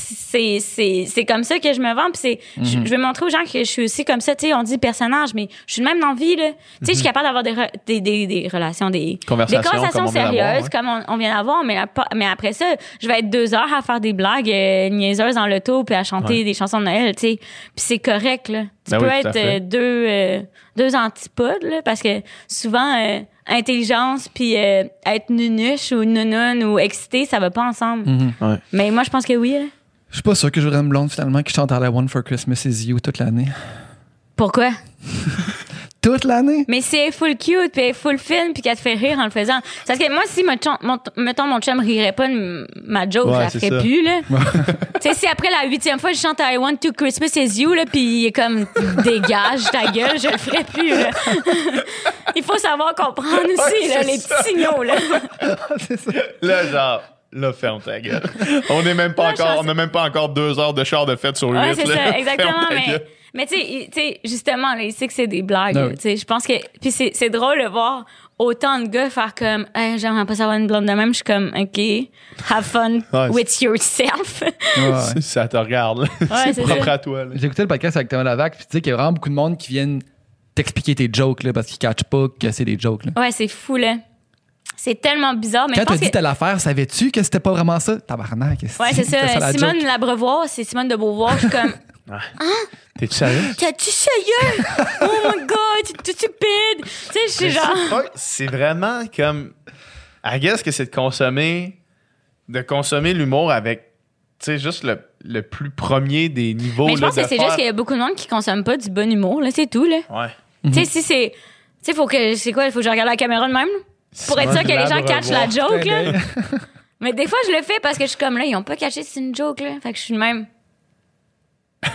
C'est, c'est, c'est comme ça que je me vends, puis c'est, je, je veux montrer aux gens que je suis aussi comme ça, tu sais, on dit personnage, mais je suis le même dans la vie, là. Tu sais, je suis capable d'avoir des, des, des, des relations, des Conversations, des conversations comme sérieuses, comme on, on vient d'avoir, mais, après ça, je vais être deux heures à faire des blagues euh, niaiseuses dans l'auto, puis à chanter Ouais. des chansons de Noël, tu sais. Puis c'est correct, là. Tu Ben peux oui, être euh, deux, euh, deux antipodes, là, parce que souvent, intelligence puis euh, être nunuche ou nounoun ou excité, ça va pas ensemble. Mhm. Ouais. Mais moi, je pense que oui. Je suis pas sûr que j'aurais une blonde finalement qui chante All I Want for Christmas is You toute l'année. Pourquoi? Toute l'année? Mais si elle est full cute, puis full fine, puis qu'elle te fait rire en le faisant. Parce que moi, si, mettons, mon, mettons, mon chum rirait pas de ma joke, Ouais, je la c'est ferais ça. plus, là. tu sais, si après la huitième fois, je chante I Want to Christmas is You, là, puis il est comme, dégage ta gueule, je le ferais plus, là. il faut savoir comprendre aussi, Ouais, là, c'est les ça. petits signaux, là. c'est ça. Là, genre, là, ferme ta gueule. On n'est même pas Là, encore, je on n'a même pas encore deux heures de char de fête sur huit. Ouais, c'est là. ça, exactement. Ferme ta Mais, mais tu sais, il- tu sais, justement, là, il sait que c'est des blagues. Ah là, oui. tu sais, Je pense que. Puis c'est c'est drôle de voir autant de gars faire comme, hey, j'aimerais pas savoir une blonde de même. Je suis comme, OK, have fun Ouais, with yourself. Ouais. Ça te regarde. c'est propre ça. à toi. J'ai écouté le podcast avec Thomas Lavac, puis tu sais qu'il y a vraiment beaucoup de monde qui viennent t'expliquer tes jokes, là, parce qu'ils catchent pas que c'est des jokes, là. ouais, c'est fou, là. C'est tellement bizarre. Mais Quand pense dit que. telle affaire, savais-tu que c'était pas vraiment ça? Tabarnak, Ouais, c'est ça. la Simone joke? Labrevoire, c'est Simone de Beauvoir. Je suis comme, T'es-tu sérieux? t'es-tu sérieux? Oh my god, t'es stupide. Tu sais, je suis genre. c'est vraiment comme. I guess que c'est de consommer. De consommer l'humour avec. Tu sais, juste le, le plus premier des niveaux. Mais je là, pense que c'est faire- juste qu'il y a beaucoup de monde qui consomme pas du bon humour, là. C'est tout, là. Ouais. Tu sais, si c'est. Tu sais, faut que. C'est quoi? Il faut que je regarde la caméra de même? là? Pour être sûr que les gens catchent la joke, là. Mais des fois, je le fais parce que je suis comme là, ils ont pas catché c'est une joke, là. Fait que je suis de même.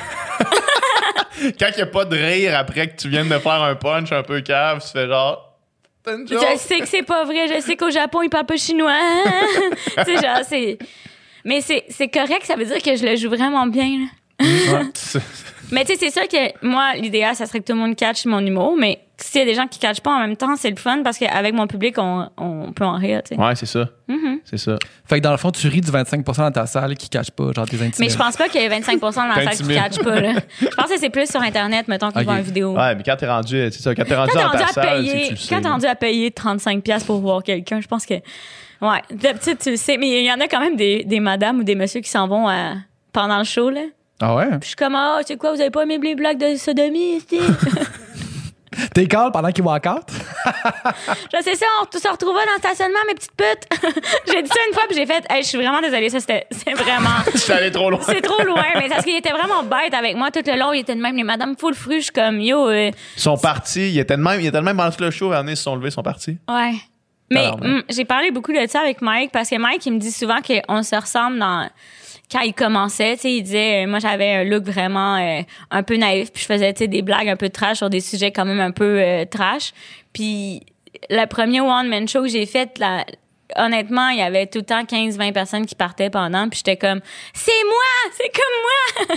Quand il n'y a pas de rire après que tu viennes de faire un punch un peu cave, tu fais genre. Une joke? Je sais que c'est pas vrai. Je sais qu'au Japon, ils parlent pas chinois. sais, genre, c'est. Mais c'est c'est correct, ça veut dire que je le joue vraiment bien, là. C'est- Mais tu sais, c'est sûr que moi, l'idéal, ça serait que tout le monde catch mon humour, mais s'il y a des gens qui catchent pas en même temps, c'est le fun parce qu'avec mon public, on, on peut en rire. Ouais, c'est ça. Mm-hmm. C'est ça. Fait que dans le fond, tu ris du 25% dans ta salle qui cache pas, genre tes intimes. Mais je pense pas qu'il y ait 25% dans la salle qui catch pas, là. Je pense que c'est plus sur Internet, mettons, qu'ils Ok. voient une vidéo. Ouais, mais quand t'es rendu, c'est ça, quand t'es rendu quand t'es dans rendu ta à salle, payer, tu sais. quand t'es rendu à payer 35 pièces pour voir quelqu'un, je pense que ouais, d'habitude tu le sais, mais il y en a quand même des, des madames ou des messieurs qui s'en vont à- pendant le show là. Ah ouais? Puis je suis comme ah, c'est quoi, vous avez pas aimé les blagues de sodomie, c'est T'es calme pendant qu'il walk out? Je sais ça, on se retrouvera dans le stationnement mes petites putes. j'ai dit ça une fois puis j'ai fait hey, je suis vraiment désolée, ça c'était c'est vraiment Je suis allé trop loin. c'est trop loin, mais parce qu'il était vraiment bête avec moi tout le long, il était de même les madames full fru, je suis comme yo euh, Ils sont partis. Ils étaient de même, ils étaient de même pendant tout le show. Ils se sont levés, ils sont partis. Ouais. Mais hum, j'ai parlé beaucoup de ça avec Mike parce que Mike, il me dit souvent qu'on se ressemble dans. Quand il commençait, tu sais, il disait, euh, moi, j'avais un look vraiment euh, un peu naïf, puis je faisais, tu sais, des blagues un peu trash sur des sujets quand même un peu euh, trash. Puis le premier one-man show que j'ai fait, la, honnêtement, il y avait tout le temps 15-20 personnes qui partaient pendant, puis j'étais comme, c'est moi! C'est comme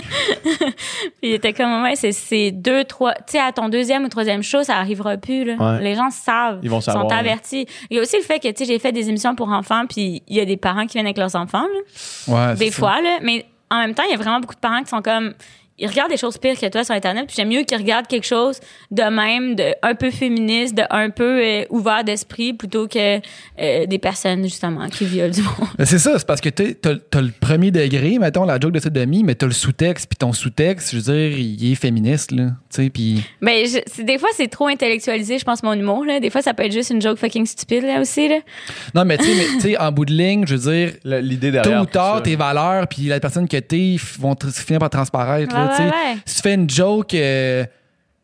moi! puis il était comme, ouais, c'est, deux, trois, tu sais, à ton deuxième ou troisième show, ça arrivera plus, là. Ouais. Les gens savent. Ils vont savoir, sont avertis. Il y a aussi le fait que, tu sais, j'ai fait des émissions pour enfants, puis il y a des parents qui viennent avec leurs enfants, là, Ouais. des ça. fois, là. Mais en même temps, il y a vraiment beaucoup de parents qui sont comme, ils regardent des choses pires que toi sur Internet, puis j'aime mieux qu'ils regardent quelque chose de même, de un peu féministe, de un peu euh, ouvert d'esprit, plutôt que euh, des personnes, justement, qui violent du monde. C'est ça, c'est parce que t'as t'as- le premier degré, mettons, la joke de sodomie, mais t'as le sous-texte, puis ton sous-texte, je veux dire, il est féministe, là. Tu sais, puis. Mais je- c'est- des fois, c'est trop intellectualisé, je pense, mon humour, là. Des fois, ça peut être juste une joke fucking stupide, là, aussi, là. Non, mais tu sais, mais, tu sais, en bout de ligne, je veux dire, L'idée tôt derrière. ou tout tard, tes valeurs, puis la personne que t'es vont finir par transparaître, là, Ouais, tu sais. ouais, ouais. Si tu fais une joke. euh,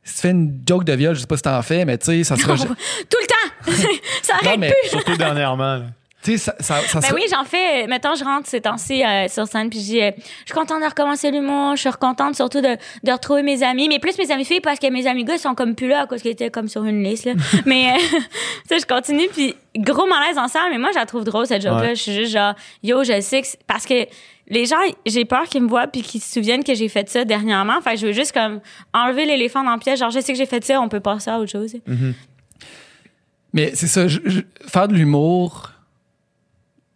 si tu fais une joke de viol, je sais pas si t'en fais, mais tu sais, ça sera. Tout le temps! ça Non, arrête mais plus! Surtout dernièrement. là. Tu sais, ça, ça, ça Ben oui, j'en fais. Mettons, je rentre ces temps-ci euh, sur scène, puis je dis, euh, je suis contente de recommencer l'humour, je suis contente surtout de, de retrouver mes amis, mais plus mes amis filles, parce que mes amis gars sont comme plus là à cause qu'ils étaient comme sur une liste, là. mais, euh, tu sais, je continue, puis gros malaise en salle, mais moi, je la trouve drôle, cette joke-là. Ouais. Je suis juste genre, yo, je sais que... Parce que les gens, j'ai peur qu'ils me voient puis qu'ils se souviennent que j'ai fait ça dernièrement. Fait que je veux juste comme enlever l'éléphant dans le piège. Genre, je sais que j'ai fait ça, on peut passer à autre chose. Mais c'est ça, je- je- faire de l'humour,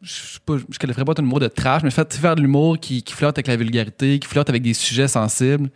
je je qualifierais pas ton humour de trash, mais faire, faire de l'humour qui, qui flotte avec la vulgarité, qui flotte avec des sujets sensibles,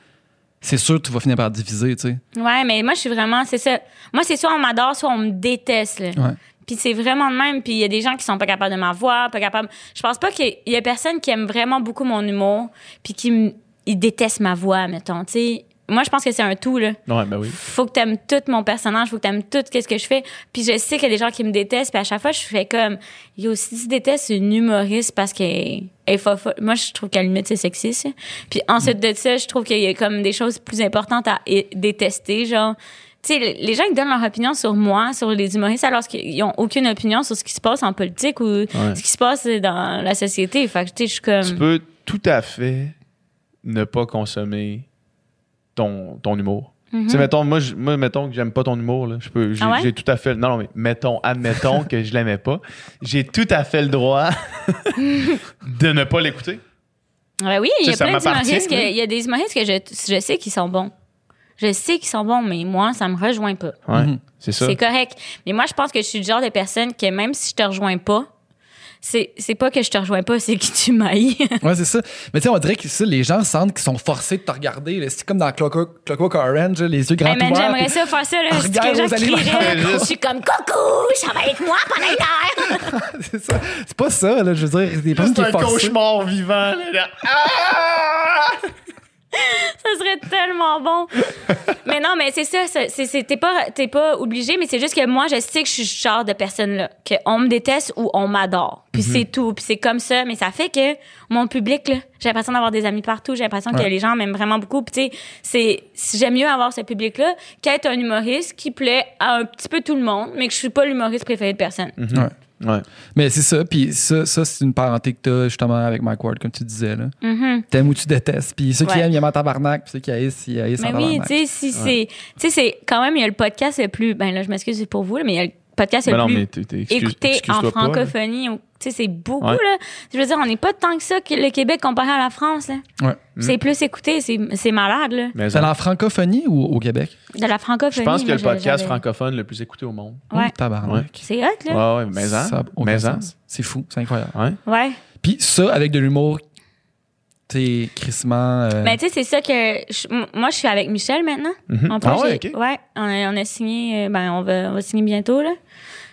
c'est sûr que tu vas finir par diviser, tu sais. Ouais, mais moi, je suis vraiment, c'est ça. Moi, c'est soit on m'adore, soit on me déteste, là. Ouais. Puis c'est vraiment de même. Puis il y a des gens qui sont pas capables de m'avoir, pas capables. Je pense pas qu'il y a personne qui aime vraiment beaucoup mon humour, puis qui me- il déteste ma voix, mettons. Tu sais, moi, je pense que c'est un tout là. Ouais, ben oui. Faut que t'aimes tout mon personnage, faut que t'aimes tout qu'est-ce que je fais. Puis je sais qu'il y a des gens qui me détestent, puis à chaque fois, je fais comme, yo, si tu détestes une humoriste parce qu'elle est fofolle. Moi, je trouve qu'à la limite, c'est ça. Puis ensuite de ça, je trouve qu'il y a comme des choses plus importantes à détester, genre. Tu sais, les gens qui donnent leur opinion sur moi, sur les humoristes, alors qu'ils ont aucune opinion sur ce qui se passe en politique ou ce qui se passe dans la société. Fait que, tu sais, je suis comme. Tu peux tout à fait ne pas consommer ton, ton humour. Tu sais, mettons, moi, je- moi, mettons que j'aime pas ton humour, là. Je peux, j'ai, Mhm. Ah ouais? j'ai tout à fait, non, non, mais mettons, admettons que je l'aimais pas. J'ai tout à fait le droit de ne pas l'écouter. Ouais, oui, il y a plein d'humoristes que, il y a des humoristes que je, je sais qu'ils sont bons. Je sais qu'ils sont bons, mais moi, ça me rejoint pas. Ouais, Mhm. c'est ça. C'est correct. Mais moi, je pense que je suis le genre de personne que même si je te rejoins pas, c'est, c'est pas que je te rejoins pas, c'est que tu m'haïs. Ouais, c'est ça. Mais tu sais, on dirait que ça, les gens sentent qu'ils sont forcés de te regarder. C'est comme dans Clockwork, Clockwork Orange, les yeux grands Hey, j'aimerais ça faire ça, là. C'est regarde que les gens Rosalie crieraient. Vaillancourt. Je suis comme coucou, ça va être moi pendant une heure. c'est ça. C'est pas ça, là. Je veux dire, des personnes qui est forcé. vivant. Là, là. Ah! Ça serait tellement bon. mais non, mais c'est ça. t'es, pas, pas obligé, mais c'est juste que moi, je sais que je suis ce genre de personne-là. Qu'on me déteste ou on m'adore. Puis Mhm. c'est tout. Puis c'est comme ça. Mais ça fait que mon public, j'ai l'impression d'avoir des amis partout. J'ai l'impression que Ouais. les gens m'aiment vraiment beaucoup. Puis tu sais, j'aime mieux avoir ce public-là qu'être un humoriste qui plaît à un petit peu tout le monde, mais que je suis pas l'humoriste préféré de personne. Ouais. Ouais. Mais c'est ça. Puis ça, ça c'est une parenté que t'as justement avec Mike Ward, comme tu disais. là. Mhm. T'aimes ou tu détestes. Puis ceux qui Ouais. aiment, ils aiment en tabarnak. Puis ceux qui haïssent, ils haïssent en Mais oui, tabarnak. tu sais, si c'est, tu sais, c'est quand même, il y a le podcast le plus, ben là, je m'excuse pour vous, là, mais il y a le podcast Ben le non, plus mais excuse- écouté en pas, francophonie, au- tu sais, c'est beaucoup, Ouais. là. Je veux dire, on n'est pas tant que ça que le Québec comparé à la France, là. Ouais. C'est plus écouté, c'est c'est malade, là. Mais C'est en francophonie ou au Québec? De la francophonie. je pense que le podcast francophone le plus écouté au monde. Ouais. Oh, tabarnak. C'est hot, là. Ouais, ouais, mais hein? Ça a aucun Mais hein? C'est fou, c'est incroyable. Ouais. Ouais. Puis ça, avec de l'humour, t'es crissement. euh, Ben, tu sais, c'est ça que. je- moi, je suis avec Michel maintenant. Mhm. En plus, Ah ouais, j'ai- ok. ouais, on a, on a signé. euh, Ben, on va, on va signer bientôt, là.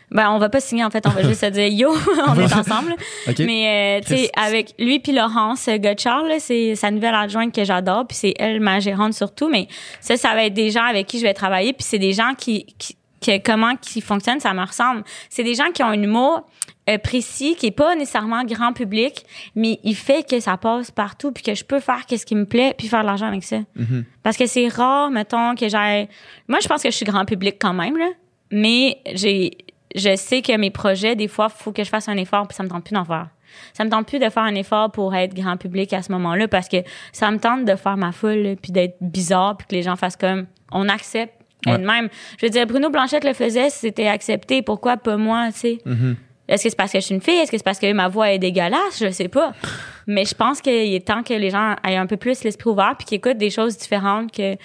Ben, on va pas signer, en fait, on va juste se dire yo, on est ensemble. Mais, euh, tu sais, avec lui puis Laurence Godchard, là, c'est sa nouvelle adjointe que j'adore, puis c'est elle, ma gérante surtout. Mais ça, ça va être des gens avec qui je vais travailler, puis c'est des gens qui. qui que comment qui fonctionnent, ça me ressemble. C'est des gens qui ont un humour euh, précis, qui est pas nécessairement grand public, mais il fait que ça passe partout, puis que je peux faire qu'est-ce qui me plaît, puis faire de l'argent avec ça. Mhm. Parce que c'est rare, mettons, que j'ai... Moi, je pense que je suis grand public quand même, là. Mais j'ai... Je sais que mes projets, des fois, faut que je fasse un effort, puis ça me tente plus d'en faire. Ça me tente plus de faire un effort pour être grand public à ce moment-là, parce que ça me tente de faire ma foule, puis d'être bizarre, puis que les gens fassent comme... On accepte Ouais. elle-même. Je veux dire, Bruno Blanchette le faisait, c'était accepté. Pourquoi pas moi, tu sais? Mhm. Est-ce que c'est parce que je suis une fille? Est-ce que c'est parce que ma voix est dégueulasse? Je sais pas. Mais je pense qu'il est temps que les gens aient un peu plus l'esprit ouvert puis qu'ils écoutent des choses différentes que euh,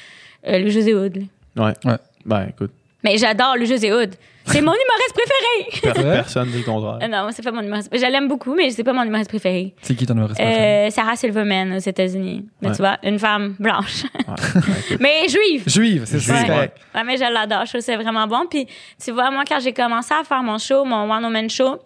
le José Hood. Ouais. Ouais. Ben, écoute, Mais j'adore le José Hood. C'est mon humoriste préféré! per- personne dit le contraire. Euh, non, c'est pas mon humoriste. Je l'aime beaucoup, mais c'est pas mon humoriste préféré. C'est qui ton humoriste préféré? Euh, Sarah Silverman aux États-Unis. Mais Ouais. tu vois, une femme blanche. Ouais. Mais juive! Juive, c'est ça. Ouais. mais je l'adore. Je trouve que c'est vraiment bon. Puis, tu vois, moi, quand j'ai commencé à faire mon show, mon One Woman Show,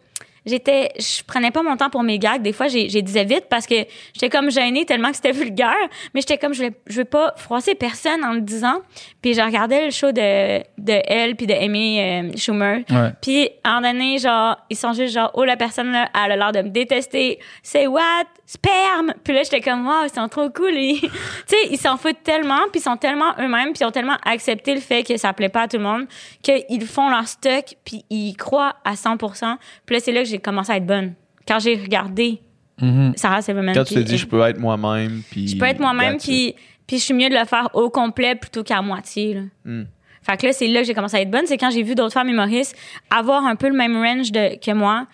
j'étais, je prenais pas mon temps pour mes gags. Des fois, j'ai, j'ai disais vite parce que j'étais comme gênée tellement que c'était vulgaire. Mais j'étais comme, je vais, je vais pas froisser personne en le disant. Puis, je regardais le show de, de elle puis de Amy euh, Schumer. Ouais. Puis, moment donné, genre, ils sont juste genre, oh, la personne, là, elle a l'air de me détester. C'est what? Sperme! Puis là, j'étais comme, wow, ils sont trop cool. Tu sais, ils s'en foutent tellement, puis ils sont tellement eux-mêmes, puis ils ont tellement accepté le fait que ça plaît pas à tout le monde, qu'ils font leur stock, puis ils croient à 100% Puis là, c'est là que j'ai commencé à être bonne. Quand j'ai regardé Mhm. Sarah Silverman. Quand tu te puis- dis, je peux être moi-même, puis. je peux être moi-même, puis, puis je suis mieux de le faire au complet plutôt qu'à moitié. Là. Mm. Fait que là, c'est là que j'ai commencé à être bonne. C'est quand j'ai vu d'autres femmes humoristes avoir un peu le même range de, que moi,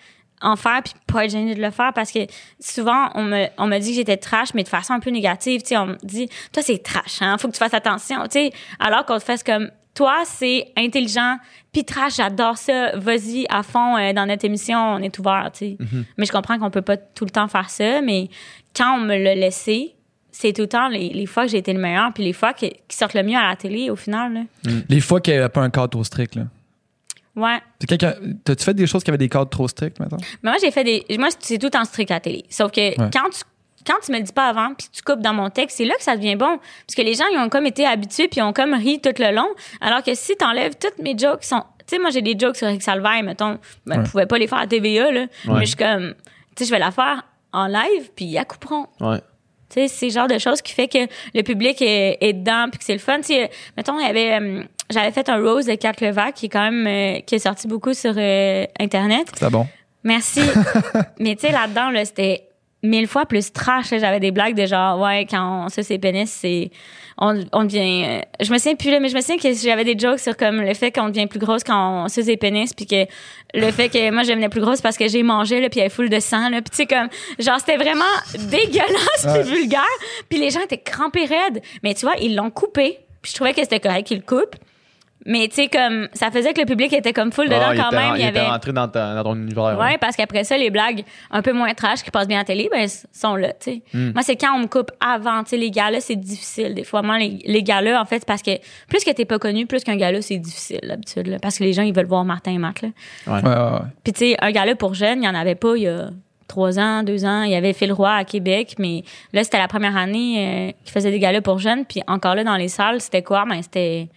en faire, puis pas être gênée de le faire. Parce que souvent, on me, on me dit que j'étais trash, mais de façon un peu négative. Tu sais, on me dit, toi, c'est trash, hein, faut que tu fasses attention. Tu sais, alors qu'on te fasse comme, toi, c'est intelligent, puis trash, j'adore ça. Vas-y à fond euh, dans notre émission, on est ouvert, tu sais. Mais je comprends qu'on peut pas tout le temps faire ça, mais quand on me l'a laissé, c'est tout le temps les, les fois que j'ai été le meilleur, puis les fois que- qui sortent le mieux à la télé, au final. Là. Les fois qu'il n'y avait pas un cadre trop strict, là. Ouais. T'as-tu fait des choses qui avaient des cadres trop stricts, maintenant? Mais moi, j'ai fait des. Moi, c'est tout en strict à la télé. Sauf que quand tu. Quand tu me le dis pas avant, puis tu coupes dans mon texte, c'est là que ça devient bon. Parce que les gens, ils ont comme été habitués, puis ils ont comme ri tout le long. Alors que si t'enlèves toutes mes jokes qui sont. Tu sais, moi, j'ai des jokes sur Rick Salvaire, mettons. Ben, Ouais. je pouvais pas les faire à TVA, là. Ouais. Mais je suis comme. Tu sais, je vais la faire en live, puis ils la couperont. Ouais. Tu sais, c'est le genre de choses qui fait que le public est, est dedans puis que c'est le fun. Tu sais, mettons, il y avait, euh, j'avais fait un rose de Kat Levac qui est quand même, euh, qui est sorti beaucoup sur euh, Internet. C'était bon? Merci. Mais tu sais, là-dedans, là, c'était mille fois plus trash. J'avais des blagues de genre, ouais, quand on se ses pénis, c'est, on, on devient, euh, je me souviens plus là, mais je me souviens que j'avais des jokes sur comme le fait qu'on devient plus grosse quand on se ses pénis puis que le fait que moi, je devenais plus grosse parce que j'ai mangé, là, puis y avait full de sang, là. Puis tu sais, comme, genre, c'était vraiment dégueulasse puis vulgaire. Puis les gens étaient crampés raides. Mais tu vois, ils l'ont coupé. Puis je trouvais que c'était correct qu'ils le coupent. Mais tu sais, comme, ça faisait que le public était comme full dedans Ah, il quand était- même. Il y était avait. rentré dans, ta- dans ton univers. Ouais, parce qu'après ça, les blagues un peu moins trash qui passent bien à la télé, ben, sont là, tu sais. Hmm. Moi, c'est quand on me coupe avant, tu sais, les gars-là, c'est difficile. Des fois, moi, les, les gars-là, en fait, c'est parce que plus que t'es pas connu, plus qu'un gars-là, c'est difficile, d'habitude, là, Parce que les gens, ils veulent voir Martin et Matt, là. Ouais, ouais, ouais. Puis, tu sais, un gars-là pour jeunes, il n'y en avait pas il y a trois ans, deux ans. Il y avait Phil Roy à Québec, mais là, c'était la première année euh, qu'il faisait des gars-là pour jeunes. Puis encore là, dans les salles, c'était quoi? Ben, c'était...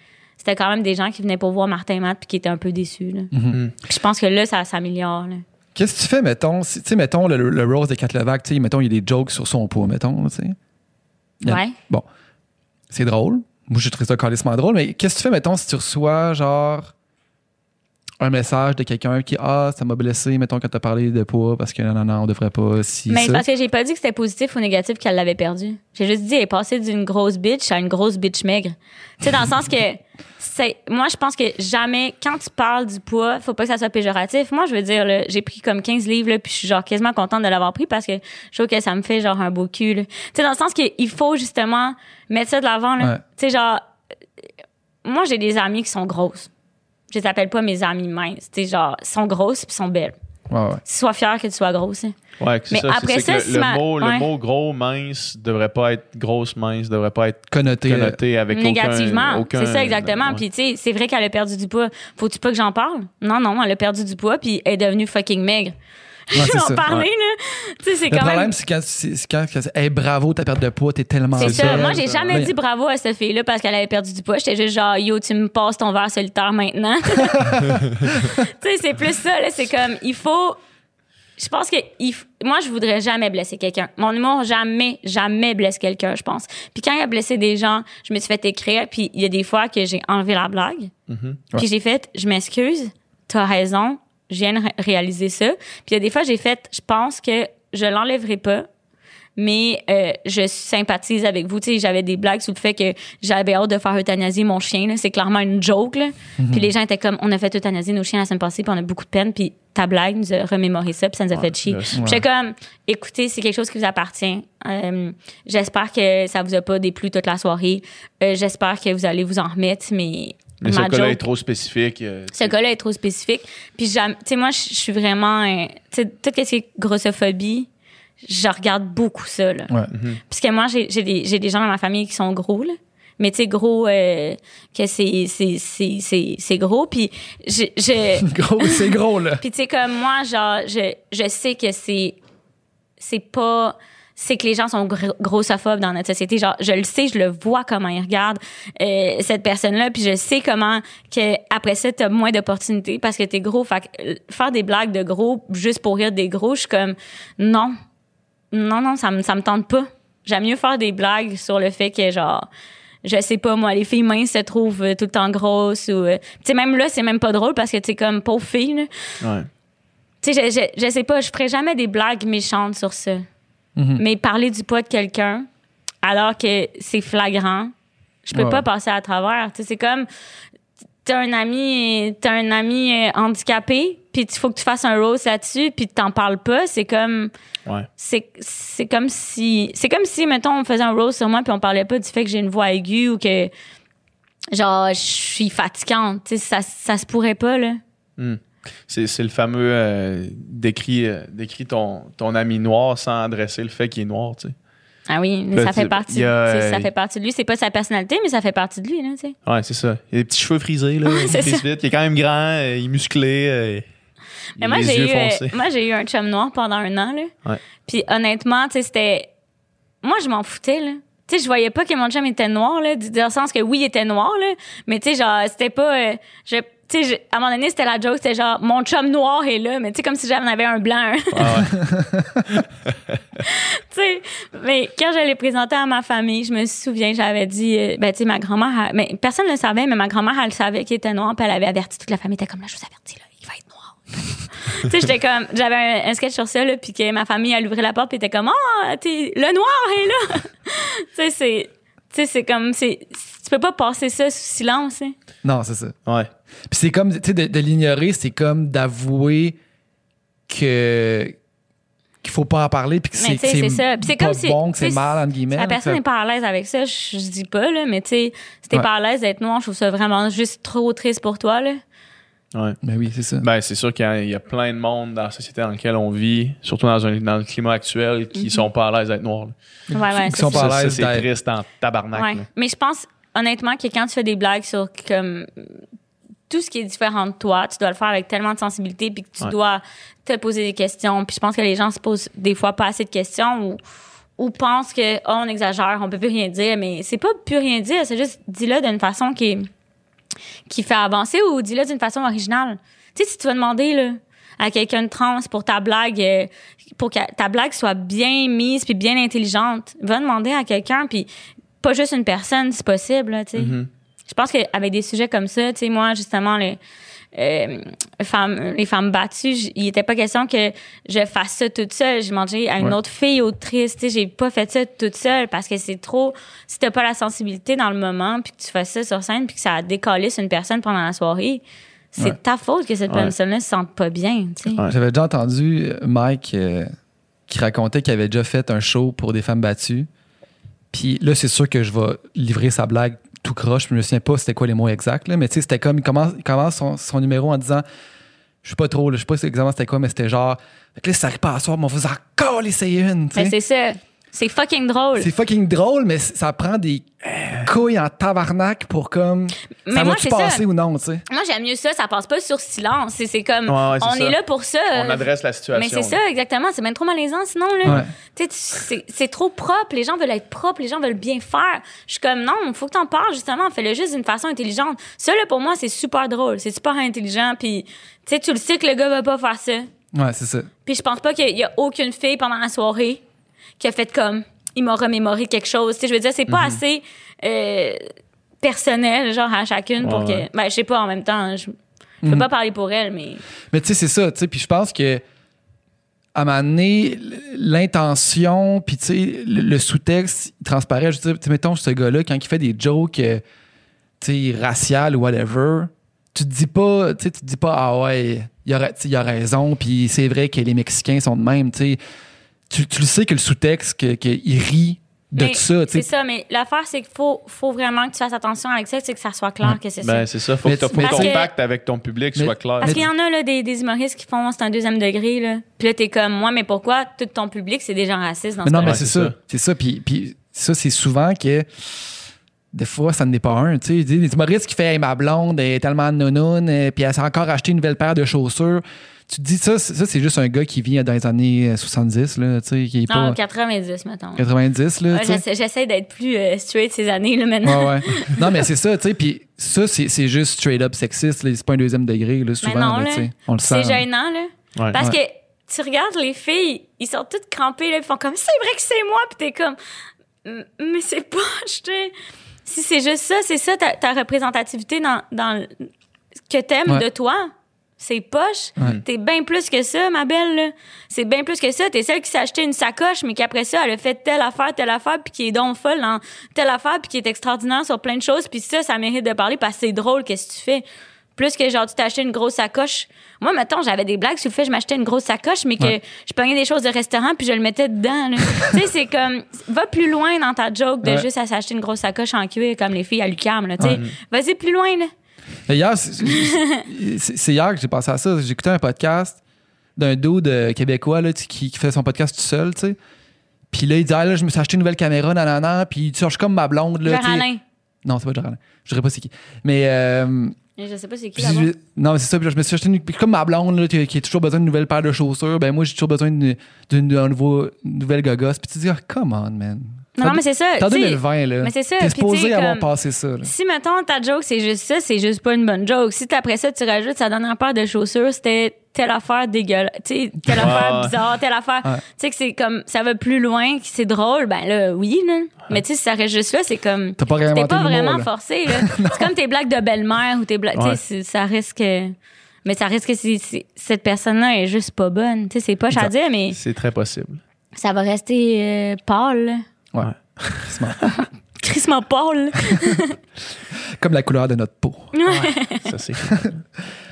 C'était quand même des gens qui venaient pour voir Martin et Matt puis qui étaient un peu déçus. Là. Mhm. Puis je pense que là, ça s'améliore. là. Qu'est-ce que tu fais, mettons, si- tu sais, mettons, le, le Rose de Kat Levac, tu sais, mettons, il y a des jokes sur son poids, mettons, tu sais. Ouais. Bon. C'est drôle. Moi, je trouve ça carrément drôle, mais qu'est-ce que tu fais, mettons, si tu reçois, genre, un message de quelqu'un qui, ah, ça m'a blessé, mettons, quand t'as parlé de poids, parce que non, non, non, on devrait pas, si, Mais ça. parce que j'ai pas dit que c'était positif ou négatif qu'elle l'avait perdu. J'ai juste dit elle est passée d'une grosse bitch à une grosse bitch maigre. Tu sais, dans le sens que c'est moi je pense que jamais quand tu parles du poids faut pas que ça soit péjoratif. Moi je veux dire là, j'ai pris comme 15 livres là, puis je suis genre quasiment contente de l'avoir pris parce que je trouve que ça me fait genre un beau cul tu sais dans le sens qu'il faut justement mettre ça de l'avant là. Ouais. tu sais genre moi j'ai des amies qui sont grosses. Je les appelle pas mes amies minces. Tu sais genre sont grosses puis sont belles Ouais, ouais. sois fière que tu sois grosse hein. Ouais, c'est Mais ça. après c'est que ça, le, si le ma- mot, ouais. le mot gros, mince devrait pas être grosse, mince, devrait pas être Connoté. euh, connoté avec négativement. aucun- aucun- c'est ça exactement. ouais. Puis tu sais, c'est vrai qu'elle a perdu du poids. Faut-tu pas que j'en parle? Non, non, elle a perdu du poids puis elle est devenue fucking maigre. Je vais en parler là. Tu sais, c'est Le quand problème, même. c'est quand, c'est quand, quand c'est, hey, bravo, ta perte de poids, t'es tellement C'est ça. belle. Moi, j'ai jamais dit bravo à cette fille-là parce qu'elle avait perdu du poids. J'étais juste genre, yo, tu me passes ton verre solitaire maintenant. tu sais, c'est plus ça, là. C'est comme, il faut. Je pense que il f- moi, je voudrais jamais blesser quelqu'un. Mon humour, jamais, jamais blesse quelqu'un, je pense. Puis quand il a blessé des gens, je me suis fait écrire. Puis il y a des fois que j'ai enlevé la blague. Puis j'ai fait, je m'excuse, t'as raison, je viens de ré- réaliser ça. Puis il y a des fois, j'ai fait, je pense que je l'enlèverai pas, mais euh, je sympathise avec vous. Tu sais, j'avais des blagues sur le fait que j'avais hâte de faire euthanasier mon chien. C'est clairement une joke. Là. Puis les gens étaient comme, on a fait euthanasier nos chiens la semaine passée, puis on a beaucoup de peine, puis ta blague nous a remémoré ça, puis ça nous a fait chier. J'étais comme, écoutez, c'est quelque chose qui vous appartient. Euh, J'espère que ça vous a pas déplu toute la soirée. Euh, J'espère que vous allez vous en remettre, mais... Mais ce cas-là est trop spécifique. euh, ce cas-là est trop spécifique. Puis, tu sais, moi, je suis vraiment. euh, Tu sais, tout ce qui est grossophobie, je regarde beaucoup ça, là. Ouais. Parce que moi, j'ai j'ai des, j'ai des gens dans ma famille qui sont gros, là. Mais tu sais, gros, euh, que c'est c'est- c'est- c'est- c'est gros. Puis, je. je Gros, c'est gros, là. puis tu sais, comme moi, genre, je, je sais que c'est. C'est pas. C'est que les gens sont gr- grossophobes dans notre société. Genre, je le sais, je le vois comment ils regardent euh, cette personne-là, puis je sais comment que après ça, t'as moins d'opportunités parce que t'es gros. Fait que, euh, faire des blagues de gros juste pour rire des gros, je suis comme non, non, non, ça me ça me tente pas. J'aime mieux faire des blagues sur le fait que genre je sais pas moi les filles minces se trouvent euh, tout le temps grosses ou tu sais même là c'est même pas drôle parce que tu comme pauvre fille là. Ouais. Tu sais, je, je, je sais pas, je ferai jamais des blagues méchantes sur ça. Mais parler du poids de quelqu'un, alors que c'est flagrant, je peux Ouais. pas passer à travers. Tu sais, c'est comme, t'as un ami, t'as un ami euh, handicapé, puis il faut que tu fasses un rose là-dessus, puis t'en parles pas. C'est comme, Ouais. c'est, c'est comme si, c'est comme si, mettons, on faisait un rose sur moi, puis on parlait pas du fait que j'ai une voix aiguë ou que, genre, je suis fatigante. Tu sais, ça, ça se pourrait pas, là. C'est c'est le fameux euh, décrit, euh, décrit ton, ton ami noir sans adresser le fait qu'il est noir, tu sais. Ah oui, mais ça fait partie. a, ça euh, fait partie de lui. C'est pas sa personnalité, mais ça fait partie de lui, là, tu sais. Ouais, c'est ça. Il a des petits cheveux frisés, là. il vite. Il est quand même grand, euh, il est musclé. Mais moi, j'ai eu, moi, j'ai eu un chum noir pendant un an, là. Ouais. Puis honnêtement, tu sais, c'était. Moi, je m'en foutais, là. Tu sais, je voyais pas que mon chum était noir, là, dans le sens que oui, il était noir, là. Mais tu sais, genre, c'était pas. euh, je, tu sais, à un moment donné, c'était la joke, c'était genre, mon chum noir est là, mais tu sais, comme si j'en avais un blanc. hein. Ah ouais. tu sais, mais quand je l'ai présenté à ma famille, je me souviens, j'avais dit, euh, ben, tu sais, ma grand-mère, mais personne ne le savait, mais ma grand-mère, elle savait qu'il était noir, puis elle avait averti toute la famille, elle était comme là, je vous avertis, là, il va être noir. tu sais, j'étais comme, j'avais un, un sketch sur ça, là, puis que ma famille, elle ouvrait la porte, puis était comme, ah, t'es- le noir est là. tu sais, c'est, tu sais, c'est comme, c'est, tu peux pas passer ça sous silence, hein. Non, c'est ça. Ouais. Puis c'est comme, tu sais, de, de l'ignorer, c'est comme d'avouer que qu'il faut pas en parler puis que c'est c'est ça. Puis c'est pas comme si- bon, que c'est mal, entre guillemets. La personne n'est pas à l'aise avec ça, je, je dis pas, là, mais tu sais, si t'es Ouais. pas à l'aise d'être noir, je trouve ça vraiment juste trop triste pour toi, là. Ouais. Ben oui, c'est ça. Ben, c'est sûr qu'il y, a- il y a plein de monde dans la société dans laquelle on vit, surtout dans, un, dans le climat actuel, qui sont pas à l'aise d'être noirs. Ouais, ouais, Qui sont pas à l'aise c'est triste en tabarnak. Ouais. Mais je pense honnêtement que quand tu fais des blagues sur comme tout ce qui est différent de toi, tu dois le faire avec tellement de sensibilité puis que tu Ouais. dois te poser des questions. Puis je pense que les gens se posent des fois pas assez de questions ou ou pensent que oh, on exagère, on peut plus rien dire, mais c'est pas plus rien dire, c'est juste dis-le d'une façon qui est- qui fait avancer ou dis-le d'une façon originale. Tu sais si tu vas demander là à quelqu'un de trans pour ta blague euh, pour que ta blague soit bien mise puis bien intelligente, va demander à quelqu'un puis pas juste une personne si possible là, tu sais. Je pense qu'avec des sujets comme ça, tu sais moi justement le euh, femmes, les femmes battues, il était pas question que je fasse ça toute seule. J'ai mangé à une Ouais. autre fille autrice. Tu sais, j'ai pas fait ça toute seule parce que c'est trop. Si t'as pas la sensibilité dans le moment, puis que tu fais ça sur scène, puis que ça décalisse une personne pendant la soirée, c'est Ouais. ta faute que cette Ouais. personne-là se sente pas bien. Tu sais. Ouais. J'avais déjà entendu euh, Mike euh, qui racontait qu'il avait déjà fait un show pour des femmes battues. Puis là, c'est sûr que je vais livrer sa blague tout croche. Je me souviens pas c'était quoi les mots exacts, là, mais tu sais, c'était comme il commence, il commence son, son numéro en disant Je sais pas trop, là, je sais pas exactement c'était quoi, mais c'était genre Fait que là, ça arrive pas à soir, mais on vous encore essayer une. tu sais. Mais c'est ça. C'est fucking drôle. C'est fucking drôle, mais ça prend des couilles en tabarnak pour comme. Mais ça moi, va-tu c'est ça. passer ou non, tu sais? Moi, j'aime mieux ça. Ça passe pas sur silence. C'est comme, Ouais, ouais, on ça. est là pour ça. On adresse la situation. Mais c'est ça, exactement. C'est même trop malaisant, sinon, là. Ouais. Tu sais, tu- c'est trop propre. Les gens veulent être propres. Les gens veulent bien faire. Je suis comme, non, il faut que t'en parles, justement. Fais-le juste d'une façon intelligente. Ça, là, pour moi, c'est super drôle. C'est super intelligent. Puis, tu sais, tu le sais que le gars va pas faire ça. Ouais, c'est ça. Puis, je pense pas qu'il y a aucune fille pendant la soirée qui a fait comme, il m'a remémoré quelque chose. Je veux dire, c'est Mhm. pas assez euh, personnel, genre, à chacune pour que. ouais. Ben, je sais pas, en même temps, je, je Mhm. peux pas parler pour elle, mais. Mais tu sais, c'est ça, tu sais. Puis je pense que, à un moment donné, l'intention, puis tu sais, le, le sous-texte, il transparaît. Je veux dire, tu sais, mettons, ce gars-là, quand il fait des jokes, euh, tu sais, raciales ou whatever, tu te dis pas, tu sais, tu te dis pas, ah ouais, il a, sais, il a raison, puis c'est vrai que les Mexicains sont de même, tu sais. Tu, tu le sais que le sous-texte, que- qu'il rit de Mais tout ça, C'est ça, mais l'affaire, c'est qu'il faut, faut vraiment que tu fasses attention avec ça, c'est que ça soit clair que c'est ça. Ben, c'est ça. Faut Mais que ton mais pacte avec ton public Mais- soit clair. Parce qu'il y en a là, des, des humoristes qui font c'est un deuxième degré. Là. Puis là, t'es comme, moi, mais pourquoi tout ton public, c'est des gens racistes dans Mais ce non, mais c'est c'est ça. ça. C'est ça. Puis, puis ça, c'est souvent que des fois, ça n'est pas un. Tu sais, des des humoristes qui fait hey, ma blonde elle est tellement nounoune, euh, puis elle s'est encore acheté une nouvelle paire de chaussures. Tu te dis ça, c'est- ça c'est juste un gars qui vit dans les années euh, 70, là, tu sais, qui est Non, pas 90, mettons. 90, là. Ouais, j'essaie, j'essaie d'être plus euh, straight ces années, là, maintenant. Ouais, ouais. Non, mais c'est ça, tu sais. Puis ça, c'est c'est juste straight up sexiste. là. C'est pas un deuxième degré, là, souvent. non, là, là. tu sais. On le sent. C'est gênant, là. Ouais. Parce Ouais. que tu regardes les filles, ils sont toutes crampées, là, ils font comme, c'est vrai que c'est moi, puis t'es comme, mais c'est pas, je te... Si c'est juste ça, c'est ça ta, ta représentativité dans, dans que t'aimes Ouais. de toi. C'est poche. T'es bien plus que ça, ma belle. C'est bien plus que ça. T'es celle qui s'est acheté une sacoche, mais qu'après ça, elle a fait telle affaire, telle affaire, puis qui est donc folle dans telle affaire, puis qui est extraordinaire sur plein de choses. Puis ça, ça mérite de parler parce que c'est drôle, qu'est-ce que tu fais? Plus que genre, tu acheté une grosse sacoche. Moi, mettons, j'avais des blagues sur le fait que je m'achetais une grosse sacoche, mais que Ouais. je prenais des choses de restaurant, puis je le mettais dedans. tu sais, c'est comme, va plus loin dans ta joke de Ouais. juste à s'acheter une grosse sacoche en cuir comme les filles à sais. Ouais. Vas-y plus loin, là. Hier, c'est- hier que j'ai pensé à ça. J'ai écouté un podcast d'un dude euh, québécois là, qui, qui fait son podcast tout seul, tu sais. Puis là, il dit, ah, là, je me suis acheté une nouvelle caméra, nanana, puis tu suis comme ma blonde, là. Alain. Non, c'est pas Alain. Je dirais pas c'est qui. Mais, euh, Je sais pas c'est qui je- non, mais c'est ça, puis là, je me suis acheté une, comme ma blonde, là, qui qui a toujours besoin d'une nouvelle paire de chaussures, ben moi, j'ai toujours besoin d'une nouvelle gogosse. Puis tu te dis, ah, come on, man. Non, non, mais c'est ça. T'es en tu sais, 2020, là. mais c'est ça, T'es supposé avoir comme- passé ça, là. Si, mettons, ta joke, c'est juste ça, c'est juste pas une bonne joke. Si après ça, tu rajoutes sa dernière paire de chaussures, c'était telle affaire dégueulasse, tu telle affaire bizarre, telle affaire. Ouais. Tu sais, que c'est comme, ça va plus loin, que c'est drôle, ben là, oui, là. Mais tu sais, si ça reste juste là, c'est comme. T'as pas T'es pas l'humour, vraiment là. forcé, là. c'est comme tes blagues de belle-mère ou tes blagues. Ouais. Tu sais, ça risque. Mais ça risque que c'est- cette personne-là est juste pas bonne. Tu sais, c'est pas à dire, mais C'est très possible. ça va rester euh, pâle, là. Ouais. Crissement. Pâle. Comme la couleur de notre peau. Ça, c'est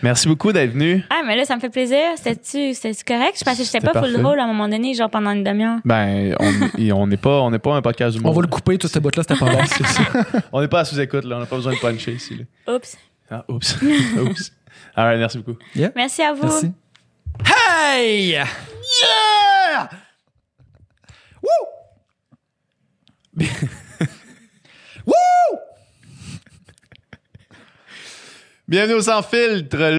Merci beaucoup d'être venu. Ah, mais là, ça me fait plaisir. C'était-tu c'était-tu correct? Je pensais que j'étais pas full parfait. drôle à un moment donné, genre pendant une demi-heure. Ben, on n'est pas, on n'est pas un podcast du On va le couper, tout ce bout-là, c'était pas bon. On n'est pas à sous-écoute, là. On n'a pas besoin de puncher ici. Là. Oups. Ah, oups. oups. All right, merci beaucoup. Yeah. Merci à vous. Merci. Hey! Yeah! Woo! Woo! Bienvenue au Sans Filtre,